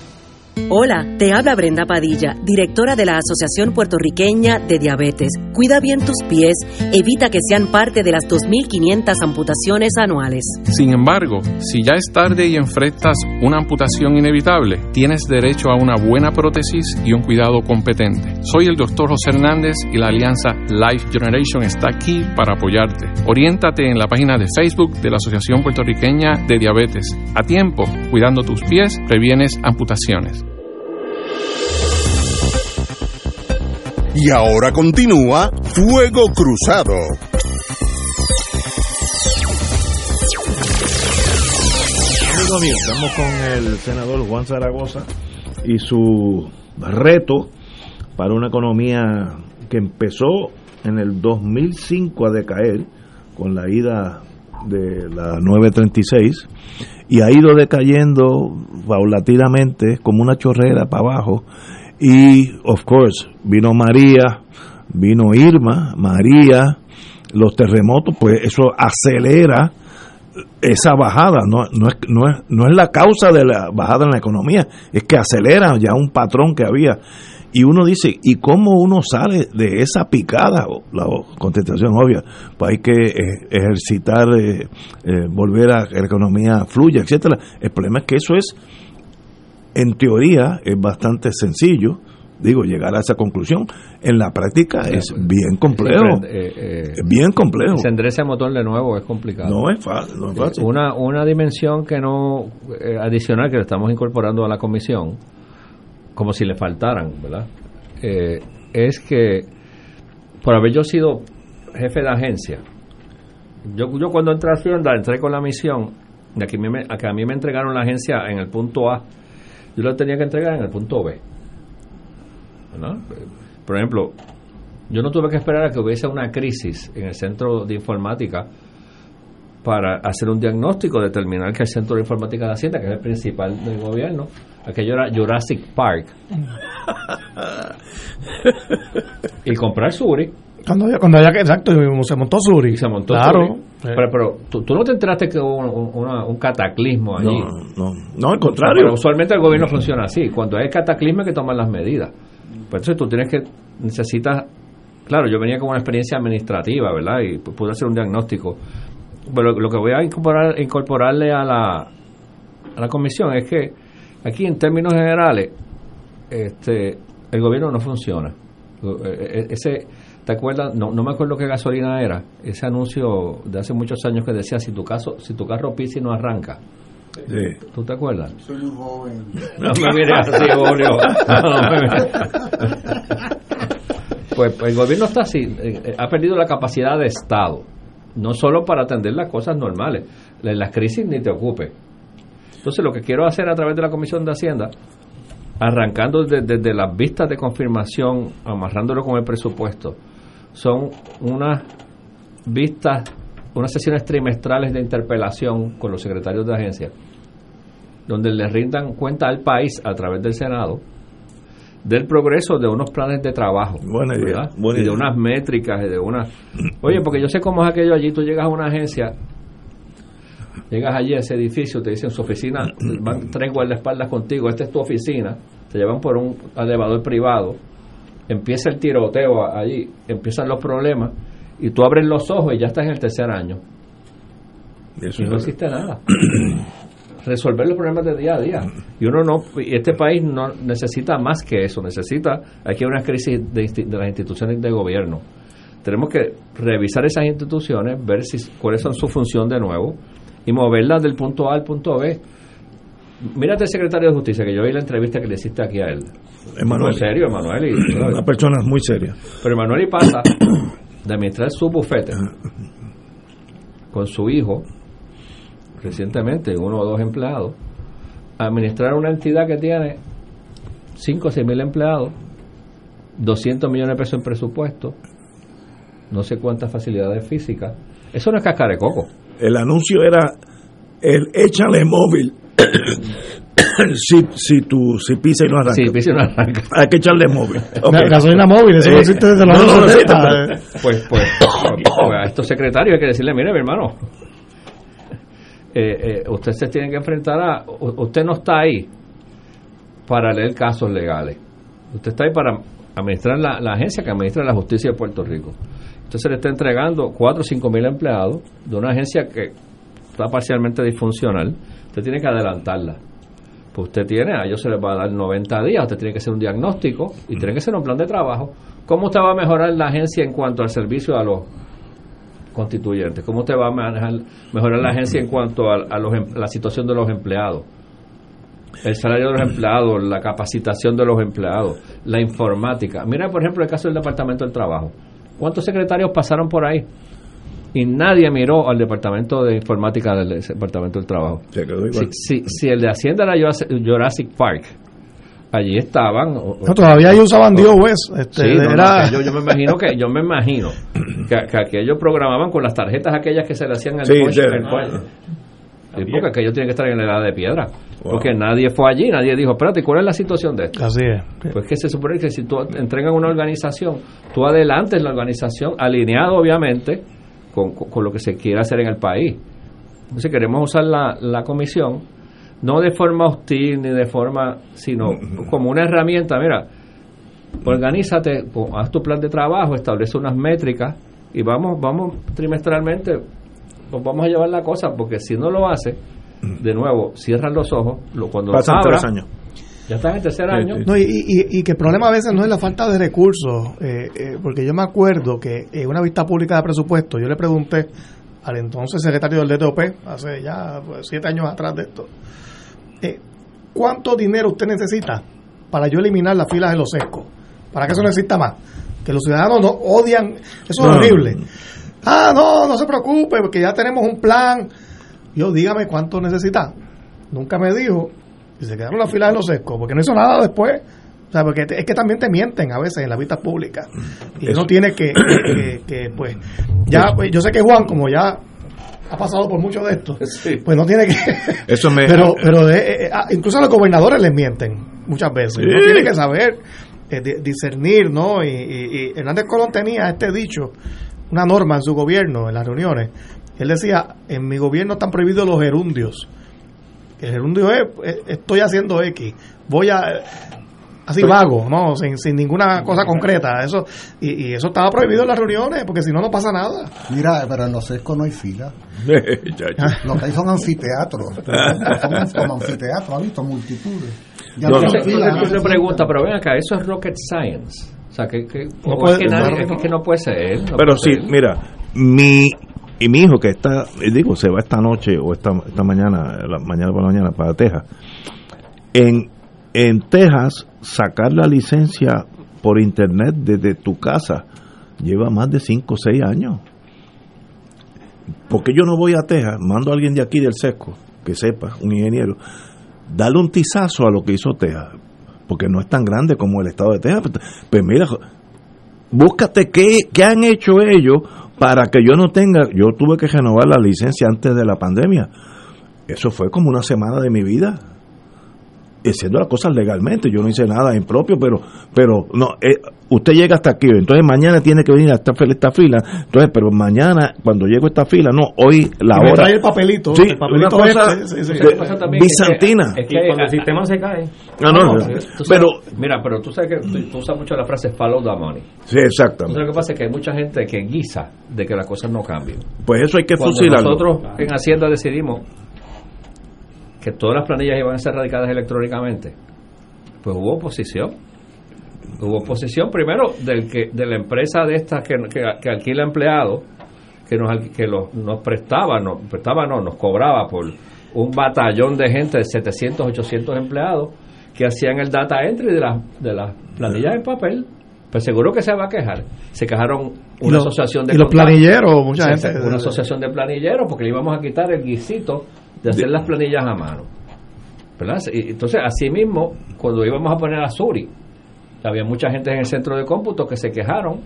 [SPEAKER 14] Hola, te habla Brenda Padilla, directora de la Asociación Puertorriqueña de Diabetes. Cuida bien tus pies, evita que sean parte de las 2.500 amputaciones anuales.
[SPEAKER 15] Sin embargo, si ya es tarde y enfrentas una amputación inevitable, tienes derecho a una buena prótesis y un cuidado competente. Soy el doctor José Hernández y la alianza Life Generation está aquí para apoyarte. Oriéntate en la página de Facebook de la Asociación Puertorriqueña de Diabetes. A tiempo, cuidando tus pies, previenes amputaciones.
[SPEAKER 6] Y ahora continúa Fuego Cruzado.
[SPEAKER 1] Amigos míos, estamos con el senador Juan Zaragoza y su reto para una economía que empezó en el 2005 a decaer con la ida de la 936 y ha ido decayendo paulatinamente como una chorrera para abajo y of course vino María, vino Irma, María, los terremotos, pues eso acelera esa bajada, no, no, es, no, es, no es la causa de la bajada en la economía, es que acelera ya un patrón que había. Y uno dice, ¿y cómo uno sale de esa picada? La contestación obvia, pues hay que eh, ejercitar, eh, eh, volver a que la economía fluya, etcétera. El problema es que eso es, en teoría, es bastante sencillo, digo, llegar a esa conclusión. En la práctica es bien complejo.
[SPEAKER 12] Eh,
[SPEAKER 1] bien complejo.
[SPEAKER 12] Encender ese motor de nuevo es complicado.
[SPEAKER 1] No es fácil. No es fácil.
[SPEAKER 12] Una, una dimensión que no, eh, adicional que le estamos incorporando a la comisión, como si le faltaran, ¿verdad? Eh, es que, por haber yo sido jefe de agencia, yo, yo cuando entré a Hacienda, entré con la misión de que, me, a que a mí me entregaron la agencia en el punto A, yo la tenía que entregar en el punto B. ¿verdad? Por ejemplo, yo no tuve que esperar a que hubiese una crisis en el centro de informática para hacer un diagnóstico, determinar que el centro de informática de Hacienda, que es el principal del gobierno, aquello era Jurassic Park, [LAUGHS] y comprar Suri.
[SPEAKER 3] Cuando ya, cuando ya, exacto, se montó Suri.
[SPEAKER 12] Se montó
[SPEAKER 3] claro.
[SPEAKER 12] Suri. Pero, pero ¿tú, tú no te enteraste que hubo un, una- un cataclismo allí.
[SPEAKER 1] No, no, no, al contrario.
[SPEAKER 12] Pero usualmente el gobierno funciona así. Cuando hay cataclismo hay que tomar las medidas. Pues entonces tú tienes que, necesitas, claro, yo venía con una experiencia administrativa, ¿verdad? Y pu- pude hacer un diagnóstico. Pero lo que voy a incorporar, incorporarle a la, a la comisión es que aquí en términos generales, este, el gobierno no funciona. E- e- Ese, ¿te acuerdas? No, no me acuerdo qué gasolina era. Ese anuncio de hace muchos años que decía si tu caso, si tu carro pisa y no arranca. ¿Tú te acuerdas?
[SPEAKER 7] Soy un joven. [LAUGHS]
[SPEAKER 12] No me mires así, Julio. No, no me mires. Pues, pues el gobierno está así, eh, eh, ha perdido la capacidad de Estado, no solo para atender las cosas normales, la- las crisis ni te ocupe. Entonces lo que quiero hacer a través de la Comisión de Hacienda, arrancando de- desde las vistas de confirmación, amarrándolo con el presupuesto, son unas vistas, unas sesiones trimestrales de interpelación con los secretarios de agencia, donde le rindan cuenta al país a través del Senado del progreso de unos planes de trabajo
[SPEAKER 1] Buena
[SPEAKER 12] y de unas métricas y de unas oye porque yo sé cómo es aquello allí tú llegas a una agencia llegas allí a ese edificio te dicen su oficina van tres guardaespaldas contigo esta es tu oficina te llevan por un elevador privado empieza el tiroteo allí empiezan los problemas y tú abres los ojos y ya estás en el tercer año.
[SPEAKER 1] Eso
[SPEAKER 12] y no existe nada. [CLEARS THROAT] Resolver los problemas de día a día. Y uno no y este país no necesita más que eso necesita aquí hay una crisis de, de las instituciones de gobierno. Tenemos que revisar esas instituciones ver si cuáles son su función de nuevo y moverlas del punto A al punto B mírate el secretario de justicia que yo vi la entrevista que le hiciste aquí a él
[SPEAKER 1] Emanuel.
[SPEAKER 12] en serio Emanuel y- [CLEARS THROAT]
[SPEAKER 1] Una persona muy seria.
[SPEAKER 12] pero Emanuel y pasa [CLEARS THROAT] de administrar su bufete con su hijo, recientemente, uno o dos empleados, a administrar una entidad que tiene 5 o 6 mil empleados, 200 millones de pesos en presupuesto, no sé cuántas facilidades físicas. Eso no es cascar de coco.
[SPEAKER 1] El anuncio era el échale móvil. [COUGHS] si, si tú si pisa y no arranca.
[SPEAKER 12] Si pisa y no arranca.
[SPEAKER 1] Hay que echarle móvil. [LAUGHS] Ok.
[SPEAKER 3] Ga- Gasolina móvil, eso no
[SPEAKER 1] Eh,
[SPEAKER 3] existe desde los
[SPEAKER 1] no,
[SPEAKER 3] años
[SPEAKER 1] no, no
[SPEAKER 3] 70.
[SPEAKER 1] existe,
[SPEAKER 12] Pues, pues, [COUGHS] pues, a estos secretarios hay que decirle, mire, mi hermano, eh, eh, usted se tiene que enfrentar a, usted no está ahí para leer casos legales. Usted está ahí para administrar la, la agencia que administra la justicia de Puerto Rico. Entonces le está entregando 4 o 5 mil empleados de una agencia que está parcialmente disfuncional. Usted tiene que adelantarla. Pues usted tiene, a ellos se les va a dar 90 días, usted tiene que hacer un diagnóstico y tiene que hacer un plan de trabajo. ¿Cómo usted va a mejorar la agencia en cuanto al servicio a los constituyentes? ¿Cómo usted va a manejar, mejorar la agencia en cuanto a, a los, em- la situación de los empleados? El salario de los empleados, la capacitación de los empleados, la informática. Mira, por ejemplo, el caso del Departamento del Trabajo. ¿Cuántos secretarios pasaron por ahí? Y nadie miró al Departamento de Informática del Departamento del Trabajo. Si, si, si el de Hacienda era Jurassic- Park, allí estaban. o-
[SPEAKER 3] No, todavía ellos usaban DOS. Este,
[SPEAKER 12] Sí, no, no,
[SPEAKER 3] era-
[SPEAKER 12] aquello yo me imagino que yo me imagino que, que aquellos programaban con las tarjetas aquellas que se le hacían el
[SPEAKER 1] Sí,
[SPEAKER 12] el punch. Sí, porque aquello tiene que estar en la edad de piedra. Porque nadie fue allí, nadie dijo, espérate, ¿cuál es la situación de esto?
[SPEAKER 3] Así es.
[SPEAKER 12] Pues que se supone que si tú entregas una organización, tú adelantes la organización, alineado obviamente con, con- lo que se quiere hacer en el país. Entonces queremos usar la, la comisión, no de forma hostil ni de forma, sino como una herramienta, mira, organízate, haz tu plan de trabajo, establece unas métricas y vamos, vamos trimestralmente, pues vamos a llevar la cosa, porque si no lo hace, de nuevo, cierran los ojos, lo, cuando
[SPEAKER 1] Pasan
[SPEAKER 12] abra,
[SPEAKER 1] tres años.
[SPEAKER 12] Ya está en el tercer año.
[SPEAKER 3] No, y, y- y que el problema a veces no es la falta de recursos, eh, eh, porque yo me acuerdo que en una vista pública de presupuesto yo le pregunté al entonces secretario del DTOP, hace ya pues, siete años atrás de esto, eh, ¿cuánto dinero usted necesita para yo eliminar las filas de los sescos? Para que eso no exista más. Que los ciudadanos no odian, eso es
[SPEAKER 1] No.
[SPEAKER 3] horrible. Ah, no, no se preocupe, porque ya tenemos un plan. Yo, dígame cuánto necesita. Nunca me dijo. Y se quedaron las filas de los sescos, porque no hizo nada después. O sea, porque te- es que también te mienten a veces en la vista pública. Y uno tiene que, que, que, pues, ya, pues, yo sé que Juan, como ya ha pasado por mucho de esto, pues no tiene que... [LAUGHS]
[SPEAKER 1] Eso me-
[SPEAKER 3] Pero, pero eh, eh, ah, incluso a los gobernadores les mienten muchas veces. Uno
[SPEAKER 1] Sí.
[SPEAKER 3] tiene que saber eh, di- discernir, ¿no? Y, y- y Hernández Colón tenía este dicho, una norma en su gobierno, en las reuniones. Él decía, en mi gobierno están prohibidos los gerundios. El gerundio es, eh, estoy haciendo X, voy a... Así vago, ¿no? Sin, sin ninguna cosa concreta. eso y, y eso estaba prohibido en las reuniones, porque si no, no pasa nada.
[SPEAKER 7] Mira, pero en los sescos no hay fila. [LAUGHS] Lo que hay son anfiteatros. [LAUGHS] Son como anfiteatros, ¿has visto? Multitudes. Ya no, hay
[SPEAKER 12] Entonces,
[SPEAKER 7] fila, no
[SPEAKER 12] pregunta, pero ven acá, eso es rocket science. O sea, que, que-
[SPEAKER 1] No puede-
[SPEAKER 12] es, que nadie-
[SPEAKER 1] no, no.
[SPEAKER 12] es que no puede ser. no
[SPEAKER 1] Pero
[SPEAKER 12] puede
[SPEAKER 1] sí,
[SPEAKER 12] ser.
[SPEAKER 1] mira, mi y mi hijo que está, digo, se va esta noche o esta, esta mañana, la mañana por la mañana para Texas. En, en Texas, sacar la licencia por internet desde tu casa lleva más de 5 o 6 años. Porque yo no voy a Texas, mando a alguien de aquí del SESCO, que sepa, un ingeniero, darle un tizazo a lo que hizo Texas, porque no es tan grande como el estado de Texas. Pues mira, búscate qué, qué han hecho ellos para que yo no tenga, yo tuve que renovar la licencia antes de la pandemia. Eso fue como una semana de mi vida. Haciendo las cosas legalmente, yo no hice nada impropio, pero, pero no, eh, usted llega hasta aquí, entonces mañana tiene que venir a esta, fila- esta fila, entonces, pero mañana cuando llego a esta fila, no, hoy la
[SPEAKER 3] Y me
[SPEAKER 1] hora.
[SPEAKER 3] trae el papelito,
[SPEAKER 1] Sí,
[SPEAKER 3] el papelito
[SPEAKER 1] una cosa
[SPEAKER 3] este, sí, sí.
[SPEAKER 1] de-
[SPEAKER 12] Lo que pasa también es que-
[SPEAKER 1] bizantina.
[SPEAKER 12] Es que, cuando el sistema se cae.
[SPEAKER 1] No, no, no.
[SPEAKER 12] sabes-
[SPEAKER 1] Pero-
[SPEAKER 12] mira, pero tú sabes que tú, tú usas mucho la frase follow the money.
[SPEAKER 1] Sí, exactamente.
[SPEAKER 12] Entonces, lo que pasa es que hay mucha gente que guisa de que las cosas no cambien.
[SPEAKER 1] Pues eso hay que
[SPEAKER 12] Cuando
[SPEAKER 1] fusilarlo.
[SPEAKER 12] nosotros en Hacienda decidimos que todas las planillas iban a ser radicadas electrónicamente, pues hubo oposición. Hubo oposición primero del que de la empresa de estas que, que, que alquila empleados, que nos que los, nos prestaba, nos prestaba no, nos cobraba por un batallón de gente de 700, 800 empleados que hacían el data entry de las de las planillas en papel. Pues seguro que se va a quejar. Se quejaron una asociación de
[SPEAKER 3] y los planilleros, mucha gente-
[SPEAKER 12] Una asociación de planilleros porque le íbamos a quitar el guisito de hacer las planillas a mano. Entonces, así mismo, cuando íbamos a poner a Suri, había mucha gente en el centro de cómputo que se quejaron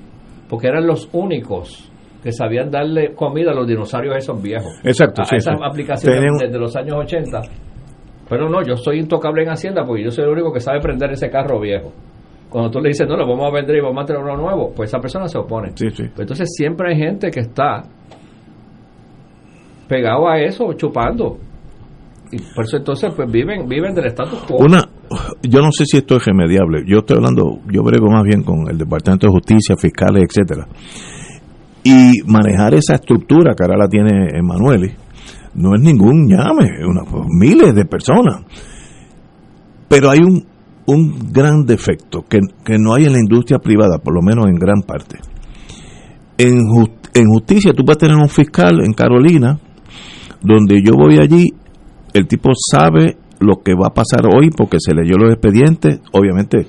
[SPEAKER 12] porque eran los únicos que sabían darle comida a los dinosaurios esos viejos.
[SPEAKER 1] Exacto,
[SPEAKER 12] A
[SPEAKER 1] sí,
[SPEAKER 12] esas
[SPEAKER 1] sí.
[SPEAKER 12] aplicaciones
[SPEAKER 1] Tenían-
[SPEAKER 12] desde los años 80. Pero no, yo soy intocable en Hacienda porque yo soy el único que sabe prender ese carro viejo. Cuando tú le dices, no, lo vamos a vender y vamos a tener uno nuevo, pues esa persona se opone.
[SPEAKER 1] Sí, sí.
[SPEAKER 12] Pues entonces siempre hay gente que está pegado a eso, chupando. Y por eso entonces pues viven viven del status quo.
[SPEAKER 1] Una, yo no sé si esto es remediable. Yo estoy hablando, yo brego más bien con el Departamento de Justicia, fiscales, etcétera. Y manejar esa estructura que ahora la tiene Emanueli no es ningún llame, una, miles de personas. Pero hay un, un gran defecto que, que no hay en la industria privada, por lo menos en gran parte. En, en justicia tú vas a tener un fiscal en Carolina, donde yo voy allí, el tipo sabe lo que va a pasar hoy porque se leyó los expedientes, obviamente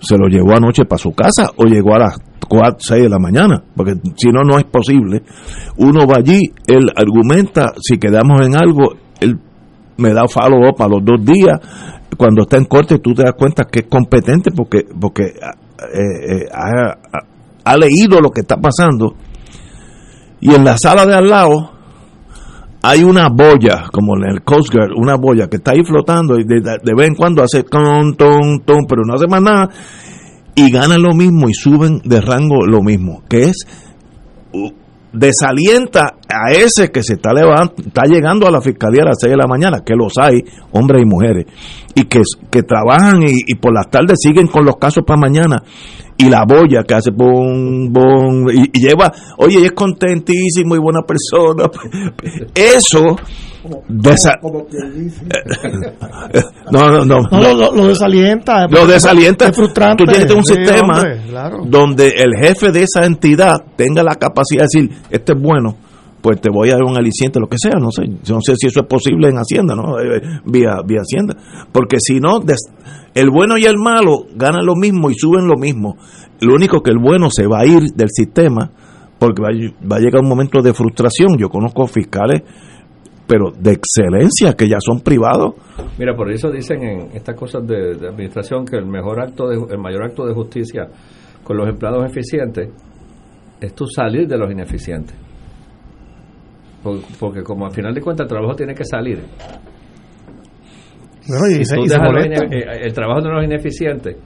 [SPEAKER 1] se lo llevó anoche para su casa o llegó a las 4, 6 de la mañana, porque si no, no es posible. Uno va allí, él argumenta, si quedamos en algo, él me da follow up a los dos días, cuando está en corte tú te das cuenta que es competente porque, porque eh, eh, ha, leído lo que está pasando. Y en la sala de al lado, hay una boya, como en el Coast Guard, una boya que está ahí flotando y de, vez en cuando hace ton, ton, ton, pero no hace más nada y ganan lo mismo y suben de rango lo mismo, que es desalienta a ese que se está levantando, está llegando a la fiscalía a las 6 de la mañana, que los hay, hombres y mujeres, y que, que trabajan y, y por las tardes siguen con los casos para mañana y la boya que hace bom, bom, y, lleva, oye, es contentísimo y buena persona. [LAUGHS] Eso, [LAUGHS]
[SPEAKER 3] no, no, no, lo, desalienta.
[SPEAKER 1] Lo desalienta. Es frustrante. Tú tienes un sistema donde el jefe de esa entidad tenga la capacidad de decir, este es bueno, pues te voy a dar un aliciente, lo que sea, no sé, no sé si eso es posible en Hacienda, ¿no? Eh, vía, vía Hacienda. Porque si no, el bueno y el malo ganan lo mismo y suben lo mismo. Lo único que el bueno se va a ir del sistema porque va, a llegar un momento de frustración. Yo conozco fiscales, pero de excelencia, que ya son privados.
[SPEAKER 12] Mira, por eso dicen en estas cosas de, administración que el mejor acto, de, el mayor acto de justicia con los empleados eficientes es tú salir de los ineficientes. Porque, como al final de cuentas el trabajo tiene que salir. el trabajo de los ineficientes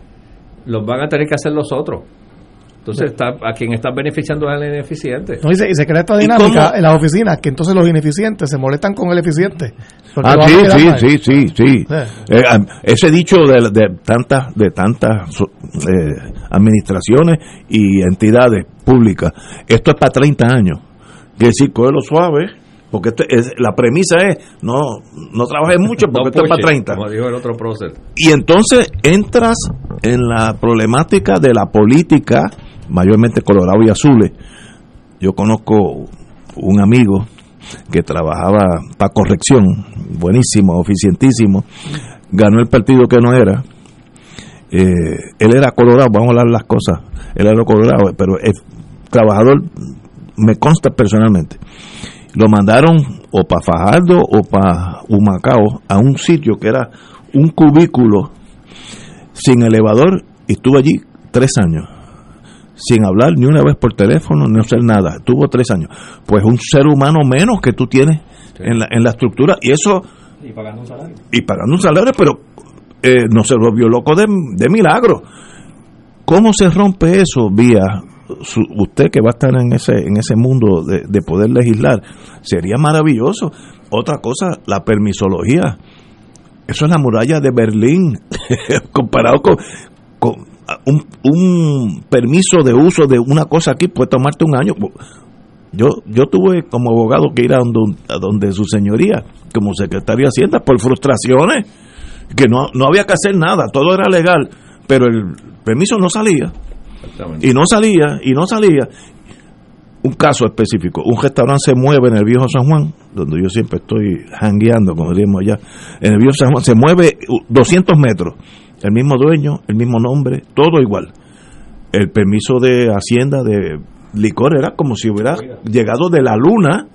[SPEAKER 12] los van a tener que hacer los otros. Entonces, está, a quien está beneficiando es el ineficiente.
[SPEAKER 3] No, y, se, crea esta dinámica en las oficinas, que entonces los ineficientes se molestan con el eficiente.
[SPEAKER 1] Ah, sí, sí, sí, sí, sí, eh, ese dicho de, de tantas de tantas eh, administraciones y entidades públicas, esto es para 30 años. Quiere decir, lo suave, porque este es, la premisa es, no no trabajes mucho [LAUGHS] porque esto es para 30.
[SPEAKER 12] Como dijo el otro prócer.
[SPEAKER 1] Y entonces entras en la problemática de la política, mayormente Colorado y Azules. Yo conozco un amigo que trabajaba para corrección, buenísimo, eficientísimo, ganó el partido que no era. Eh, él era colorado, vamos a hablar las cosas, él era colorado, pero es trabajador, me consta personalmente lo mandaron o para Fajardo o para Humacao a un sitio que era un cubículo sin elevador y estuvo allí tres años sin hablar ni una vez por teléfono, ni hacer nada. Estuvo tres años. Pues un ser humano menos que tú tienes en, la, en la estructura y eso...
[SPEAKER 8] Y pagando un salario.
[SPEAKER 1] Y pagando un salario, pero eh, no se volvió loco de, de milagro. ¿Cómo se rompe eso vía usted que va a estar en ese, en ese mundo de, poder legislar, sería maravilloso. Otra cosa, la permisología. Eso es la muralla de Berlín, [LAUGHS] comparado con, un, un, permiso de uso de una cosa aquí puede tomarte un año. Yo, yo tuve como abogado que ir a donde, a donde su señoría, como secretario de Hacienda, por frustraciones, que no, no había que hacer nada, todo era legal, pero el permiso no salía. Y no salía, y no salía. Un caso específico, un restaurante se mueve en el viejo San Juan, donde yo siempre estoy hangueando, como decimos allá, en el viejo San Juan, se mueve 200 metros, el mismo dueño, el mismo nombre, todo igual. El permiso de Hacienda de licor era como si hubiera llegado de la luna,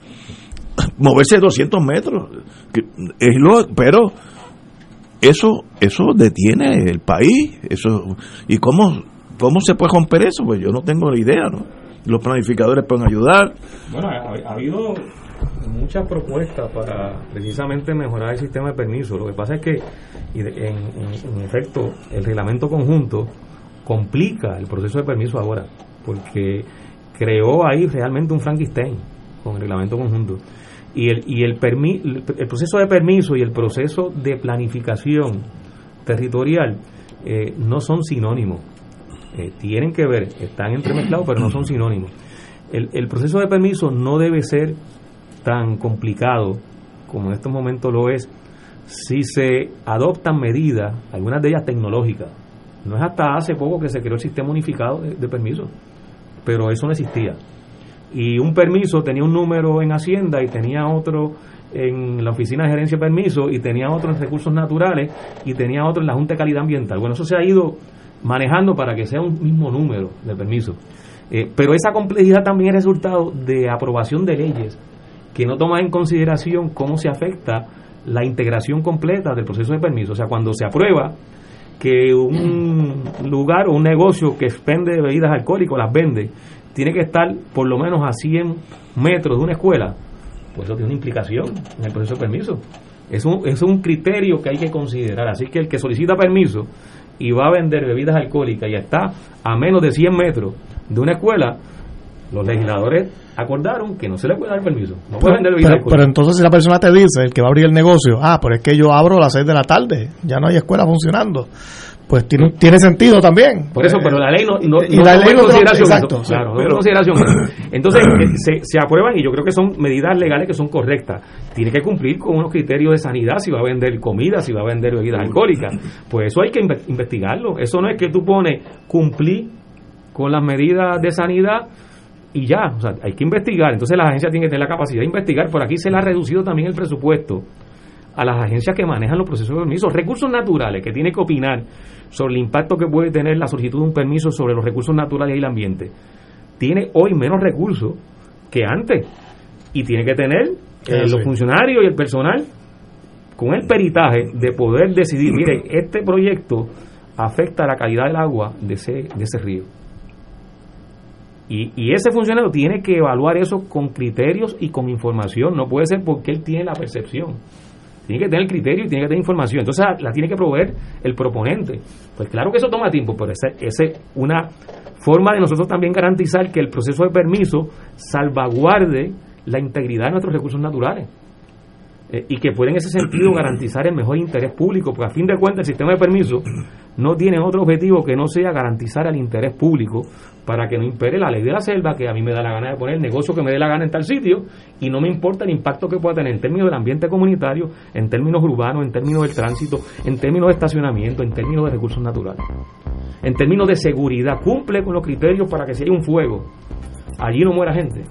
[SPEAKER 1] [LAUGHS] moverse 200 metros. Es lo, pero eso eso detiene el país eso y cómo ¿Cómo se puede romper eso? Pues yo no tengo ni idea, ¿no? Los planificadores pueden ayudar.
[SPEAKER 8] Bueno, ha, habido muchas propuestas para precisamente mejorar el sistema de permiso. Lo que pasa es que, en, efecto, el reglamento conjunto complica el proceso de permiso ahora, porque creó ahí realmente un Frankenstein con el reglamento conjunto. Y el, y el, el proceso de permiso y el proceso de planificación territorial eh, no son sinónimos. Eh, tienen que ver, están entremezclados, pero no son sinónimos. El proceso de permiso no debe ser tan complicado como en estos momentos lo es si se adoptan medidas, algunas de ellas tecnológicas. No es hasta hace poco que se creó el sistema unificado de, permisos, pero eso no existía. Y un permiso tenía un número en Hacienda y tenía otro en la Oficina de Gerencia de Permisos y tenía otro en Recursos Naturales y tenía otro en la Junta de Calidad Ambiental. Bueno, eso se ha ido manejando para que sea un mismo número de permisos. Eh, pero esa complejidad también es resultado de aprobación de leyes que no toman en consideración cómo se afecta la integración completa del proceso de permiso. O sea, cuando se aprueba que un lugar o un negocio que expende bebidas alcohólicas las vende, tiene que estar por lo menos a 100 metros de una escuela, pues eso tiene una implicación en el proceso de permiso. Es un, es un criterio que hay que considerar. Así que el que solicita permiso y va a vender bebidas alcohólicas y está a menos de 100 metros de una escuela, los legisladores acordaron que no se le puede dar permiso. No puede
[SPEAKER 3] Pero,
[SPEAKER 8] vender bebidas
[SPEAKER 3] pero-
[SPEAKER 8] alcohólicas.
[SPEAKER 3] pero entonces si la persona te dice, el que va a abrir el negocio, ah, pero es que yo abro a las 6 de la tarde, ya no hay escuela funcionando, pues tiene, tiene sentido también.
[SPEAKER 8] Por eso, pero la ley no, no,
[SPEAKER 3] Y
[SPEAKER 8] no
[SPEAKER 3] la ley no
[SPEAKER 8] consideración
[SPEAKER 3] exacto,
[SPEAKER 8] eso.
[SPEAKER 3] sí,
[SPEAKER 8] Claro, no
[SPEAKER 3] pero-
[SPEAKER 8] en consideración. [COUGHS] Entonces, eh, se, se aprueban y yo creo que son medidas legales que son correctas. Tiene que cumplir con unos criterios de sanidad, si va a vender comida, si va a vender bebidas alcohólicas. Pues eso hay que inve- investigarlo. Eso no es que tú pones cumplir con las medidas de sanidad y ya, o sea, hay que investigar. Entonces la agencia tiene que tener la capacidad de investigar. Por aquí se le ha reducido también el presupuesto a las agencias que manejan los procesos de permiso. Recursos naturales, que tiene que opinar sobre el impacto que puede tener la solicitud de un permiso sobre los recursos naturales y el ambiente. Tiene hoy menos recursos que antes. Y tiene que tener eh, los funcionarios y el personal con el peritaje de poder decidir, mire, este proyecto afecta la calidad del agua de ese, de ese río. Y, y ese funcionario tiene que evaluar eso con criterios y con información. No puede ser porque él tiene la percepción. Tiene que tener criterio y tiene que tener información. Entonces la tiene que proveer el proponente. Pues claro que eso toma tiempo, pero esa es una forma de nosotros también garantizar que el proceso de permiso salvaguarde la integridad de nuestros recursos naturales. Eh, y que puede en ese sentido [CLEARS THROAT] garantizar el mejor interés público, porque a fin de cuentas el sistema de permiso no tiene otro objetivo que no sea garantizar el interés público para que no impere la ley de la selva, que a mí me da la gana de poner el negocio que me dé la gana en tal sitio y no me importa el impacto que pueda tener en términos del ambiente comunitario, en términos urbanos, en términos del tránsito, en términos de estacionamiento, en términos de recursos naturales, en términos de seguridad, cumple con los criterios para que si hay un fuego, allí no muera gente.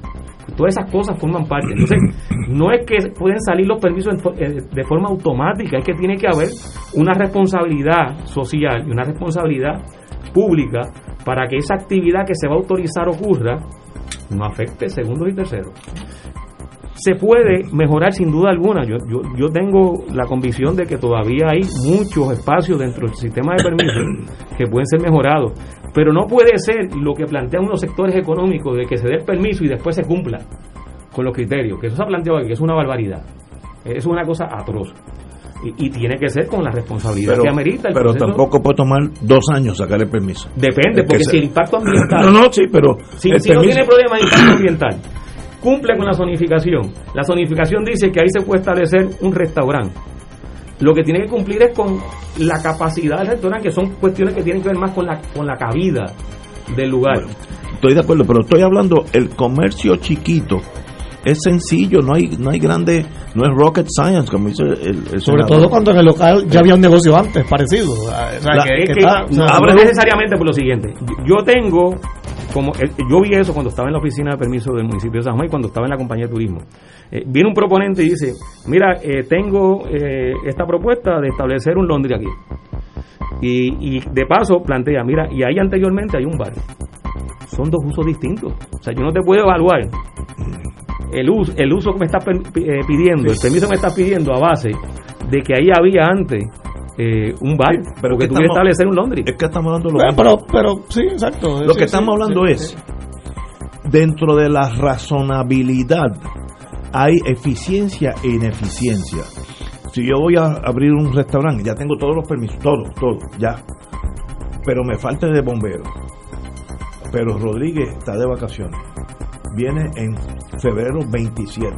[SPEAKER 8] Todas esas cosas forman parte. Entonces, [CLEARS THROAT] no es que pueden salir los permisos eh, de forma automática, es que tiene que haber una responsabilidad social y una responsabilidad pública para que esa actividad que se va a autorizar ocurra, no afecte segundos y terceros. Se puede mejorar sin duda alguna. Yo, yo, yo tengo la convicción de que todavía hay muchos espacios dentro del sistema de permisos [COUGHS] que pueden ser mejorados. Pero no puede ser lo que plantean unos sectores económicos de que se dé el permiso y después se cumpla con los criterios. Que eso se ha planteado aquí, que es una barbaridad. Es una cosa atroz. Y, y tiene que ser con la responsabilidad
[SPEAKER 1] Pero,
[SPEAKER 8] que amerita el
[SPEAKER 1] pero
[SPEAKER 8] proceso.
[SPEAKER 1] tampoco puede tomar dos años sacar el permiso.
[SPEAKER 8] Depende, porque si el impacto ambiental. [COUGHS]
[SPEAKER 1] No, no, sí, pero
[SPEAKER 8] Si,
[SPEAKER 1] el
[SPEAKER 8] si no tiene problema de impacto ambiental, cumple con la zonificación. La zonificación dice que ahí se puede establecer un restaurante. Lo que tiene que cumplir es con la capacidad del restaurante, que son cuestiones que tienen que ver más con la, con la cabida del lugar.
[SPEAKER 1] Estoy de acuerdo, pero estoy hablando el comercio chiquito. Es sencillo, no hay no hay grande, no es rocket science como dice el, el
[SPEAKER 3] Sobre todo cuando en el local ya había un negocio antes parecido. O sea,
[SPEAKER 8] La-
[SPEAKER 3] que-
[SPEAKER 8] es
[SPEAKER 3] que
[SPEAKER 8] que
[SPEAKER 3] está- o sea,
[SPEAKER 8] no,
[SPEAKER 3] no-
[SPEAKER 8] no necesariamente por lo siguiente. Yo tengo, como eh, yo vi eso cuando estaba en la oficina de permiso del municipio de San Juan y cuando estaba en la compañía de turismo. Eh, viene un proponente y dice, mira, eh, tengo eh, esta propuesta de establecer un Londres aquí. Y, y de paso plantea, mira, y ahí anteriormente hay un bar. Son dos usos distintos. O sea, yo no te puedo evaluar el uso, el uso que me estás pidiendo, el permiso que me estás pidiendo a base de que ahí había antes eh, un bar, pero que tú quieres establecer un Londres.
[SPEAKER 1] Es que estamos hablando de lo mismo.
[SPEAKER 3] pero, pero sí, exacto.
[SPEAKER 1] Lo
[SPEAKER 3] Sí,
[SPEAKER 1] que
[SPEAKER 3] sí,
[SPEAKER 1] estamos hablando
[SPEAKER 3] sí,
[SPEAKER 1] es,
[SPEAKER 3] sí.
[SPEAKER 1] dentro de la razonabilidad, hay eficiencia e ineficiencia. Si yo voy a abrir un restaurante, ya tengo todos los permisos, todo, todo, ya. Pero me falta de bombero. Pero Rodríguez está de vacaciones. Viene en febrero 27.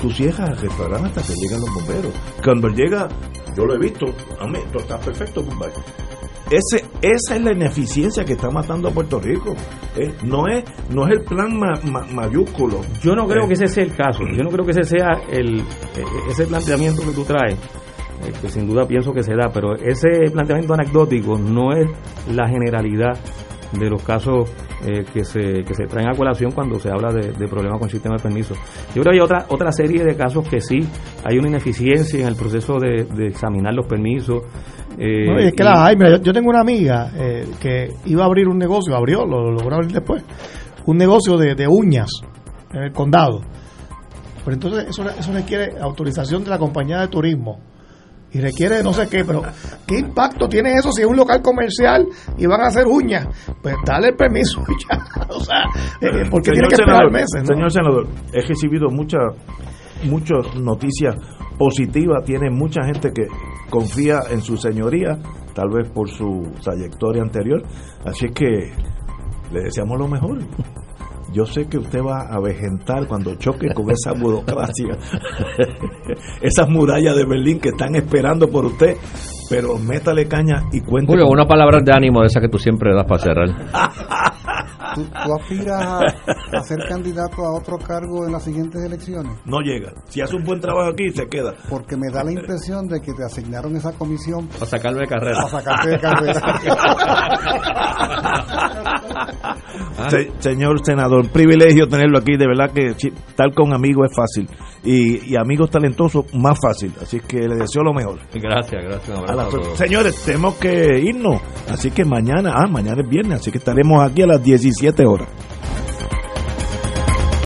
[SPEAKER 1] Tú cierras el restaurante hasta que llegan los bomberos. Cuando llega yo lo he visto, hombre, esto está perfecto, compadre. Ese, esa es la ineficiencia que está matando a Puerto Rico. Eh, no es no es el plan ma- ma- mayúsculo.
[SPEAKER 8] Yo no creo
[SPEAKER 1] Eh,
[SPEAKER 8] que ese sea el caso. Yo no creo que ese sea el eh, ese planteamiento que tú traes, eh, que sin duda pienso que se da, pero ese planteamiento anecdótico no es la generalidad de los casos eh, que se que se traen a colación cuando se habla de, de problemas con el sistema de permisos. Yo creo que hay otra otra serie de casos que sí hay una ineficiencia en el proceso de, de examinar los permisos. eh,
[SPEAKER 3] No, es que
[SPEAKER 8] y-
[SPEAKER 3] las hay. Mira, yo, yo tengo una amiga eh, que iba a abrir un negocio, abrió, lo, lo logró abrir después, un negocio de, de uñas en el condado. Pero entonces eso, eso requiere autorización de la compañía de turismo y requiere no sé qué, pero ¿qué impacto tiene eso si es un local comercial y van a hacer uñas? Pues dale el permiso ya. [LAUGHS] O sea, eh, porque tiene que esperar
[SPEAKER 1] senador,
[SPEAKER 3] meses. ¿no?
[SPEAKER 1] Señor senador, he recibido muchas muchas noticias positivas. Tiene mucha gente que confía en su señoría, tal vez por su trayectoria anterior. Así que le deseamos lo mejor. Yo sé que usted va a vegetar cuando choque con esa burocracia, [LAUGHS] esas murallas de Berlín que están esperando por usted, pero métale caña y cuente.
[SPEAKER 12] Julio, una palabra de ánimo de esa que tú siempre das para cerrar. [LAUGHS]
[SPEAKER 7] ¿Tú, tú aspiras a, a ser candidato a otro cargo en las siguientes elecciones?
[SPEAKER 1] No llega. Si hace un buen trabajo aquí, se queda.
[SPEAKER 7] Porque me da la impresión de que te asignaron esa comisión
[SPEAKER 12] Para sacarme de carrera.
[SPEAKER 7] para sacarte de carrera. [LAUGHS]
[SPEAKER 1] Se- señor senador, un privilegio tenerlo aquí. De verdad que estar con amigos es fácil. Y, y amigos talentosos, más fácil. Así que le deseo lo mejor.
[SPEAKER 12] Gracias, gracias.
[SPEAKER 1] Señores, tenemos que irnos. Así que mañana, ah, mañana es viernes. Así que estaremos aquí a las 17 horas.